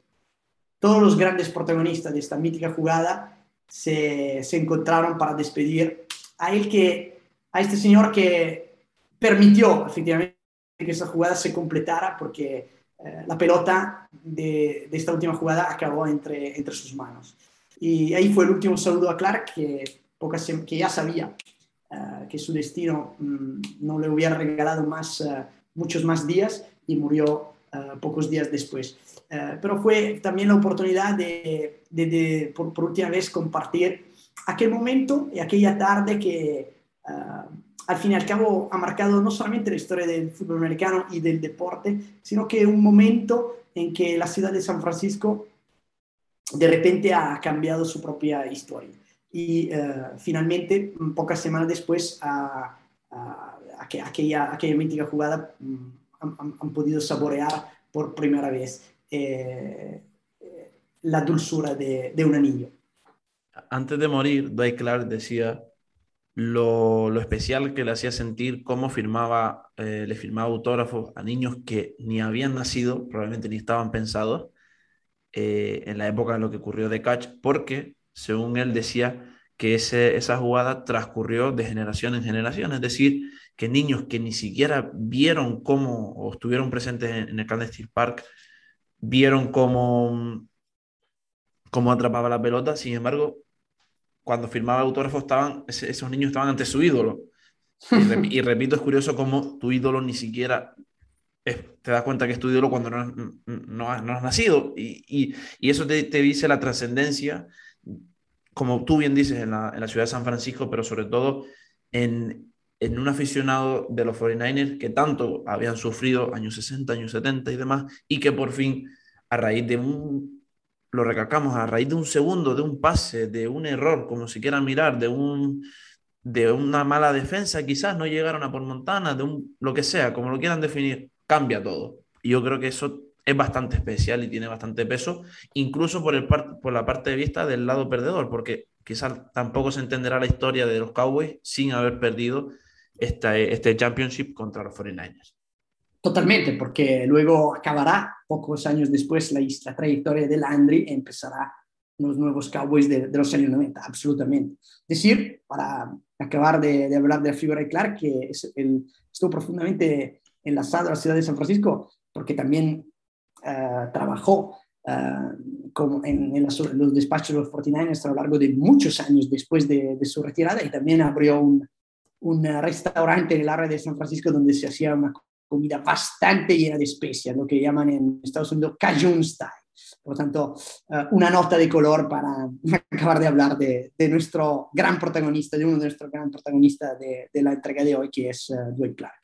todos los grandes protagonistas de esta mítica jugada se, se encontraron para despedir a él que, a este señor que permitió efectivamente que esa jugada se completara porque uh, la pelota de, de, esta última jugada acabó entre, entre sus manos. Y ahí fue el último saludo a Clark, que, pocas, que ya sabía uh, que su destino um, no le hubiera regalado más, uh, muchos más días y murió uh, pocos días después. pero fue también la oportunidad de, de, de por, por, última vez, compartir aquel momento y aquella tarde que al fin y al cabo ha marcado no solamente la historia del fútbol americano y del deporte, sino que un momento en que la ciudad de San Francisco de repente ha cambiado su propia historia. Y uh, finalmente, pocas semanas después, aquella, mítica jugada um, han, podido saborear por primera vez eh, la dulzura de, de, un anillo. Antes de morir, Dwight Clark decía lo, lo especial que le hacía sentir cómo firmaba, eh, le firmaba autógrafos a niños que ni habían nacido, probablemente ni estaban pensados, eh, en la época de lo que ocurrió de Catch, porque, según él decía, que ese, esa jugada transcurrió de generación en generación, es decir, que niños que ni siquiera vieron cómo, o estuvieron presentes en, en el Candlestick Park, vieron cómo, cómo atrapaba la pelota, sin embargo, cuando firmaba autógrafo estaban, esos niños estaban ante su ídolo. (laughs) Y, repito, es curioso cómo tu ídolo ni siquiera te das cuenta que es tu ídolo cuando no, no, has, no has nacido. Y, y, y, eso te, te dice la trascendencia, como tú bien dices, en la, en la, ciudad de San Francisco, pero sobre todo en, en un aficionado de los 49ers que tanto habían sufrido años 60, años 70 y demás, y que por fin, a raíz de un, lo recalcamos, a raíz de un segundo, de un pase, de un error, como si quieran mirar, de un de una mala defensa, quizás no llegaron a por Montana, de un lo que sea, como lo quieran definir, cambia todo. Y yo creo que eso es bastante especial y tiene bastante peso, incluso por, el par por la parte de vista del lado perdedor, porque quizás tampoco se entenderá la historia de los Cowboys sin haber perdido esta, este championship contra los 49ers. Totalmente, porque luego acabará pocos años después la, la trayectoria de Landry y empezará los nuevos Cowboys de, de, los años 90, absolutamente. Decir, para acabar de, de hablar de la figura de Clark, que es el, estuvo profundamente enlazado a la ciudad de San Francisco, porque también uh, trabajó uh, como en, en, los, los, despachos de los 49ers a lo largo de muchos años después de, de su retirada y también abrió un, un, restaurante en el área de San Francisco donde se hacía una comida bastante llena de especias, lo que llaman en Estados Unidos Cajun Style. Por lo tanto, uh, una nota de color para (laughs) acabar de hablar de, de, nuestro gran protagonista, de uno de nuestros gran protagonistas de, de la entrega de hoy, que es uh, Dwight Clark.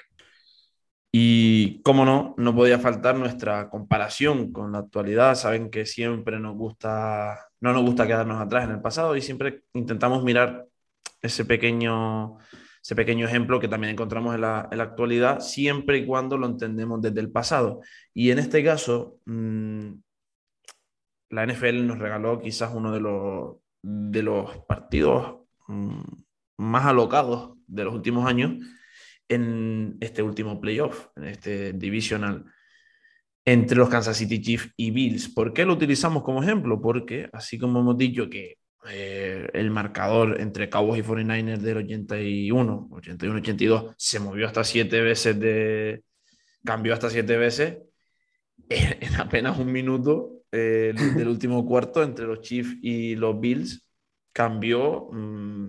Y cómo no, no podía faltar nuestra comparación con la actualidad. Saben que siempre nos gusta, no nos gusta quedarnos atrás en el pasado y siempre intentamos mirar ese pequeño, ese pequeño ejemplo que también encontramos en la, actualidad, siempre y cuando lo entendemos desde el pasado. Y en este caso, mmm, la NFL nos regaló quizás uno de los, de los partidos mmm, más alocados de los últimos años en este último playoff, en este divisional entre los Kansas City Chiefs y Bills. ¿Por qué lo utilizamos como ejemplo? Porque así como hemos dicho que eh, el marcador entre Cowboys y 49ers del 81, 81-82 se movió hasta siete veces de... cambió hasta siete veces, en, (laughs) en apenas un minuto eh, del último (laughs) cuarto entre los Chiefs y los Bills cambió mmm,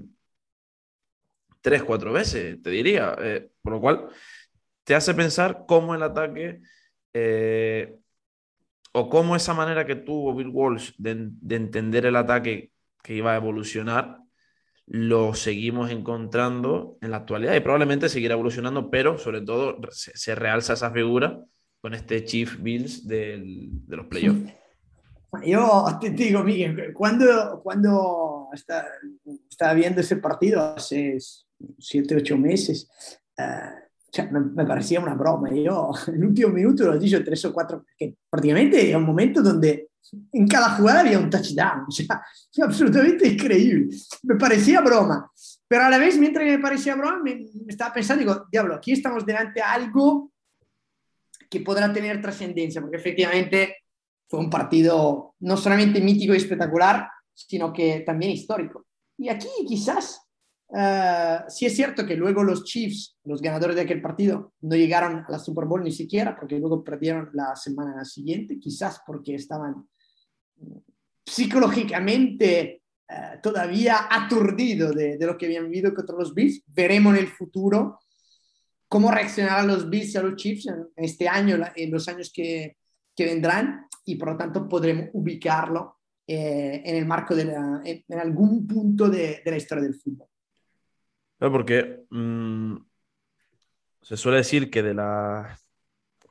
tres, cuatro veces, te diría. Eh, por lo cual, te hace pensar cómo el ataque eh, o cómo esa manera que tuvo Bill Walsh de, de, entender el ataque que iba a evolucionar, lo seguimos encontrando en la actualidad y probablemente seguirá evolucionando, pero sobre todo se, se realza esa figura con este Chief Bills del, de los playoffs. (laughs) Yo te digo, Miguel, cuando, cuando está, estaba viendo ese partido hace siete, ocho meses, uh, cioè, me, me, parecía una broma. Yo en el último minuto lo he dicho tres o cuatro, que prácticamente era un momento donde en cada jugada había un touchdown. O sea, absolutamente increíble. Me parecía broma. Pero a la vez, mientras me parecía broma, me, me estaba pensando, digo, diablo, aquí estamos delante de algo que podrá tener trascendencia, porque efectivamente fue un partido no solamente mítico y espectacular, sino que también histórico. Y aquí quizás Uh, sí es cierto que luego los Chiefs, los ganadores de aquel partido, no llegaron a la Super Bowl ni siquiera, porque luego perdieron la semana siguiente, quizás porque estaban psicológicamente uh, todavía aturdidos de, de, lo que habían vivido contra los Bills. Veremos en el futuro cómo reaccionarán los Bills a los Chiefs en este año, en los años que, que vendrán, y por lo tanto podremos ubicarlo eh, en el marco de la, en, en, algún punto de, de la historia del fútbol. Porque mmm, se suele decir que de la,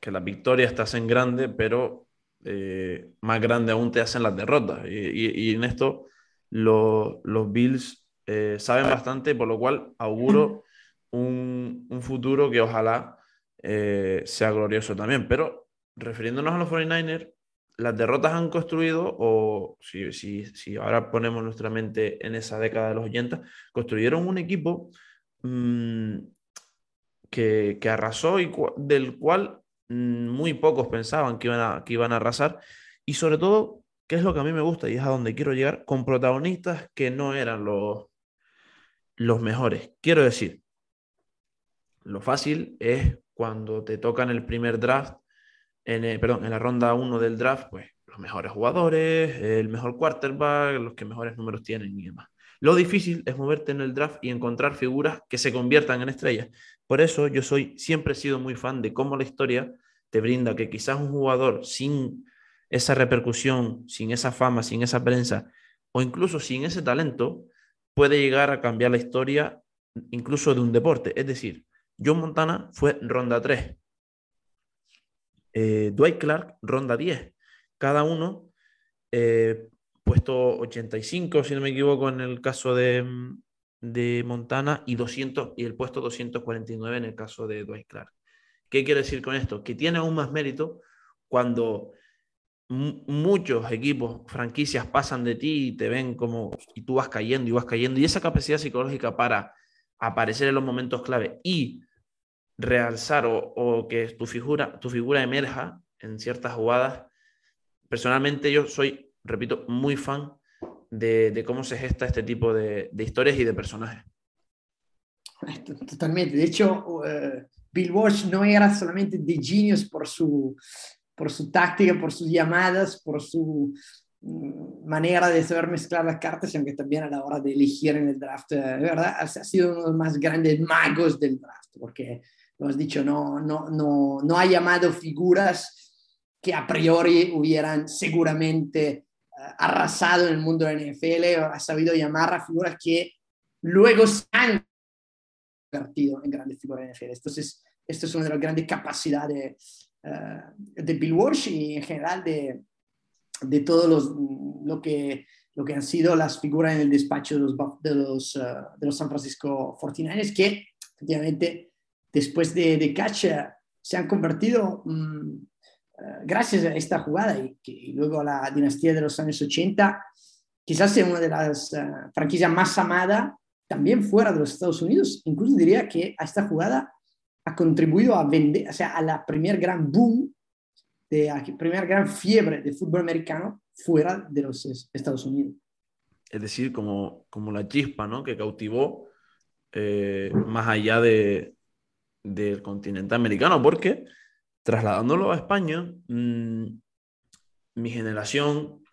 que las victorias te hacen grande, pero eh, más grande aún te hacen las derrotas. Y, y, y en esto lo, los Bills eh, saben bastante, por lo cual auguro (clears throat) un, un futuro que ojalá eh, sea glorioso también. Pero refiriéndonos a los 49ers, las derrotas han construido, o si, si, si, ahora ponemos nuestra mente en esa década de los 80, construyeron un equipo mmm, que, que, arrasó y del cual mmm, muy pocos pensaban que iban, a, que iban a arrasar. Y sobre todo, que es lo que a mí me gusta y es a donde quiero llegar, con protagonistas que no eran los, los mejores. Quiero decir, lo fácil es cuando te tocan el primer draft en, el, perdón, en la ronda 1 del draft, pues los mejores jugadores, el mejor quarterback, los que mejores números tienen y demás. Lo difícil es moverte en el draft y encontrar figuras que se conviertan en estrellas. Por eso yo soy, siempre he sido muy fan de cómo la historia te brinda que quizás un jugador sin esa repercusión, sin esa fama, sin esa prensa o incluso sin ese talento, puede llegar a cambiar la historia incluso de un deporte. Es decir, John Montana fue ronda 3, eh, Dwight Clark, ronda 10. Cada uno, eh, puesto 85, si no me equivoco, en el caso de, de, Montana, y, 200, y el puesto 249 en el caso de Dwight Clark. ¿Qué quiere decir con esto? Que tiene aún más mérito cuando muchos equipos, franquicias pasan de ti y te ven como, y tú vas cayendo y vas cayendo, y esa capacidad psicológica para aparecer en los momentos clave y realzar o, o, que tu figura, tu figura emerja en ciertas jugadas. Personalmente yo soy, repito, muy fan de, de cómo se gesta este tipo de, de, historias y de personajes. Totalmente. De hecho, uh, Bill Walsh no era solamente de genius por su, por su táctica, por sus llamadas, por su mm, manera de saber mezclar las cartas, sino que también a la hora de elegir en el draft, uh, ¿verdad? Ha sido uno de los más grandes magos del draft, porque has dicho, no, no, no, no ha llamado figuras que a priori hubieran seguramente eh, arrasado en el mundo de la NFL, ha sabido llamar a figuras que luego se han convertido en grandes figuras de NFL. Entonces, esto es una de las grandes capacidades uh, de Bill Walsh y en general de, de todo los, lo, que, lo que han sido las figuras en el despacho de los, de los, uh, de los San Francisco 49ers, que efectivamente después de, de Catch se han convertido, um, uh, gracias a esta jugada y, luego a la dinastía de los años 80, quizás sea una de las franquicias más amadas también fuera de los Estados Unidos. Incluso diría que a esta jugada ha contribuido a vender, o sea, a la primer gran boom, de la primer gran fiebre de fútbol americano fuera de los Estados Unidos. Es decir, como, como la chispa, ¿no? Que cautivó eh, más allá de, del continente americano, porque trasladándolo a España, mmm, mi generación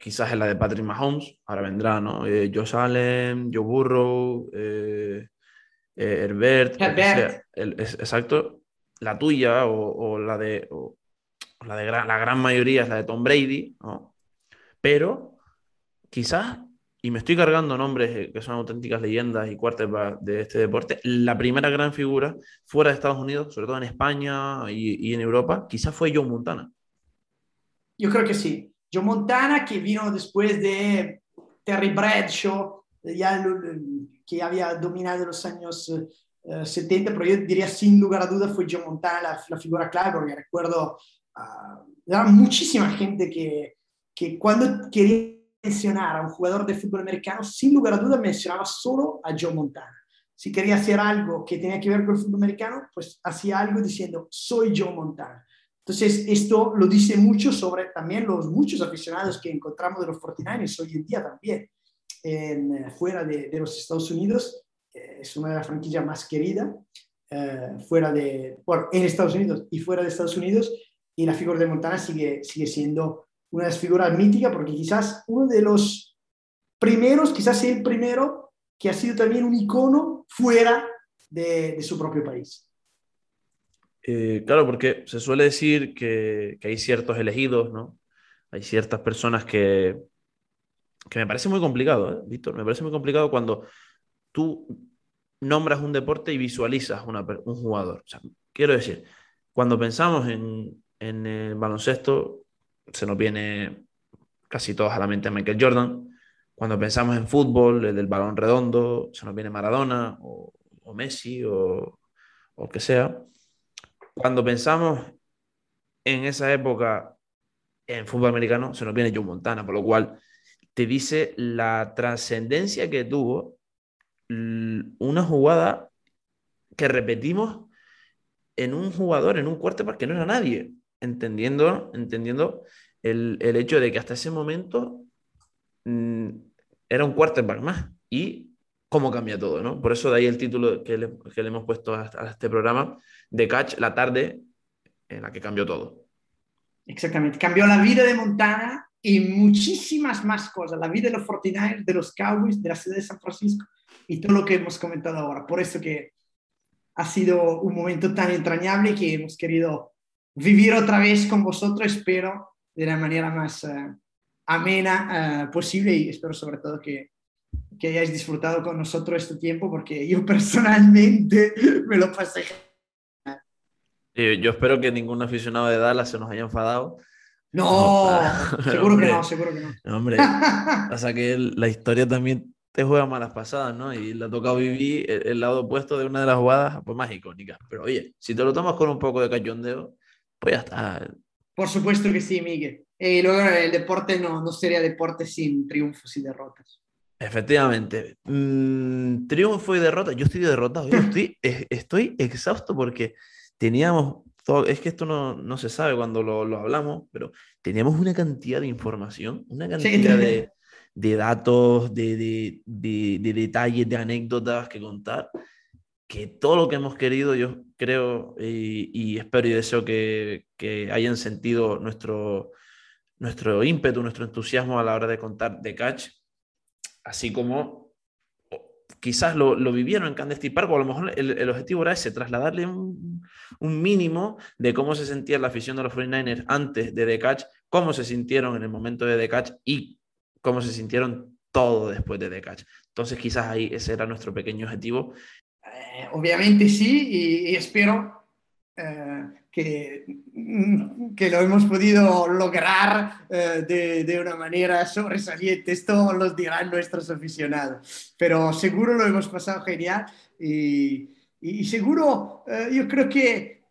quizás es la de Patrick Mahomes, ahora vendrá, ¿no? Eh, Josh Allen, Joe Burrow, eh, eh, Herbert, Herbert. El, es, exacto, la tuya o, o la de, o, la de gran, la gran mayoría es la de Tom Brady, ¿no? Pero quizás, y me estoy cargando nombres que son auténticas leyendas y quarterbacks de este deporte, la primera gran figura fuera de Estados Unidos, sobre todo en España y, y en Europa, quizás fue Joe Montana. Yo creo que sí. Joe Montana, que vino después de Terry Bradshaw, ya, que había dominado los años uh, 70, pero yo diría sin lugar a dudas fue Joe Montana la, la figura clave, porque recuerdo, uh, era muchísima gente que, que cuando quería mencionar a un jugador de fútbol americano, sin lugar a dudas mencionaba solo a Joe Montana. Si quería hacer algo que tenía que ver con el fútbol americano, pues hacía algo diciendo, soy Joe Montana. Entonces, esto lo dice mucho sobre también los muchos aficionados que encontramos de los 49ers hoy en día también, en, eh, fuera de, de, los Estados Unidos. Es una de las franquicias más queridas eh, fuera de, bueno, en Estados Unidos y fuera de Estados Unidos. Y la figura de Montana sigue, sigue siendo una de las figuras míticas porque quizás uno de los primeros, quizás el primero, que ha sido también un icono fuera de, su propio país. Eh, claro, porque se suele decir que, hay ciertos elegidos, ¿no? Hay ciertas personas que, que me parece muy complicado, ¿eh? Víctor, me parece muy complicado cuando tú nombras un deporte y visualizas un jugador. Quiero decir, cuando pensamos en, en el baloncesto, se nos viene casi todos a la mente Michael Jordan. Cuando pensamos en fútbol, el del balón redondo, se nos viene Maradona o, Messi o, o que sea cuando pensamos en esa época en fútbol americano, se nos viene Joe Montana, por lo cual te dice la trascendencia que tuvo una jugada que repetimos en un jugador, en un quarterback que no era nadie, entendiendo, entendiendo el, el hecho de que hasta ese momento mmm, era un quarterback más y cómo cambia todo, ¿no? Por eso de ahí el título que le, que le hemos puesto a, a este programa, de Catch, la tarde en la que cambió todo. Exactamente, cambió la vida de Montana y muchísimas más cosas, la vida de los 49ers, de los Cowboys, de la ciudad de San Francisco y todo lo que hemos comentado ahora. Por eso que ha sido un momento tan entrañable que hemos querido vivir otra vez con vosotros, espero de la manera más uh, amena uh, posible y espero sobre todo que, que hayáis disfrutado con nosotros este tiempo porque yo (laughs) personalmente me lo pasé yo espero que ningún aficionado de Dallas se nos haya enfadado. No, no (laughs) seguro hombre, que no, seguro que no. Hombre, (laughs) sea que la historia también te juega malas pasadas, ¿no? Y le ha tocado vivir el, el, lado opuesto de una de las jugadas pues, más icónicas. Pero oye, si te lo tomas con un poco de cachondeo, pues ya está. Por supuesto que sí, Miguel. Y eh, luego el deporte no, no sería deporte sin triunfos y derrotas. Efectivamente. Mm, triunfo y derrota. Yo estoy derrotado. Yo estoy, (laughs) estoy exhausto porque teníamos, todo, es que esto no, no se sabe cuando lo, lo, hablamos, pero teníamos una cantidad de información, una cantidad sí. de, de, datos, de, de, de, detalles, de anécdotas que contar, que todo lo que hemos querido, yo creo y, y espero y deseo que, que hayan sentido nuestro, nuestro ímpetu, nuestro entusiasmo a la hora de contar de Catch, así como quizás lo, vivieron en Candesty Park, o a lo mejor el, objetivo era ese, trasladarle un, mínimo de cómo se sentía la afición de los 49ers antes de The Catch, cómo se sintieron en el momento de The Catch y cómo se sintieron todo después de The Catch. Entonces quizás ahí ese era nuestro pequeño objetivo. Eh, obviamente sí, y, espero eh, que, mm, que, lo hemos podido lograr eh, de, de, una manera sobresaliente. Esto los dirán nuestros aficionados, pero seguro lo hemos pasado genial y, seguro yo creo que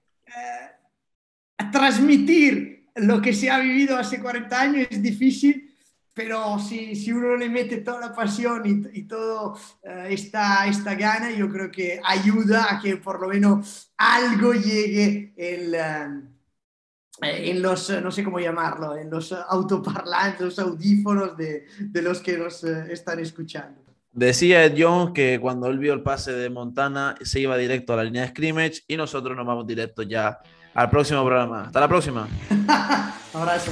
transmitir lo que se ha vivido hace 40 años es difícil pero si, si, uno le mete toda la pasión y, y todo uh, esta, esta gana, yo creo que ayuda a que por lo menos algo llegue el, uh, en los, no sé cómo llamarlo, en los autoparlantes, los audífonos de, de los que nos uh, están escuchando. Decía Ed Jones que cuando él vio el pase de Montana se iba directo a la línea de scrimmage y nosotros nos vamos directo ya al próximo programa. Hasta la próxima. (laughs) Abrazo.